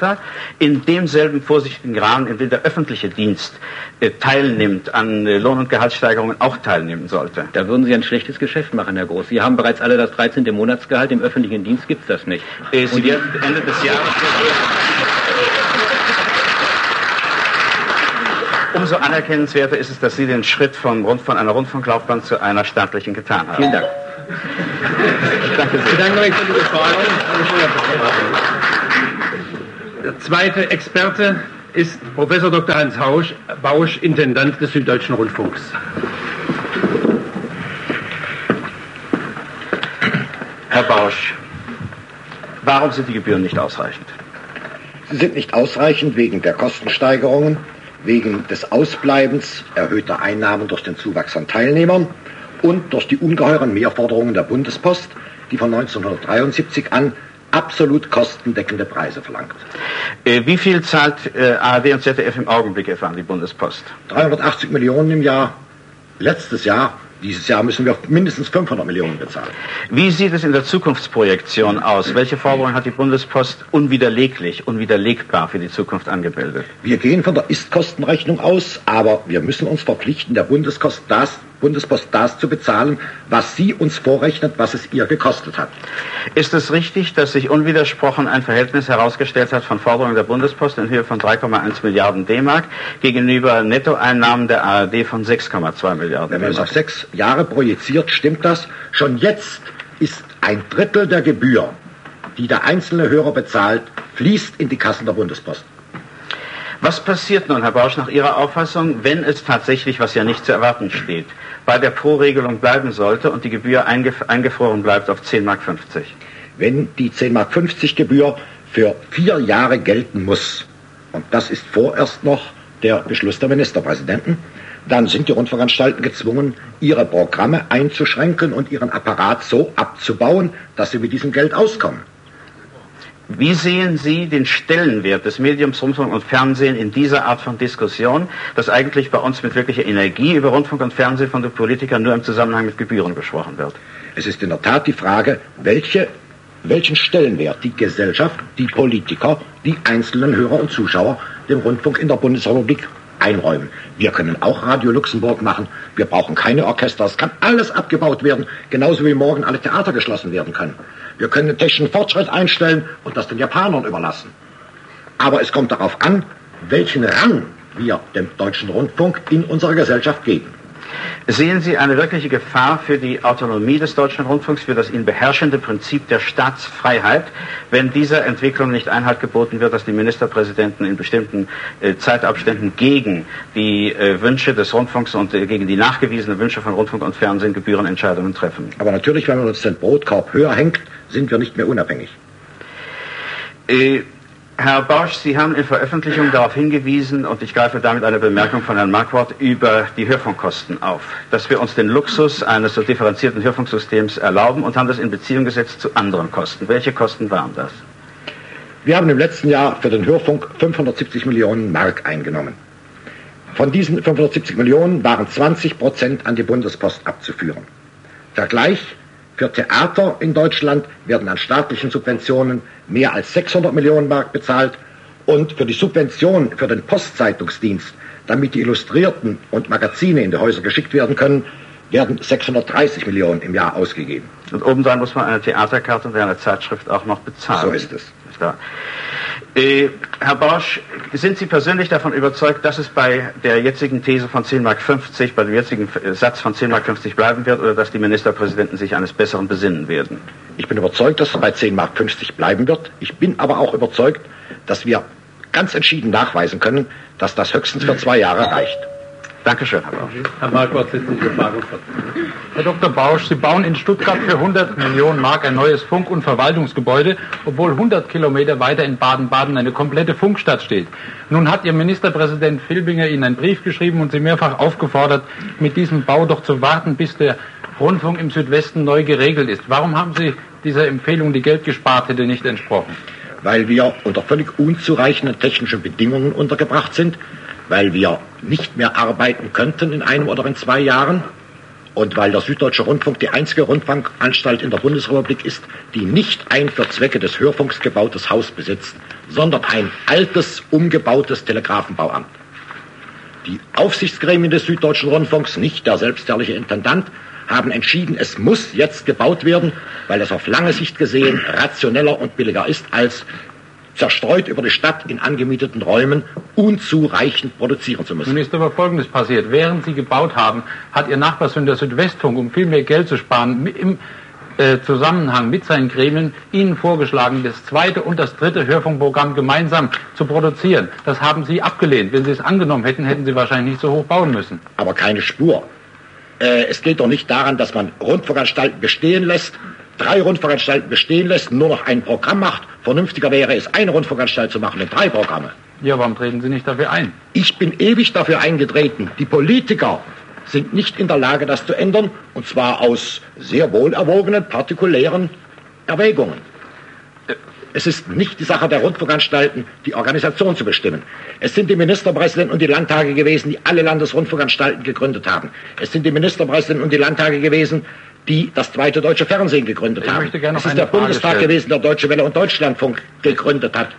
in demselben vorsichtigen Rahmen, in dem der öffentliche Dienst äh, teilnimmt, an äh, Lohn- und Gehaltssteigerungen auch teilnehmen sollte. Da würden Sie ein schlechtes Geschäft machen, Herr Groß. Sie haben bereits alle das 13. Monatsgehalt, im öffentlichen Dienst gibt es das nicht. Äh, Sie werden Ende des Jahres... Umso anerkennenswerter ist es, dass Sie den Schritt von, Rund, von einer Rundfunklaufbahn zu einer staatlichen getan haben. Vielen Dank. Danke sehr. Ich bedanke mich für die Frage. Der zweite Experte ist Professor Dr. Hans Hausch, Bausch, Intendant des Süddeutschen Rundfunks. Herr Bausch, warum sind die Gebühren nicht ausreichend? Sie sind nicht ausreichend wegen der Kostensteigerungen, wegen des Ausbleibens erhöhter Einnahmen durch den Zuwachs an Teilnehmern und durch die ungeheuren Mehrforderungen der Bundespost, die von 1973 an absolut kostendeckende Preise verlangt. Äh, wie viel zahlt äh, ARD und ZDF im Augenblick etwa an die Bundespost? 380 Millionen im Jahr. Letztes Jahr dieses Jahr müssen wir mindestens 500 Millionen bezahlen. Wie sieht es in der Zukunftsprojektion aus? Welche Forderungen hat die Bundespost unwiderleglich, unwiderlegbar für die Zukunft angebildet? Wir gehen von der Ist-Kostenrechnung aus, aber wir müssen uns verpflichten, der Bundespost das, Bundespost das zu bezahlen, was sie uns vorrechnet, was es ihr gekostet hat. Ist es richtig, dass sich unwidersprochen ein Verhältnis herausgestellt hat von Forderungen der Bundespost in Höhe von 3,1 Milliarden D-Mark gegenüber Nettoeinnahmen der ARD von 6,2 Milliarden Wenn man es auf sechs Jahre projiziert, stimmt das. Schon jetzt ist ein Drittel der Gebühr, die der einzelne Hörer bezahlt, fließt in die Kassen der Bundespost. Was passiert nun, Herr Bausch, nach Ihrer Auffassung, wenn es tatsächlich, was ja nicht zu erwarten steht, bei der Pro-Regelung bleiben sollte und die Gebühr eingef eingefroren bleibt auf 10,50 Mark? Wenn die 10,50 Mark Gebühr für vier Jahre gelten muss, und das ist vorerst noch der Beschluss der Ministerpräsidenten, dann sind die Rundfunkanstalten gezwungen, ihre Programme einzuschränken und ihren Apparat so abzubauen, dass sie mit diesem Geld auskommen. Wie sehen Sie den Stellenwert des Mediums Rundfunk und Fernsehen in dieser Art von Diskussion, dass eigentlich bei uns mit wirklicher Energie über Rundfunk und Fernsehen von den Politikern nur im Zusammenhang mit Gebühren gesprochen wird? Es ist in der Tat die Frage, welche, welchen Stellenwert die Gesellschaft, die Politiker, die einzelnen Hörer und Zuschauer dem Rundfunk in der Bundesrepublik einräumen. Wir können auch Radio Luxemburg machen. Wir brauchen keine Orchester. Es kann alles abgebaut werden, genauso wie morgen alle Theater geschlossen werden können. Wir können den technischen Fortschritt einstellen und das den Japanern überlassen. Aber es kommt darauf an, welchen Rang wir dem deutschen Rundfunk in unserer Gesellschaft geben. Sehen Sie eine wirkliche Gefahr für die Autonomie des deutschen Rundfunks, für das ihn beherrschende Prinzip der Staatsfreiheit, wenn dieser Entwicklung nicht Einhalt geboten wird, dass die Ministerpräsidenten in bestimmten äh, Zeitabständen gegen die äh, Wünsche des Rundfunks und äh, gegen die nachgewiesenen Wünsche von Rundfunk und Fernsehen Gebührenentscheidungen treffen? Aber natürlich, wenn man uns den Brotkorb höher hängt, sind wir nicht mehr unabhängig. Äh, Herr Bausch, Sie haben in Veröffentlichung darauf hingewiesen, und ich greife damit eine Bemerkung von Herrn Marquardt über die Hörfunkkosten auf, dass wir uns den Luxus eines so differenzierten Hörfunksystems erlauben und haben das in Beziehung gesetzt zu anderen Kosten. Welche Kosten waren das? Wir haben im letzten Jahr für den Hörfunk 570 Millionen Mark eingenommen. Von diesen 570 Millionen waren 20 Prozent an die Bundespost abzuführen. Vergleich für Theater in Deutschland werden an staatlichen Subventionen mehr als 600 Millionen Mark bezahlt und für die Subvention für den Postzeitungsdienst, damit die Illustrierten und Magazine in die Häuser geschickt werden können, werden 630 Millionen im Jahr ausgegeben. Und obendrein muss man eine Theaterkarte und eine Zeitschrift auch noch bezahlen. So ist es. Äh, Herr Borsch, sind Sie persönlich davon überzeugt, dass es bei der jetzigen These von 10,50 Mark, bei dem jetzigen Satz von 10,50 Mark bleiben wird oder dass die Ministerpräsidenten sich eines Besseren besinnen werden? Ich bin überzeugt, dass es bei 10,50 Mark bleiben wird. Ich bin aber auch überzeugt, dass wir ganz entschieden nachweisen können, dass das höchstens für zwei Jahre reicht. Dankeschön, Herr Bausch. Herr Marquardt, letztliche Frage. Herr Dr. Bausch, Sie bauen in Stuttgart für 100 Millionen Mark ein neues Funk- und Verwaltungsgebäude, obwohl 100 Kilometer weiter in Baden-Baden eine komplette Funkstadt steht. Nun hat Ihr Ministerpräsident Filbinger Ihnen einen Brief geschrieben und Sie mehrfach aufgefordert, mit diesem Bau doch zu warten, bis der Rundfunk im Südwesten neu geregelt ist. Warum haben Sie dieser Empfehlung, die Geld gespart hätte, nicht entsprochen? Weil wir unter völlig unzureichenden technischen Bedingungen untergebracht sind weil wir nicht mehr arbeiten könnten in einem oder in zwei Jahren und weil der Süddeutsche Rundfunk die einzige Rundfunkanstalt in der Bundesrepublik ist, die nicht ein für Zwecke des Hörfunks gebautes Haus besitzt, sondern ein altes, umgebautes Telegrafenbauamt. Die Aufsichtsgremien des Süddeutschen Rundfunks, nicht der selbstherrliche Intendant, haben entschieden, es muss jetzt gebaut werden, weil es auf lange Sicht gesehen rationeller und billiger ist, als zerstreut über die Stadt in angemieteten Räumen unzureichend produzieren zu müssen. Nun ist aber Folgendes passiert. Während Sie gebaut haben, hat Ihr Nachbarsund der Südwestfunk, um viel mehr Geld zu sparen, im äh, Zusammenhang mit seinen Gremien Ihnen vorgeschlagen, das zweite und das dritte Hörfunkprogramm gemeinsam zu produzieren. Das haben Sie abgelehnt. Wenn Sie es angenommen hätten, hätten Sie wahrscheinlich nicht so hoch bauen müssen. Aber keine Spur. Äh, es geht doch nicht daran, dass man Rundfunkanstalten bestehen lässt, drei Rundfunkanstalten bestehen lässt, nur noch ein Programm macht. Vernünftiger wäre es, eine Rundfunkanstalt zu machen und drei Programme. Ja, warum treten Sie nicht dafür ein? Ich bin ewig dafür eingetreten. Die Politiker sind nicht in der Lage, das zu ändern, und zwar aus sehr wohlerwogenen, partikulären Erwägungen. Es ist nicht die Sache der Rundfunkanstalten, die Organisation zu bestimmen. Es sind die Ministerpräsidenten und die Landtage gewesen, die alle Landesrundfunkanstalten gegründet haben. Es sind die Ministerpräsidenten und die Landtage gewesen, die das zweite deutsche Fernsehen gegründet ich haben. Möchte gerne es ist der Frage Bundestag stellen. gewesen, der Deutsche Welle und Deutschlandfunk gegründet hat.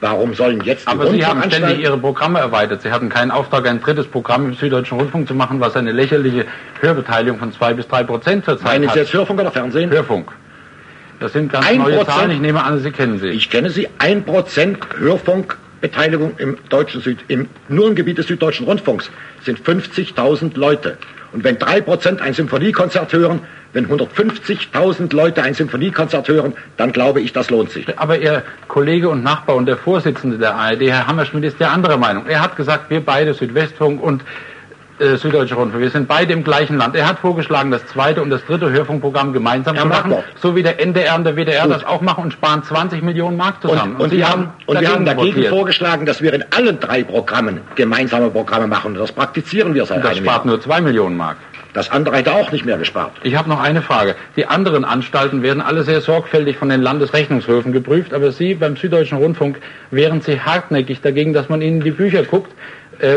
Warum sollen jetzt die Aber Sie haben ständig Ihre Programme erweitert. Sie hatten keinen Auftrag, ein drittes Programm im Süddeutschen Rundfunk zu machen, was eine lächerliche Hörbeteiligung von zwei bis drei Prozent zurzeit Meinen hat. Sie jetzt Hörfunk oder Fernsehen? Hörfunk. Das sind ganz Ein neue Prozent? Zahlen. Ich nehme an, Sie kennen sie. Ich kenne sie. Ein Prozent Hörfunk Beteiligung im deutschen Süd, im, nur im Gebiet des Süddeutschen Rundfunks sind 50.000 Leute. Und wenn drei Prozent ein Symphoniekonzert hören, wenn 150.000 Leute ein Symphoniekonzert hören, dann glaube ich, das lohnt sich. Aber Ihr Kollege und Nachbar und der Vorsitzende der ARD, Herr Hammerschmidt, ist der anderer Meinung. Er hat gesagt, wir beide, Südwestfunk und äh, Süddeutsche Rundfunk. Wir sind beide im gleichen Land. Er hat vorgeschlagen, das zweite und das dritte Hörfunkprogramm gemeinsam Ja, zu mach machen, so wie der NDR und der WDR Gut. das auch machen und sparen 20 Millionen Mark zusammen. Und, und, Sie wir haben, und wir haben dagegen vorgeschlagen, dass wir in allen drei Programmen gemeinsame Programme machen. Und das praktizieren wir seit Das einem spart Jahr. nur 2 Millionen Mark. Das andere hätte auch nicht mehr gespart. Ich habe noch eine Frage. Die anderen Anstalten werden alle sehr sorgfältig von den Landesrechnungshöfen geprüft, aber Sie beim Süddeutschen Rundfunk wären Sie hartnäckig dagegen, dass man Ihnen die Bücher guckt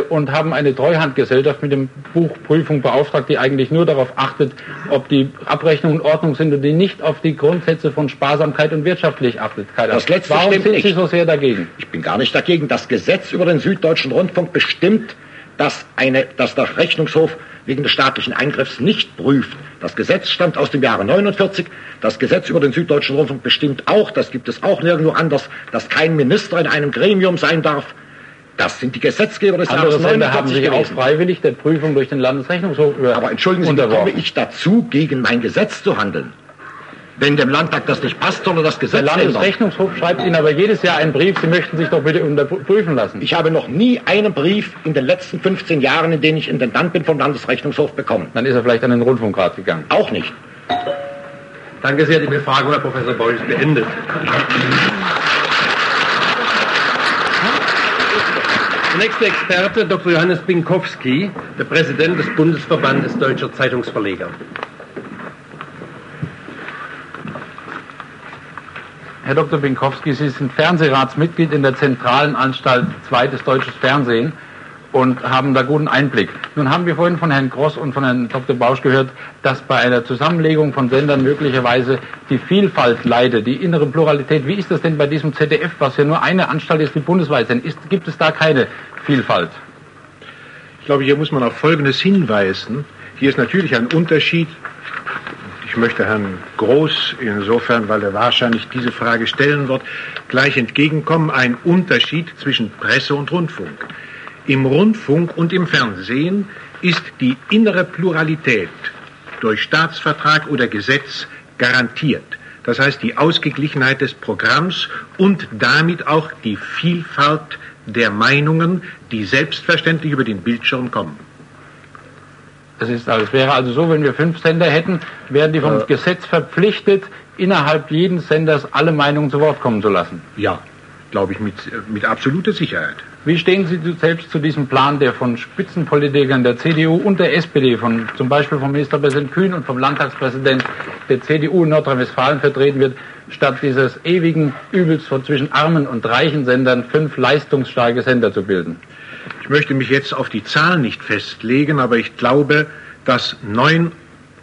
und haben eine Treuhandgesellschaft mit dem Buch Prüfung beauftragt, die eigentlich nur darauf achtet, ob die Abrechnungen in Ordnung sind und die nicht auf die Grundsätze von Sparsamkeit und Wirtschaftlichkeit Das letzte Warum stimmt sind nicht. Sie so sehr dagegen? Ich bin gar nicht dagegen. Das Gesetz über den Süddeutschen Rundfunk bestimmt, dass, eine, dass der Rechnungshof wegen des staatlichen Eingriffs nicht prüft. Das Gesetz stammt aus dem Jahre 49. Das Gesetz über den Süddeutschen Rundfunk bestimmt auch, das gibt es auch nirgendwo anders, dass kein Minister in einem Gremium sein darf. Das sind die Gesetzgeber des Andere Jahres Sender 49 haben sich auch gewesen. freiwillig der Prüfung durch den Landesrechnungshof über Aber entschuldigen Sie, wie komme ich dazu, gegen mein Gesetz zu handeln? Wenn dem Landtag das nicht passt, soll er das Der Gesetz ändern. Landesrechnungshof schreibt Ihnen aber jedes Jahr einen Brief, Sie möchten sich doch bitte unterprüfen lassen. Ich habe noch nie einen Brief in den letzten 15 Jahren, in denen ich Intendant bin, vom Landesrechnungshof bekommen. Dann ist er vielleicht an den Rundfunkrat gegangen. Auch nicht. Danke sehr, die Befragung, Herr Professor Beuys, ist beendet. Nächste Experte, Dr. Johannes Binkowski, der Präsident des Bundesverbandes Deutscher Zeitungsverleger. Herr Dr. Binkowski, Sie sind Fernsehratsmitglied in der zentralen Anstalt Zweites Deutsches Fernsehen und haben da guten Einblick. Nun haben wir vorhin von Herrn Gross und von Herrn Dr. Bausch gehört, dass bei einer Zusammenlegung von Sendern möglicherweise die Vielfalt leidet, die innere Pluralität. Wie ist das denn bei diesem ZDF, was ja nur eine Anstalt ist, die bundesweit? Ist, gibt es da keine Vielfalt? Ich glaube, hier muss man auf Folgendes hinweisen. Hier ist natürlich ein Unterschied. Ich möchte Herrn Groß insofern, weil er wahrscheinlich diese Frage stellen wird, gleich entgegenkommen. Ein Unterschied zwischen Presse und Rundfunk. Im Rundfunk und im Fernsehen ist die innere Pluralität durch Staatsvertrag oder Gesetz garantiert. Das heißt, die Ausgeglichenheit des Programms und damit auch die Vielfalt der Meinungen, die selbstverständlich über den Bildschirm kommen. Es ist, wäre also so, wenn wir fünf Sender hätten, wären die vom Äh. Gesetz verpflichtet, innerhalb jeden Senders alle Meinungen zu Wort kommen zu lassen. Ja, glaube ich mit, mit absoluter Sicherheit. Wie stehen Sie selbst zu diesem Plan, der von Spitzenpolitikern der CDU und der SPD, von, zum Beispiel vom Ministerpräsident Kühn und vom Landtagspräsident der CDU in Nordrhein-Westfalen vertreten wird, statt dieses ewigen Übels von zwischen armen und reichen Sendern fünf leistungsstarke Sender zu bilden? Ich möchte mich jetzt auf die Zahl nicht festlegen, aber ich glaube, dass neun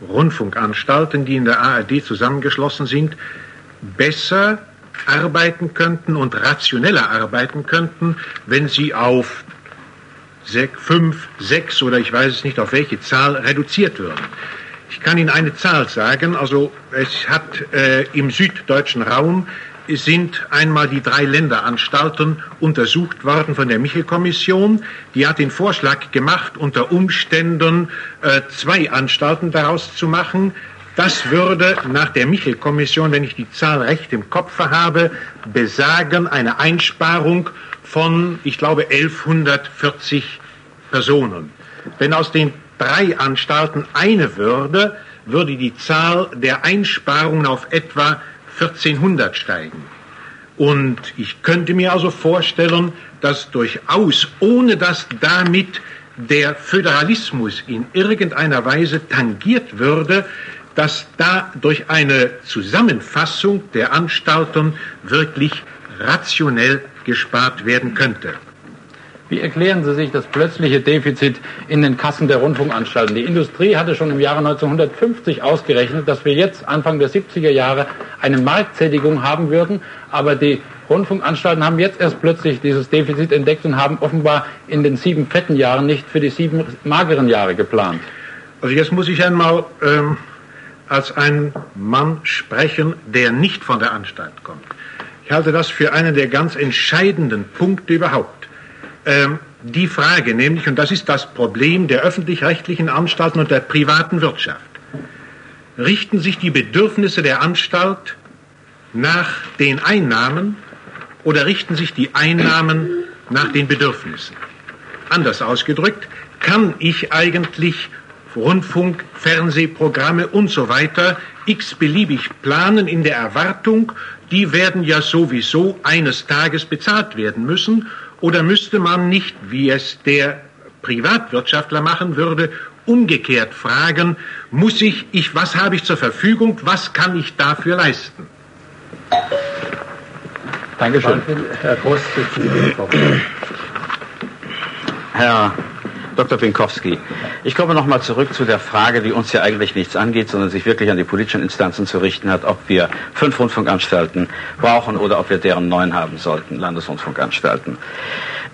Rundfunkanstalten, die in der ARD zusammengeschlossen sind, besser arbeiten könnten und rationeller arbeiten könnten, wenn sie auf fünf, sechs oder ich weiß es nicht auf welche Zahl reduziert würden. Ich kann Ihnen eine Zahl sagen. Also es hat äh, im süddeutschen Raum sind einmal die drei Länderanstalten untersucht worden von der Michel-Kommission. Die hat den Vorschlag gemacht, unter Umständen äh, zwei Anstalten daraus zu machen. Das würde nach der Michel-Kommission, wenn ich die Zahl recht im Kopf habe, besagen eine Einsparung von, ich glaube, 1140 Personen. Wenn aus den drei Anstalten eine würde, würde die Zahl der Einsparungen auf etwa 1400 steigen. Und ich könnte mir also vorstellen, dass durchaus, ohne dass damit der Föderalismus in irgendeiner Weise tangiert würde, dass da durch eine Zusammenfassung der Anstalten wirklich rationell gespart werden könnte. Wie erklären Sie sich das plötzliche Defizit in den Kassen der Rundfunkanstalten? Die Industrie hatte schon im Jahre 1950 ausgerechnet, dass wir jetzt Anfang der 70er Jahre eine Marktsättigung haben würden, aber die Rundfunkanstalten haben jetzt erst plötzlich dieses Defizit entdeckt und haben offenbar in den sieben fetten Jahren nicht für die sieben mageren Jahre geplant. Also jetzt muss ich einmal ähm, als ein Mann sprechen, der nicht von der Anstalt kommt. Ich halte das für einen der ganz entscheidenden Punkte überhaupt. Ähm, die Frage nämlich, und das ist das Problem der öffentlich-rechtlichen Anstalten und der privaten Wirtschaft, richten sich die Bedürfnisse der Anstalt nach den Einnahmen oder richten sich die Einnahmen nach den Bedürfnissen? Anders ausgedrückt, kann ich eigentlich Rundfunk, Fernsehprogramme und so weiter x-beliebig planen in der Erwartung, die werden ja sowieso eines Tages bezahlt werden müssen, oder müsste man nicht, wie es der Privatwirtschaftler machen würde, umgekehrt fragen, muss ich, ich, was habe ich zur Verfügung, was kann ich dafür leisten? Dankeschön. Herr Groß, Herr Dr. Pinkowski, ich komme noch mal zurück zu der Frage, die uns ja eigentlich nichts angeht, sondern sich wirklich an die politischen Instanzen zu richten hat, ob wir fünf Rundfunkanstalten brauchen oder ob wir deren neun haben sollten, Landesrundfunkanstalten.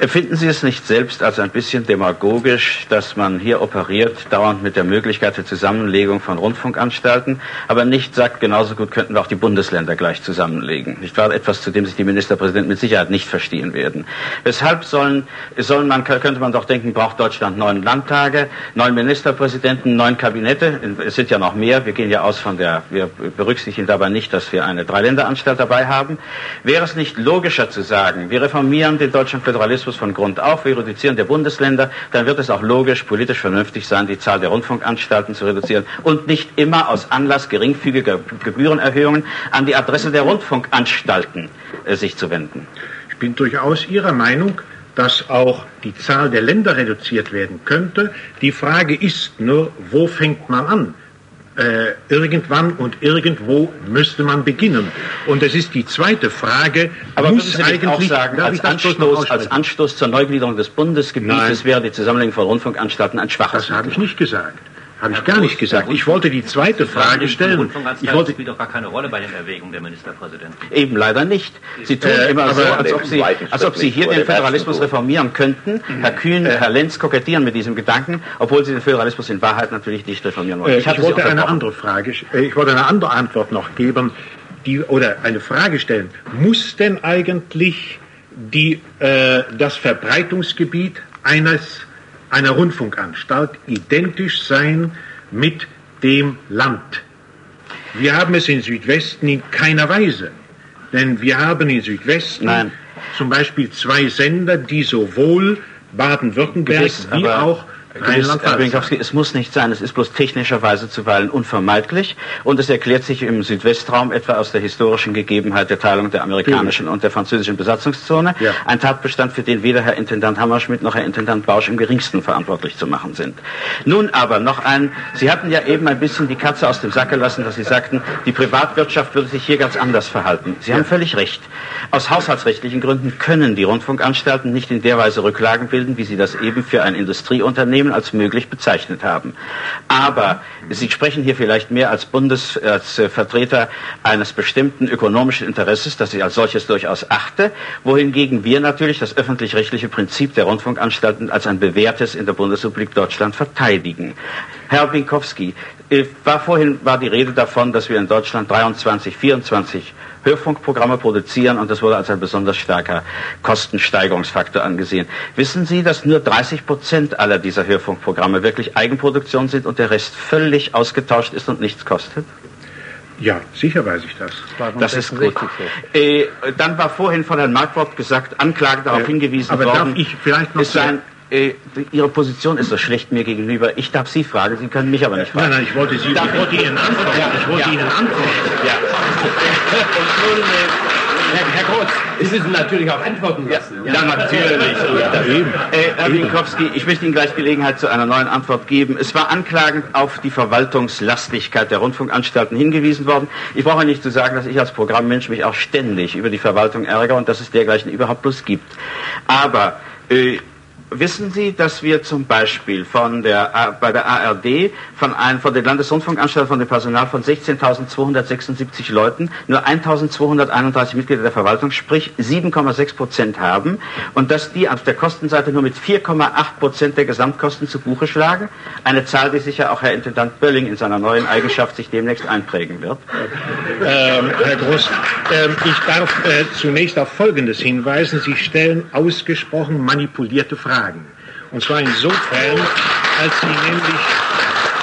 Empfinden Sie es nicht selbst als ein bisschen demagogisch, dass man hier operiert, dauernd mit der Möglichkeit der Zusammenlegung von Rundfunkanstalten, aber nicht sagt, genauso gut könnten wir auch die Bundesländer gleich zusammenlegen? Nicht wahr? Etwas, zu dem sich die Ministerpräsidenten mit Sicherheit nicht verstehen werden. Weshalb sollen, sollen man, könnte man doch denken, braucht Deutschland neun Landtage, neun Ministerpräsidenten, neun Kabinette? Es sind ja noch mehr. Wir gehen ja aus von der, wir berücksichtigen dabei nicht, dass wir eine Dreiländeranstalt dabei haben. Wäre es nicht logischer zu sagen, wir reformieren den deutschen Föderalismus Föderalismus von Grund auf, wir reduzieren der Bundesländer, dann wird es auch logisch, politisch vernünftig sein, die Zahl der Rundfunkanstalten zu reduzieren und nicht immer aus Anlass geringfügiger Gebührenerhöhungen an die Adresse der Rundfunkanstalten äh, sich zu wenden. Ich bin durchaus Ihrer Meinung, dass auch die Zahl der Länder reduziert werden könnte. Die Frage ist nur, wo fängt man an? Äh, irgendwann und irgendwo müsste man beginnen. Und es ist die zweite Frage. Aber muss Sie eigentlich auch sagen, als Anstoß, als Anstoß zur Neugliederung des Bundesgebietes wäre die Zusammenlegung von Rundfunkanstalten ein schwaches Das habe ich nicht gesagt. Habe ich gar nicht gesagt. Ich wollte die zweite Frage stellen. Ich wollte spielt doch gar keine Rolle bei den Erwägungen der Ministerpräsidenten. Eben leider nicht. Sie tun äh, immer so, als ob Sie, als ob Sie hier den Föderalismus reformieren könnten. Herr Kühn, äh, Herr Lenz kokettieren mit diesem Gedanken, obwohl Sie den Föderalismus in Wahrheit natürlich nicht reformieren wollen. Äh, ich, ich wollte eine andere Frage, äh, ich wollte eine andere Antwort noch geben, die oder eine Frage stellen. Muss denn eigentlich die, äh, das Verbreitungsgebiet eines einer Rundfunkanstalt identisch sein mit dem Land. Wir haben es in Südwesten in keiner Weise. Denn wir haben in Südwesten Nein. zum Beispiel zwei Sender, die sowohl Baden-Württemberg wie auch Herr Binkowski, es muss nicht sein, es ist bloß technischerweise zuweilen unvermeidlich und es erklärt sich im Südwestraum etwa aus der historischen Gegebenheit der Teilung der amerikanischen und der französischen Besatzungszone ja. ein Tatbestand, für den weder Herr Intendant Hammerschmidt noch Herr Intendant Bausch im geringsten verantwortlich zu machen sind. Nun aber noch ein, Sie hatten ja eben ein bisschen die Katze aus dem Sack gelassen, dass Sie sagten, die Privatwirtschaft würde sich hier ganz anders verhalten. Sie ja. haben völlig recht. Aus haushaltsrechtlichen Gründen können die Rundfunkanstalten nicht in der Weise Rücklagen bilden, wie sie das eben für ein Industrieunternehmen Unternehmen als möglich bezeichnet haben. Aber Sie sprechen hier vielleicht mehr als Bundes, als äh, Vertreter eines bestimmten ökonomischen Interesses, das ich als solches durchaus achte, wohingegen wir natürlich das öffentlich-rechtliche Prinzip der Rundfunkanstalten als ein bewährtes in der Bundesrepublik Deutschland verteidigen. Herr Binkowski, äh, war vorhin war die Rede davon, dass wir in Deutschland 23, 24 Hörfunkprogramme produzieren und das wurde als ein besonders starker Kostensteigerungsfaktor angesehen. Wissen Sie, dass nur 30 Prozent aller dieser Hörfunkprogramme wirklich Eigenproduktion sind und der Rest völlig ausgetauscht ist und nichts kostet? Ja, sicher weiß ich das. Das ist gut. Äh, dann war vorhin von Herrn Markwort gesagt, Anklage darauf äh, hingewiesen aber worden. Aber darf ich vielleicht noch sagen, äh, Ihre Position ist so schlecht mir gegenüber. Ich darf Sie fragen, Sie können mich aber nicht fragen. Nein, nein, ich wollte, Sie, ich wollte Ihnen antworten. Ja, ich wollte ja. Ihnen antworten. Ja. Herr, Herr Sie müssen natürlich auch antworten lassen. Ja, ja natürlich. Ja. Äh, Herr Winkowski, ich möchte Ihnen gleich Gelegenheit zu einer neuen Antwort geben. Es war anklagend auf die Verwaltungslastigkeit der Rundfunkanstalten hingewiesen worden. Ich brauche nicht zu sagen, dass ich als Programmmensch mich auch ständig über die Verwaltung ärgere und dass es dergleichen überhaupt bloß gibt. Aber äh, wissen Sie, dass wir zum Beispiel von der, bei der ARD von, ein, von der Landesrundfunkanstalt von dem Personal von 16.276 Leuten nur 1.231 Mitglieder der Verwaltung, sprich 7,6 Prozent haben und dass die auf der Kostenseite nur mit 4,8 Prozent der Gesamtkosten zu Buche schlagen? Eine Zahl, die sicher auch Herr Intendant Bölling in seiner neuen Eigenschaft sich demnächst einprägen wird. Ähm, Herr Groß, ähm, ich darf äh, zunächst auf Folgendes hinweisen. Sie stellen ausgesprochen manipulierte Fragen. Und zwar insofern, als Sie nämlich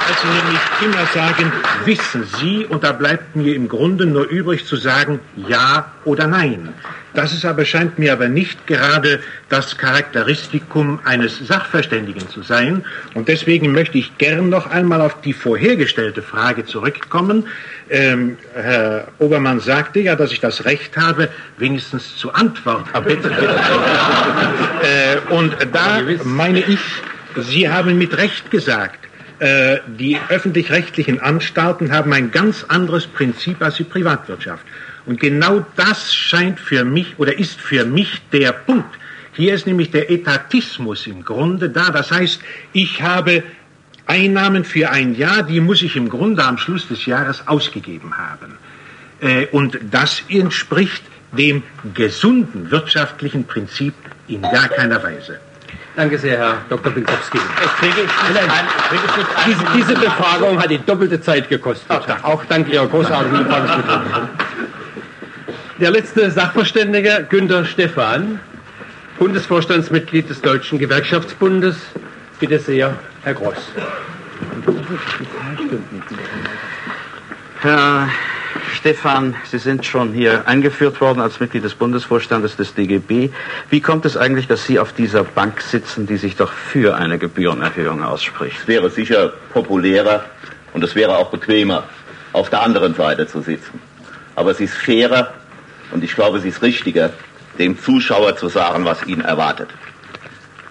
als Sie nämlich immer sagen, wissen Sie, und da bleibt mir im Grunde nur übrig zu sagen, ja oder nein. Das ist aber, scheint mir aber nicht gerade das Charakteristikum eines Sachverständigen zu sein. Und deswegen möchte ich gern noch einmal auf die vorhergestellte Frage zurückkommen. Ähm, Herr Obermann sagte ja, dass ich das Recht habe, wenigstens zu antworten. äh, und da meine ich, Sie haben mit Recht gesagt, äh, die öffentlich-rechtlichen Anstalten haben ein ganz anderes Prinzip als die Privatwirtschaft. Und genau das scheint für mich oder ist für mich der Punkt. Hier ist nämlich der Etatismus im Grunde da. Das heißt, ich habe Einnahmen für ein Jahr, die muss ich im Grunde am Schluss des Jahres ausgegeben haben. Äh, und das entspricht dem gesunden wirtschaftlichen Prinzip in gar keiner Weise. Danke sehr, Herr Dr. Binkowski. Diese, diese, Befragung hat die doppelte Zeit gekostet. Ach, auch dank Ihrer großartigen Befragungsmethode. Der letzte Sachverständige, Günter Stephan, Bundesvorstandsmitglied des Deutschen Gewerkschaftsbundes. Bitte sehr, Herr Groß. Herr Stefan, Sie sind schon hier eingeführt worden als Mitglied des Bundesvorstandes des DGB. Wie kommt es eigentlich, dass Sie auf dieser Bank sitzen, die sich doch für eine Gebührenerhöhung ausspricht? Es wäre sicher populärer und es wäre auch bequemer, auf der anderen Seite zu sitzen. Aber es ist fairer und ich glaube, es ist richtiger, dem Zuschauer zu sagen, was ihn erwartet.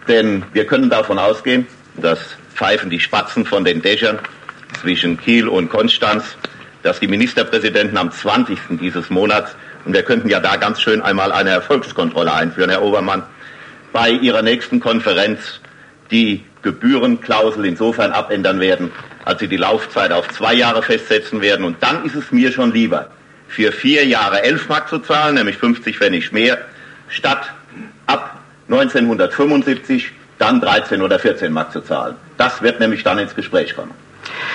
Denn wir können davon ausgehen, dass pfeifen die Spatzen von den Dächern zwischen Kiel und Konstanz dass die Ministerpräsidenten am 20. dieses Monats, und wir könnten ja da ganz schön einmal eine Erfolgskontrolle einführen, Herr Obermann, bei ihrer nächsten Konferenz die Gebührenklausel insofern abändern werden, als sie die Laufzeit auf zwei Jahre festsetzen werden. Und dann ist es mir schon lieber, für vier Jahre 11 Mark zu zahlen, nämlich 50, wenn nicht mehr, statt ab 1975 dann 13 oder 14 Mark zu zahlen. Das wird nämlich dann ins Gespräch kommen.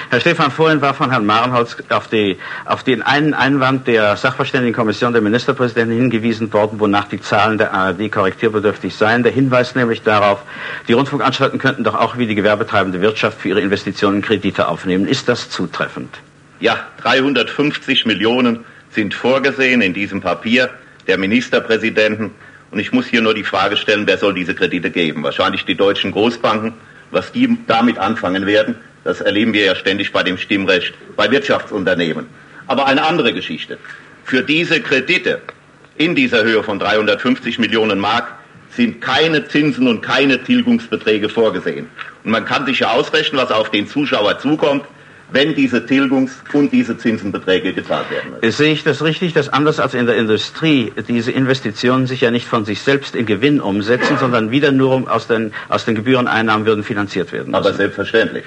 Herr Stefan, vorhin war von Herrn Marenholz auf, die, auf den einen Einwand der Sachverständigenkommission der Ministerpräsidenten hingewiesen worden, wonach die Zahlen der ARD korrektierbedürftig seien. Der Hinweis nämlich darauf, die Rundfunkanstalten könnten doch auch wie die gewerbetreibende Wirtschaft für ihre Investitionen Kredite aufnehmen. Ist das zutreffend? Ja, 350 Millionen sind vorgesehen in diesem Papier der Ministerpräsidenten. Und ich muss hier nur die Frage stellen, wer soll diese Kredite geben? Wahrscheinlich die deutschen Großbanken. Was die damit anfangen werden, das erleben wir ja ständig bei dem Stimmrecht bei Wirtschaftsunternehmen. Aber eine andere Geschichte. Für diese Kredite in dieser Höhe von 350 Millionen Mark sind keine Zinsen und keine Tilgungsbeträge vorgesehen. Und man kann sich ja ausrechnen, was auf den Zuschauer zukommt, wenn diese Tilgungs- und diese Zinsenbeträge gezahlt werden müssen. Sehe ich das richtig, dass anders als in der Industrie diese Investitionen sich ja nicht von sich selbst in Gewinn umsetzen, sondern wieder nur aus den, aus den Gebühreneinnahmen würden finanziert werden müssen? Aber selbstverständlich.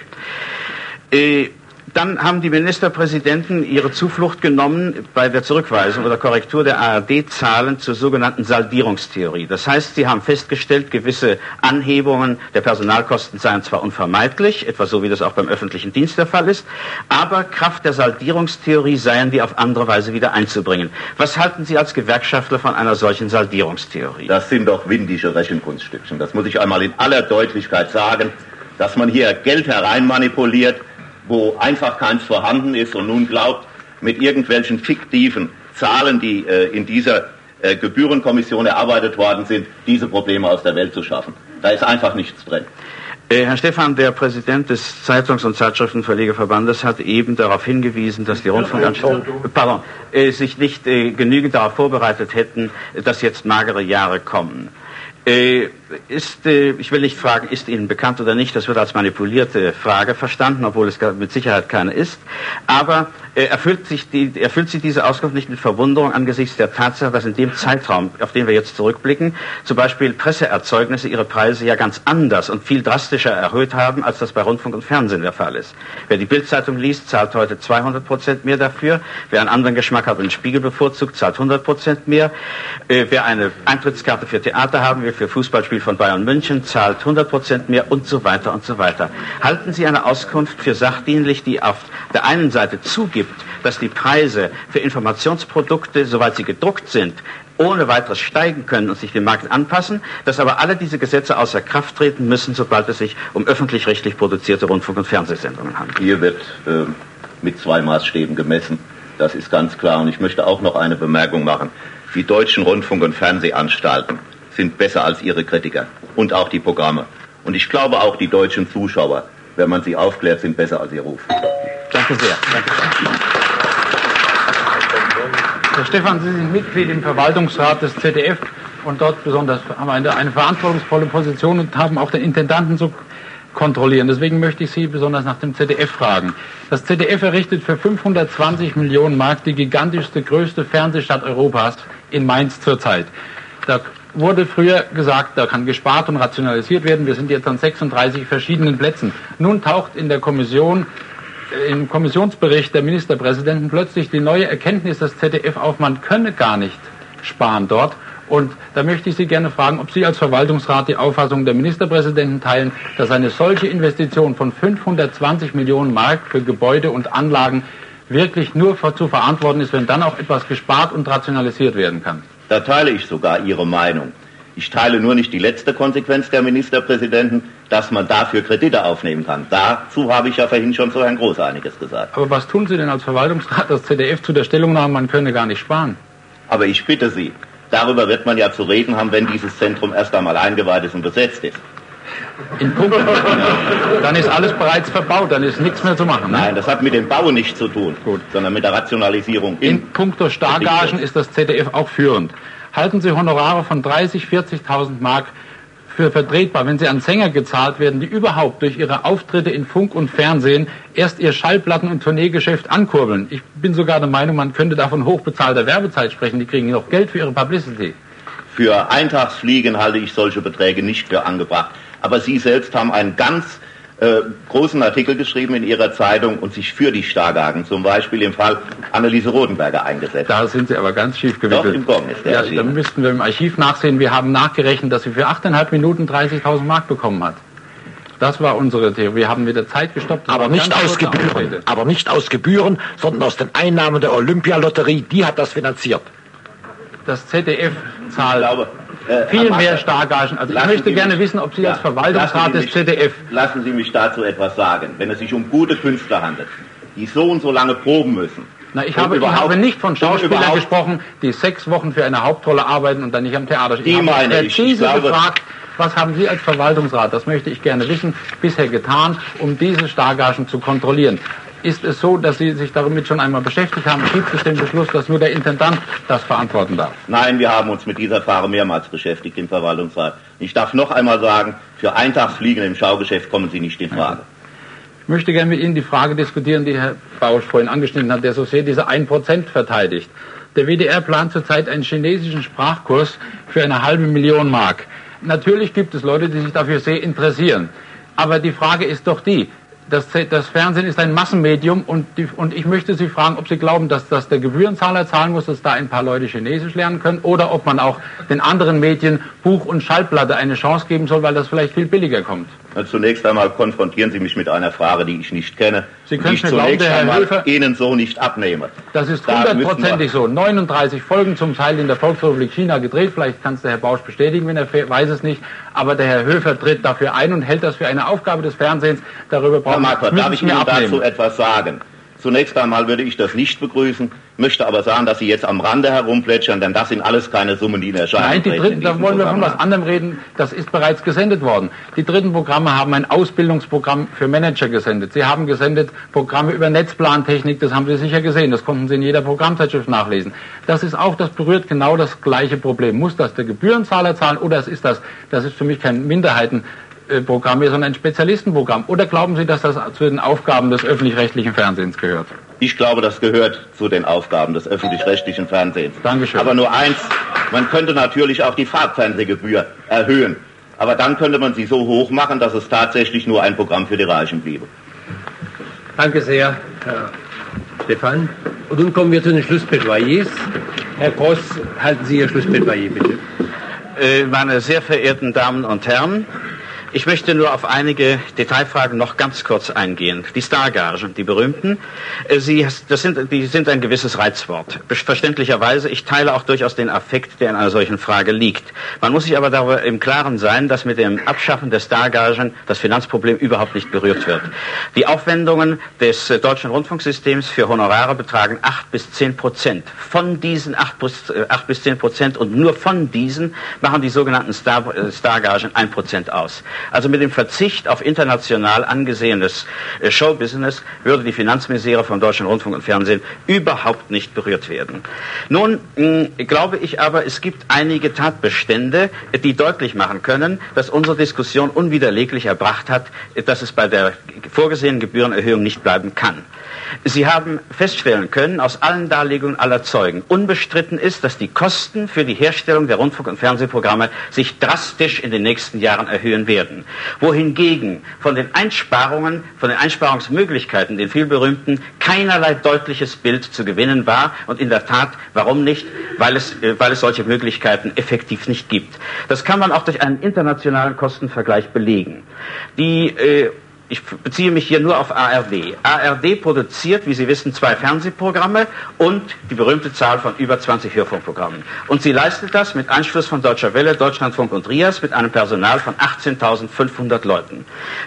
Äh, dann haben die Ministerpräsidenten ihre Zuflucht genommen bei der Zurückweisung oder Korrektur der ARD-Zahlen zur sogenannten Saldierungstheorie. Das heißt, sie haben festgestellt, gewisse Anhebungen der Personalkosten seien zwar unvermeidlich, etwa so wie das auch beim öffentlichen Dienst der Fall ist, aber Kraft der Saldierungstheorie seien die auf andere Weise wieder einzubringen. Was halten Sie als Gewerkschaftler von einer solchen Saldierungstheorie? Das sind doch windige Rechenkunststückchen. Das muss ich einmal in aller Deutlichkeit sagen, dass man hier Geld hereinmanipuliert, wo einfach keins vorhanden ist und nun glaubt, mit irgendwelchen fiktiven Zahlen, die äh, in dieser äh, Gebührenkommission erarbeitet worden sind, diese Probleme aus der Welt zu schaffen. Da ist einfach nichts drin. Äh, Herr Stephan, der Präsident des Zeitungs- und Zeitschriftenverlegerverbandes hat eben darauf hingewiesen, dass die Rundfunkanstalten pardon, äh, sich nicht äh, genügend darauf vorbereitet hätten, dass jetzt magere Jahre kommen. Äh, ist, äh, ich will nicht fragen, ist Ihnen bekannt oder nicht, das wird als manipulierte Frage verstanden, obwohl es mit Sicherheit keine ist. Aber erfüllt sich, die, erfüllt sich diese Auskunft nicht mit Verwunderung angesichts der Tatsache, dass in dem Zeitraum, auf den wir jetzt zurückblicken, zum Beispiel Presseerzeugnisse ihre Preise ja ganz anders und viel drastischer erhöht haben, als das bei Rundfunk und Fernsehen der Fall ist. Wer die Bildzeitung liest, zahlt heute 200 Prozent mehr dafür. Wer einen anderen Geschmack hat und den Spiegel bevorzugt, zahlt 100 Prozent mehr. Äh, wer eine Eintrittskarte für Theater haben will, für Fußballspiel von Bayern München, zahlt 100 Prozent mehr und so weiter und so weiter. Halten Sie eine Auskunft für sachdienlich, die auf der einen Seite zugibt, dass die Preise für Informationsprodukte, soweit sie gedruckt sind, ohne weiteres steigen können und sich dem Markt anpassen, dass aber alle diese Gesetze außer Kraft treten müssen, sobald es sich um öffentlich-rechtlich produzierte Rundfunk- und Fernsehsendungen handelt. Hier wird äh, mit zwei Maßstäben gemessen. Das ist ganz klar. Und ich möchte auch noch eine Bemerkung machen. Die deutschen Rundfunk- und Fernsehanstalten sind besser als ihre Kritiker und auch die Programme. Und ich glaube auch die deutschen Zuschauer, wenn man sie aufklärt, sind besser als ihr Ruf. Danke sehr. Danke sehr. Herr Stefan, Sie sind Mitglied im Verwaltungsrat des ZDF und dort besonders haben eine, eine verantwortungsvolle Position und haben auch den Intendanten zu kontrollieren. Deswegen möchte ich Sie besonders nach dem ZDF fragen. Das ZDF errichtet für 520 Millionen Mark die gigantischste, größte Fernsehstadt Europas in Mainz zurzeit. Da wurde früher gesagt, da kann gespart und rationalisiert werden. Wir sind jetzt an 36 verschiedenen Plätzen. Nun taucht in der Kommission im Kommissionsbericht der Ministerpräsidenten plötzlich die neue Erkenntnis des ZDF auf, man könne gar nicht sparen dort. Und da möchte ich Sie gerne fragen, ob Sie als Verwaltungsrat die Auffassung der Ministerpräsidenten teilen, dass eine solche Investition von 520 Millionen Mark für Gebäude und Anlagen wirklich nur zu verantworten ist, wenn dann auch etwas gespart und rationalisiert werden kann. Da teile ich sogar Ihre Meinung. Ich teile nur nicht die letzte Konsequenz der Ministerpräsidenten, dass man dafür Kredite aufnehmen kann. Dazu habe ich ja vorhin schon zu Herrn Groß einiges gesagt. Aber was tun Sie denn als Verwaltungsrat des ZDF zu der Stellungnahme, man könne gar nicht sparen? Aber ich bitte Sie, darüber wird man ja zu reden haben, wenn dieses Zentrum erst einmal eingeweiht ist und besetzt ist. In Punkt, dann ist alles bereits verbaut, dann ist nichts mehr zu machen. Ne? Nein, das hat mit dem Bau nichts zu tun, Gut. sondern mit der Rationalisierung. In, in puncto Stargagen ist das ZDF auch führend halten Sie Honorare von 30, 40.000 Mark für vertretbar, wenn sie an Sänger gezahlt werden, die überhaupt durch ihre Auftritte in Funk und Fernsehen erst ihr Schallplatten- und Tourneegeschäft ankurbeln. Ich bin sogar der Meinung, man könnte davon hochbezahlter Werbezeit sprechen. Die kriegen noch Geld für ihre Publicity. Für Eintagsfliegen halte ich solche Beträge nicht für angebracht. Aber Sie selbst haben einen ganz äh, großen Artikel geschrieben in Ihrer Zeitung und sich für die Stargagen, zum Beispiel im Fall Anneliese Rodenberger eingesetzt. Da sind Sie aber ganz schief gewickelt. Doch, im Gong ist der ja, dann müssten wir im Archiv nachsehen. Wir haben nachgerechnet, dass sie für 8,5 Minuten 30.000 Mark bekommen hat. Das war unsere Theorie. Wir haben wieder Zeit gestoppt. Aber nicht aus Gebühren. Aber nicht aus Gebühren, sondern aus den Einnahmen der Olympialotterie. Die hat das finanziert. Das ZDF zahlt glaube, äh, viel mehr Stargagen. Also ich möchte gerne mich, wissen, ob Sie ja, als Verwaltungsrat des ZDF... Lassen Sie mich dazu etwas sagen. Wenn es sich um gute Künstler handelt, die so und so lange proben müssen, na, ich habe, ich habe nicht von Schauspielern gesprochen, die sechs Wochen für eine Hauptrolle arbeiten und dann nicht am Theater stehen. Die ich habe meine ich. Ich glaube, gefragt, was haben Sie als Verwaltungsrat, das möchte ich gerne wissen, bisher getan, um diese Stargagen zu kontrollieren? Ist es so, dass Sie sich damit schon einmal beschäftigt haben? Gibt es den Beschluss, dass nur der Intendant das verantworten darf? Nein, wir haben uns mit dieser Frage mehrmals beschäftigt im Verwaltungsrat. Ich darf noch einmal sagen, für Eintagsfliegen im Schaugeschäft kommen Sie nicht in Frage. Ich möchte gerne mit Ihnen die Frage diskutieren, die Herr Bausch vorhin angeschnitten hat, der so sehr diese 1% verteidigt. Der WDR plant zurzeit einen chinesischen Sprachkurs für eine halbe Million Mark. Natürlich gibt es Leute, die sich dafür sehr interessieren. Aber die Frage ist doch die, das, das, Fernsehen ist ein Massenmedium und, die, und, ich möchte Sie fragen, ob Sie glauben, dass, dass, der Gebührenzahler zahlen muss, dass da ein paar Leute Chinesisch lernen können oder ob man auch den anderen Medien Buch und Schallplatte eine Chance geben soll, weil das vielleicht viel billiger kommt. Zunächst einmal konfrontieren Sie mich mit einer Frage, die ich nicht kenne. Sie können die ich zunächst glauben, einmal Höfer, Ihnen so nicht abnehme. Das ist hundertprozentig so. 39 Folgen zum Teil in der Volksrepublik China gedreht. Vielleicht kann es der Herr Bausch bestätigen, wenn er weiß es nicht. Aber der Herr Höfer tritt dafür ein und hält das für eine Aufgabe des Fernsehens. Darüber brauchen wir Marquardt, darf ich Ihnen dazu etwas sagen? Zunächst einmal würde ich das nicht begrüßen, möchte aber sagen, dass Sie jetzt am Rande herumplätschern, denn das sind alles keine Summen, die in Erscheinung Nein, die dritten, da wollen wir von was anderem reden. Das ist bereits gesendet worden. Die dritten Programme haben ein Ausbildungsprogramm für Manager gesendet. Sie haben gesendet Programme über Netzplantechnik, das haben Sie sicher gesehen. Das konnten Sie in jeder Programmzeitschrift nachlesen. Das ist auch, das berührt genau das gleiche Problem. Muss das der Gebührenzahler zahlen oder ist das, das ist für mich kein Minderheiten, Programm sondern ein Spezialistenprogramm? Oder glauben Sie, dass das zu den Aufgaben des öffentlich-rechtlichen Fernsehens gehört? Ich glaube, das gehört zu den Aufgaben des öffentlich-rechtlichen Fernsehens. Dankeschön. Aber nur eins, man könnte natürlich auch die Farbfernsehgebühr erhöhen. Aber dann könnte man sie so hoch machen, dass es tatsächlich nur ein Programm für die Reichen bliebe. Danke sehr, Herr Stefan. Und nun kommen wir zu den Schlussplädoyers. Herr Gross, halten Sie Ihr Schlussplädoyer bitte. Äh, meine sehr verehrten Damen und Herren, ich möchte nur auf einige Detailfragen noch ganz kurz eingehen. Die Stargagen, die berühmten, äh, sie, das sind, die sind ein gewisses Reizwort. Verständlicherweise, ich teile auch durchaus den Affekt, der in einer solchen Frage liegt. Man muss sich aber darüber im Klaren sein, dass mit dem Abschaffen der Stargagen das Finanzproblem überhaupt nicht berührt wird. Die Aufwendungen des äh, deutschen Rundfunksystems für Honorare betragen 8 bis 10 Prozent. Von diesen 8 bis, 8 bis 10 Prozent und nur von diesen machen die sogenannten Star, Stargagen 1 Prozent aus. Also mit dem Verzicht auf international angesehenes äh, Showbusiness würde die Finanzmisere von Deutschland Rundfunk und Fernsehen überhaupt nicht berührt werden. Nun mh, glaube ich aber, es gibt einige Tatbestände, die deutlich machen können, dass unsere Diskussion unwiderleglich erbracht hat, dass es bei der vorgesehenen Gebührenerhöhung nicht bleiben kann. Sie haben feststellen können, aus allen Darlegungen aller Zeugen, unbestritten ist, dass die Kosten für die Herstellung der Rundfunk- und Fernsehprogramme sich drastisch in den nächsten Jahren erhöhen werden. Wohingegen von den Einsparungen, von den Einsparungsmöglichkeiten, den vielberühmten, keinerlei deutliches Bild zu gewinnen war. Und in der Tat, warum nicht? Weil es, äh, weil es solche Möglichkeiten effektiv nicht gibt. Das kann man auch durch einen internationalen Kostenvergleich belegen. Die äh, ich beziehe mich hier nur auf ARD. ARD produziert, wie Sie wissen, zwei Fernsehprogramme und die berühmte Zahl von über 20 Hörfunkprogrammen. Und sie leistet das mit Einschluss von Deutscher Welle, Deutschlandfunk und RIAS mit einem Personal von 18.500 Leuten.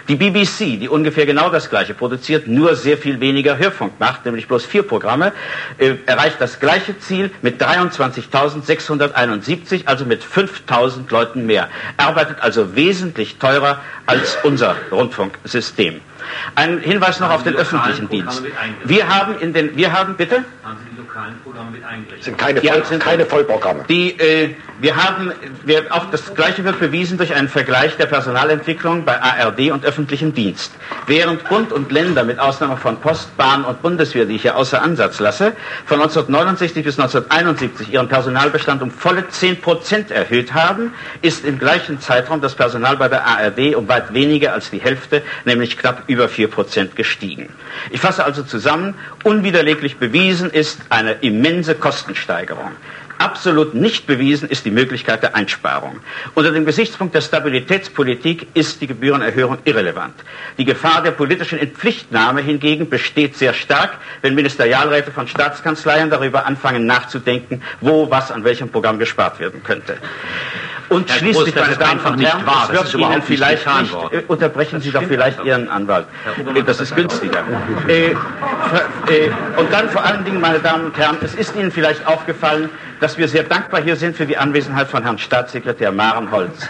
Die BBC, die ungefähr genau das gleiche produziert, nur sehr viel weniger Hörfunk macht, nämlich bloß vier Programme, äh, erreicht das gleiche Ziel mit 23.671, also mit 5.000 Leuten mehr. Arbeitet also wesentlich teurer als unser Rundfunksystem. System. Ein Hinweis noch auf den öffentlichen Dienst. Wir haben in den, wir haben bitte? Haben Sind keine, ja, sind keine Vollprogramme. Die, äh, wir haben, wir, auch das Gleiche wird bewiesen durch einen Vergleich der Personalentwicklung bei ARD und öffentlichem Dienst. Während Bund und Länder, mit Ausnahme von Post, Bahn und Bundeswehr, die ich hier außer Ansatz lasse, von 1969 bis 1971 ihren Personalbestand um volle 10 Prozent erhöht haben, ist im gleichen Zeitraum das Personal bei der ARD um weit weniger als die Hälfte, nämlich knapp über 4 Prozent gestiegen. Ich fasse also zusammen, unwiderleglich bewiesen ist eine immense Kostensteigerung. Absolut nicht bewiesen ist die Möglichkeit der Einsparung. Unter dem Gesichtspunkt der Stabilitätspolitik ist die Gebührenerhöhung irrelevant. Die Gefahr der politischen Entpflichtnahme hingegen besteht sehr stark, wenn Ministerialräte von Staatskanzleien darüber anfangen nachzudenken, wo was an welchem Programm gespart werden könnte. Und Herr schließlich, meine Damen und Herren, es wird Ihnen vielleicht nicht, äh, unterbrechen Sie doch vielleicht Ihren Anwalt. Äh, das ist günstiger. Äh, und dann vor allen Dingen, meine Damen und Herren, es ist Ihnen vielleicht aufgefallen, dass wir sehr dankbar hier sind für die Anwesenheit von Herrn Staatssekretär Marenholz.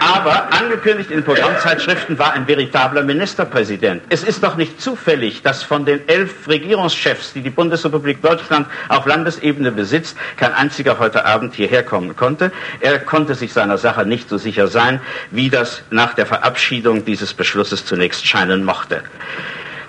Aber angekündigt in Programmzeitschriften war ein veritabler Ministerpräsident. Es ist doch nicht zufällig, dass von den elf Regierungschefs, die die Bundesrepublik Deutschland auf Landesebene besitzt, kein einziger heute Abend hierher kommen konnte. Er konnte sich seiner Sache nicht so sicher sein, wie das nach der Verabschiedung dieses Beschlusses zunächst scheinen mochte.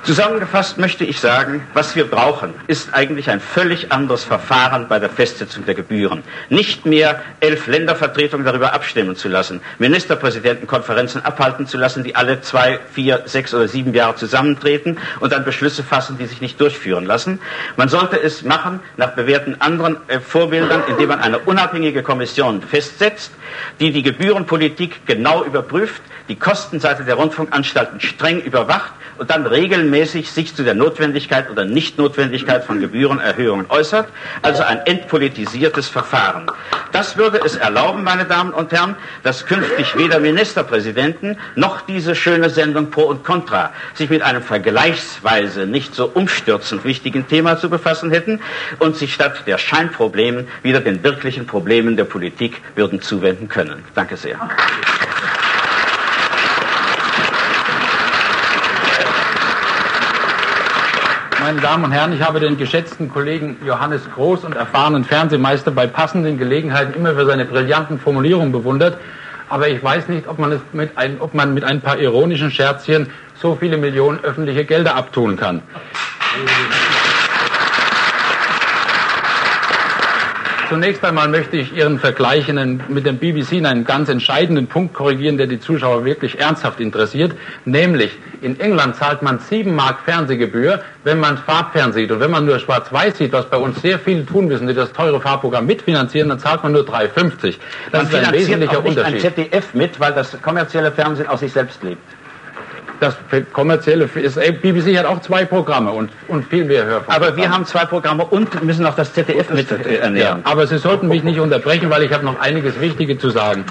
Zusammengefasst möchte ich sagen, was wir brauchen, ist eigentlich ein völlig anderes Verfahren bei der Festsetzung der Gebühren. Nicht mehr elf Ländervertretungen darüber abstimmen zu lassen, Ministerpräsidentenkonferenzen abhalten zu lassen, die alle zwei, vier, sechs oder sieben Jahre zusammentreten und dann Beschlüsse fassen, die sich nicht durchführen lassen. Man sollte es machen nach bewährten anderen äh, Vorbildern, indem man eine unabhängige Kommission festsetzt, die die Gebührenpolitik genau überprüft, die Kostenseite der Rundfunkanstalten streng überwacht und dann regelmäßig sich zu der Notwendigkeit oder Nichtnotwendigkeit von Gebührenerhöhungen äußert, also ein entpolitisiertes Verfahren. Das würde es erlauben, meine Damen und Herren, dass künftig weder Ministerpräsidenten noch diese schöne Sendung Pro und Contra sich mit einem vergleichsweise nicht so umstürzend wichtigen Thema zu befassen hätten und sich statt der Scheinproblemen wieder den wirklichen Problemen der Politik würden zuwenden können. Danke sehr. Meine Damen und Herren, ich habe den geschätzten Kollegen Johannes Groß und erfahrenen Fernsehmeister bei passenden Gelegenheiten immer für seine brillanten Formulierungen bewundert. Aber ich weiß nicht, ob man, es mit ein, ob man mit ein paar ironischen Scherzchen so viele Millionen öffentliche Gelder abtun kann. Applaus Zunächst einmal möchte ich Ihren Vergleich in, mit dem BBC in einen ganz entscheidenden Punkt korrigieren, der die Zuschauer wirklich ernsthaft interessiert. Nämlich, in England zahlt man 7 Mark Fernsehgebühr, wenn man Farbfernsehen sieht. Und wenn man nur schwarz-weiß sieht, was bei uns sehr viele tun müssen, die das teure Farbprogramm mitfinanzieren, dann zahlt man nur 3,50. Das man ist ein wesentlicher auch nicht Unterschied. ein ZDF mit, weil das kommerzielle Fernsehen aus sich selbst lebt. Das kommerzielle ist, BBC hat auch zwei Programme und, und viel mehr Hörfunkprogramme. Aber wir haben zwei Programme und müssen auch das ZDF mit äh, ernähren. Ja, aber Sie sollten mich nicht unterbrechen, weil ich habe noch einiges Wichtige zu sagen.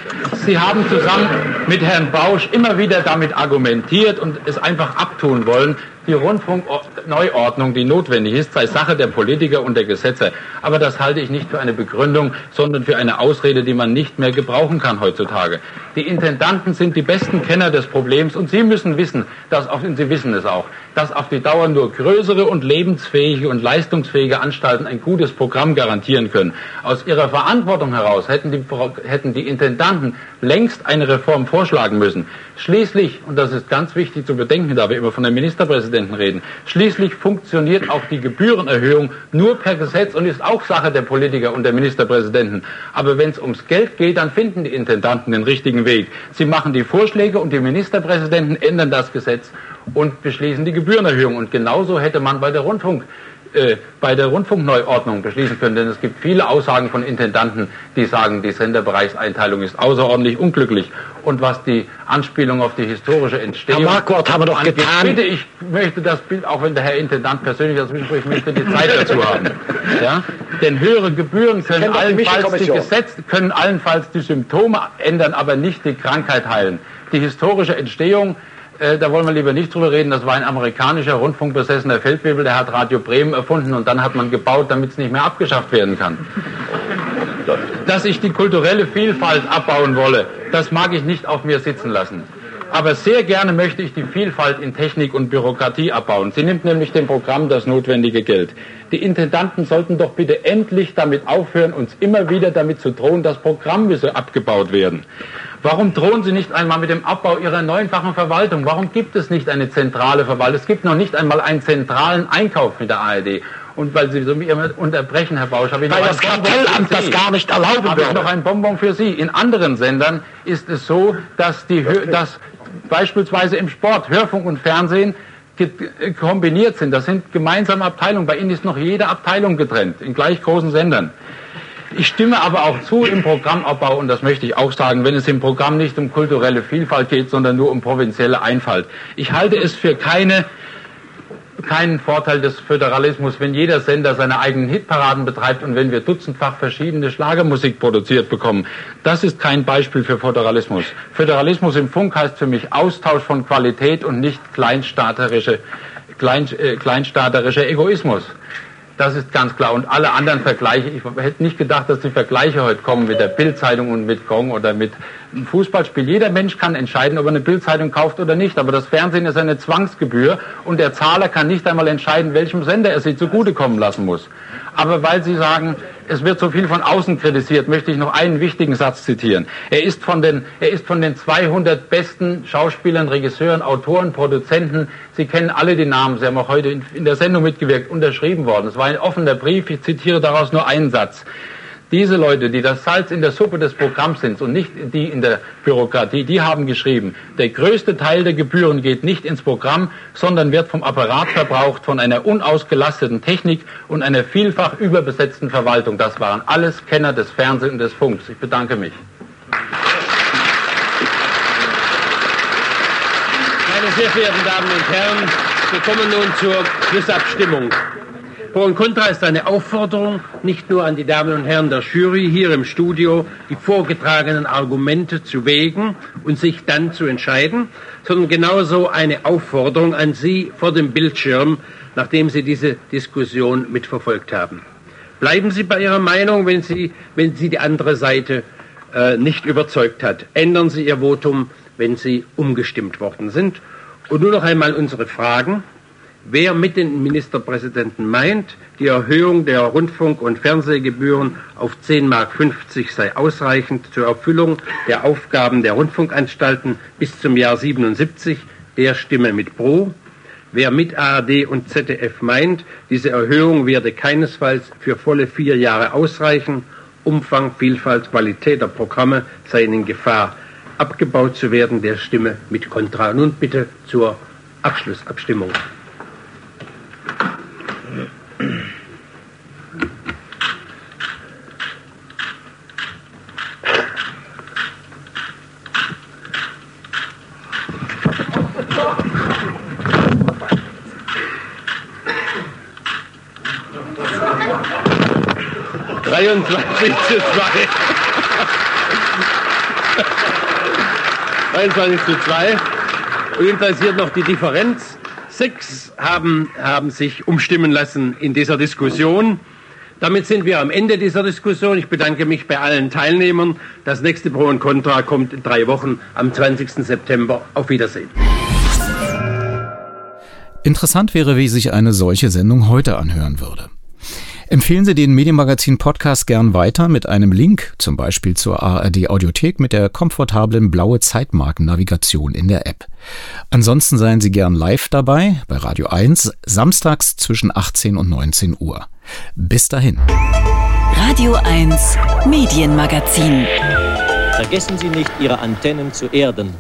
Sie haben zusammen mit Herrn Bausch immer wieder damit argumentiert und es einfach abtun wollen, die Rundfunkneuordnung, die notwendig ist, sei Sache der Politiker und der Gesetze. Aber das halte ich nicht für eine Begründung, sondern für eine Ausrede, die man nicht mehr gebrauchen kann heutzutage. Die Intendanten sind die besten Kenner des Problems und sie müssen wissen, dass auf, und sie wissen es auch, dass auf die Dauer nur größere und lebensfähige und leistungsfähige Anstalten ein gutes Programm garantieren können. Aus ihrer Verantwortung heraus hätten die, hätten die Intendanten längst eine Reform vorschlagen müssen. Schließlich, und das ist ganz wichtig zu bedenken, da wir immer von den Ministerpräsidenten reden, schließlich funktioniert auch die Gebührenerhöhung nur per Gesetz und ist auch Sache der Politiker und der Ministerpräsidenten. Aber wenn es ums Geld geht, dann finden die Intendanten den richtigen Weg. Sie machen die Vorschläge und die Ministerpräsidenten ändern das Gesetz und beschließen die Gebührenerhöhung. Und genauso hätte man bei der Rundfunk äh, bei der Rundfunkneuordnung beschließen können, denn es gibt viele Aussagen von Intendanten, die sagen, die Senderbereichseinteilung ist außerordentlich unglücklich. Und was die Anspielung auf die historische Entstehung Herr Marquardt, haben wir doch angeht, getan. Bitte, ich möchte das Bild, auch wenn der Herr Intendant persönlich dazwischen spricht, möchte die Zeit dazu haben. Ja? Denn höhere Gebühren können allenfalls die. Gesetz, können allenfalls die Symptome ändern, aber nicht die Krankheit heilen. Die historische Entstehung äh, da wollen wir lieber nicht drüber reden. Das war ein amerikanischer rundfunkbesessener Feldwebel, der hat Radio Bremen erfunden und dann hat man gebaut, damit es nicht mehr abgeschafft werden kann. Dass ich die kulturelle Vielfalt abbauen wolle, das mag ich nicht auf mir sitzen lassen. Aber sehr gerne möchte ich die Vielfalt in Technik und Bürokratie abbauen. Sie nimmt nämlich dem Programm das notwendige Geld. Die Intendanten sollten doch bitte endlich damit aufhören, uns immer wieder damit zu drohen, das Programm müsse abgebaut werden. Warum drohen Sie nicht einmal mit dem Abbau Ihrer neunfachen Verwaltung? Warum gibt es nicht eine zentrale Verwaltung? Es gibt noch nicht einmal einen zentralen Einkauf mit der ARD. Und weil Sie so mich immer unterbrechen, Herr Bausch, habe ich Weil noch das ein Bonbon Kartellamt für das Sie. gar nicht erlauben habe ich würde. noch ein Bonbon für Sie. In anderen Sendern ist es so, dass, die, dass beispielsweise im Sport Hörfunk und Fernsehen äh, kombiniert sind. Das sind gemeinsame Abteilungen. Bei Ihnen ist noch jede Abteilung getrennt, in gleich großen Sendern. Ich stimme aber auch zu im Programmabbau, und das möchte ich auch sagen, wenn es im Programm nicht um kulturelle Vielfalt geht, sondern nur um provinzielle Einfalt. Ich halte es für keine, keinen Vorteil des Föderalismus, wenn jeder Sender seine eigenen Hitparaden betreibt und wenn wir dutzendfach verschiedene Schlagermusik produziert bekommen. Das ist kein Beispiel für Föderalismus. Föderalismus im Funk heißt für mich Austausch von Qualität und nicht kleinstaaterische, klein, äh, kleinstaaterischer Egoismus. Das ist ganz klar. Und alle anderen Vergleiche, ich hätte nicht gedacht, dass die Vergleiche heute kommen mit der Bildzeitung und mit Gong oder mit einem Fußballspiel. Jeder Mensch kann entscheiden, ob er eine Bildzeitung kauft oder nicht. Aber das Fernsehen ist eine Zwangsgebühr und der Zahler kann nicht einmal entscheiden, welchem Sender er sie zugutekommen lassen muss. Aber weil Sie sagen, es wird so viel von außen kritisiert, möchte ich noch einen wichtigen Satz zitieren. Er ist von den, er ist von den 200 besten Schauspielern, Regisseuren, Autoren, Produzenten, Sie kennen alle die Namen, Sie haben auch heute in, in der Sendung mitgewirkt, unterschrieben worden. Es war ein offener Brief, ich zitiere daraus nur einen Satz. Diese Leute, die das Salz in der Suppe des Programms sind und nicht die in der Bürokratie, die haben geschrieben, der größte Teil der Gebühren geht nicht ins Programm, sondern wird vom Apparat verbraucht, von einer unausgelasteten Technik und einer vielfach überbesetzten Verwaltung. Das waren alles Kenner des Fernsehens und des Funks. Ich bedanke mich. Meine sehr verehrten Damen und Herren, wir kommen nun zur Schlussabstimmung. Pro und Contra ist eine Aufforderung, nicht nur an die Damen und Herren der Jury hier im Studio, die vorgetragenen Argumente zu wägen und sich dann zu entscheiden, sondern genauso eine Aufforderung an Sie vor dem Bildschirm, nachdem Sie diese Diskussion mitverfolgt haben. Bleiben Sie bei Ihrer Meinung, wenn Sie, wenn Sie die andere Seite äh, nicht überzeugt hat. Ändern Sie Ihr Votum, wenn Sie umgestimmt worden sind. Und nun noch einmal unsere Fragen. Wer mit den Ministerpräsidenten meint, die Erhöhung der Rundfunk- und Fernsehgebühren auf 10 Mark 50 sei ausreichend zur Erfüllung der Aufgaben der Rundfunkanstalten bis zum Jahr 77, der stimme mit Pro. Wer mit ARD und ZDF meint, diese Erhöhung werde keinesfalls für volle vier Jahre ausreichen Umfang, Vielfalt, Qualität der Programme seien in Gefahr, abgebaut zu werden. Der Stimme mit Kontra. Nun bitte zur Abschlussabstimmung. 23 zu 2. 23 zu 2. Und interessiert noch die Differenz. Sechs haben, haben sich umstimmen lassen in dieser Diskussion. Damit sind wir am Ende dieser Diskussion. Ich bedanke mich bei allen Teilnehmern. Das nächste Pro und Contra kommt in drei Wochen am 20. September. Auf Wiedersehen. Interessant wäre, wie sich eine solche Sendung heute anhören würde. Empfehlen Sie den Medienmagazin Podcast gern weiter mit einem Link, zum Beispiel zur ARD Audiothek mit der komfortablen blaue Zeitmarkennavigation in der App. Ansonsten seien Sie gern live dabei bei Radio 1, samstags zwischen 18 und 19 Uhr. Bis dahin. Radio 1 Medienmagazin. Vergessen Sie nicht, Ihre Antennen zu erden.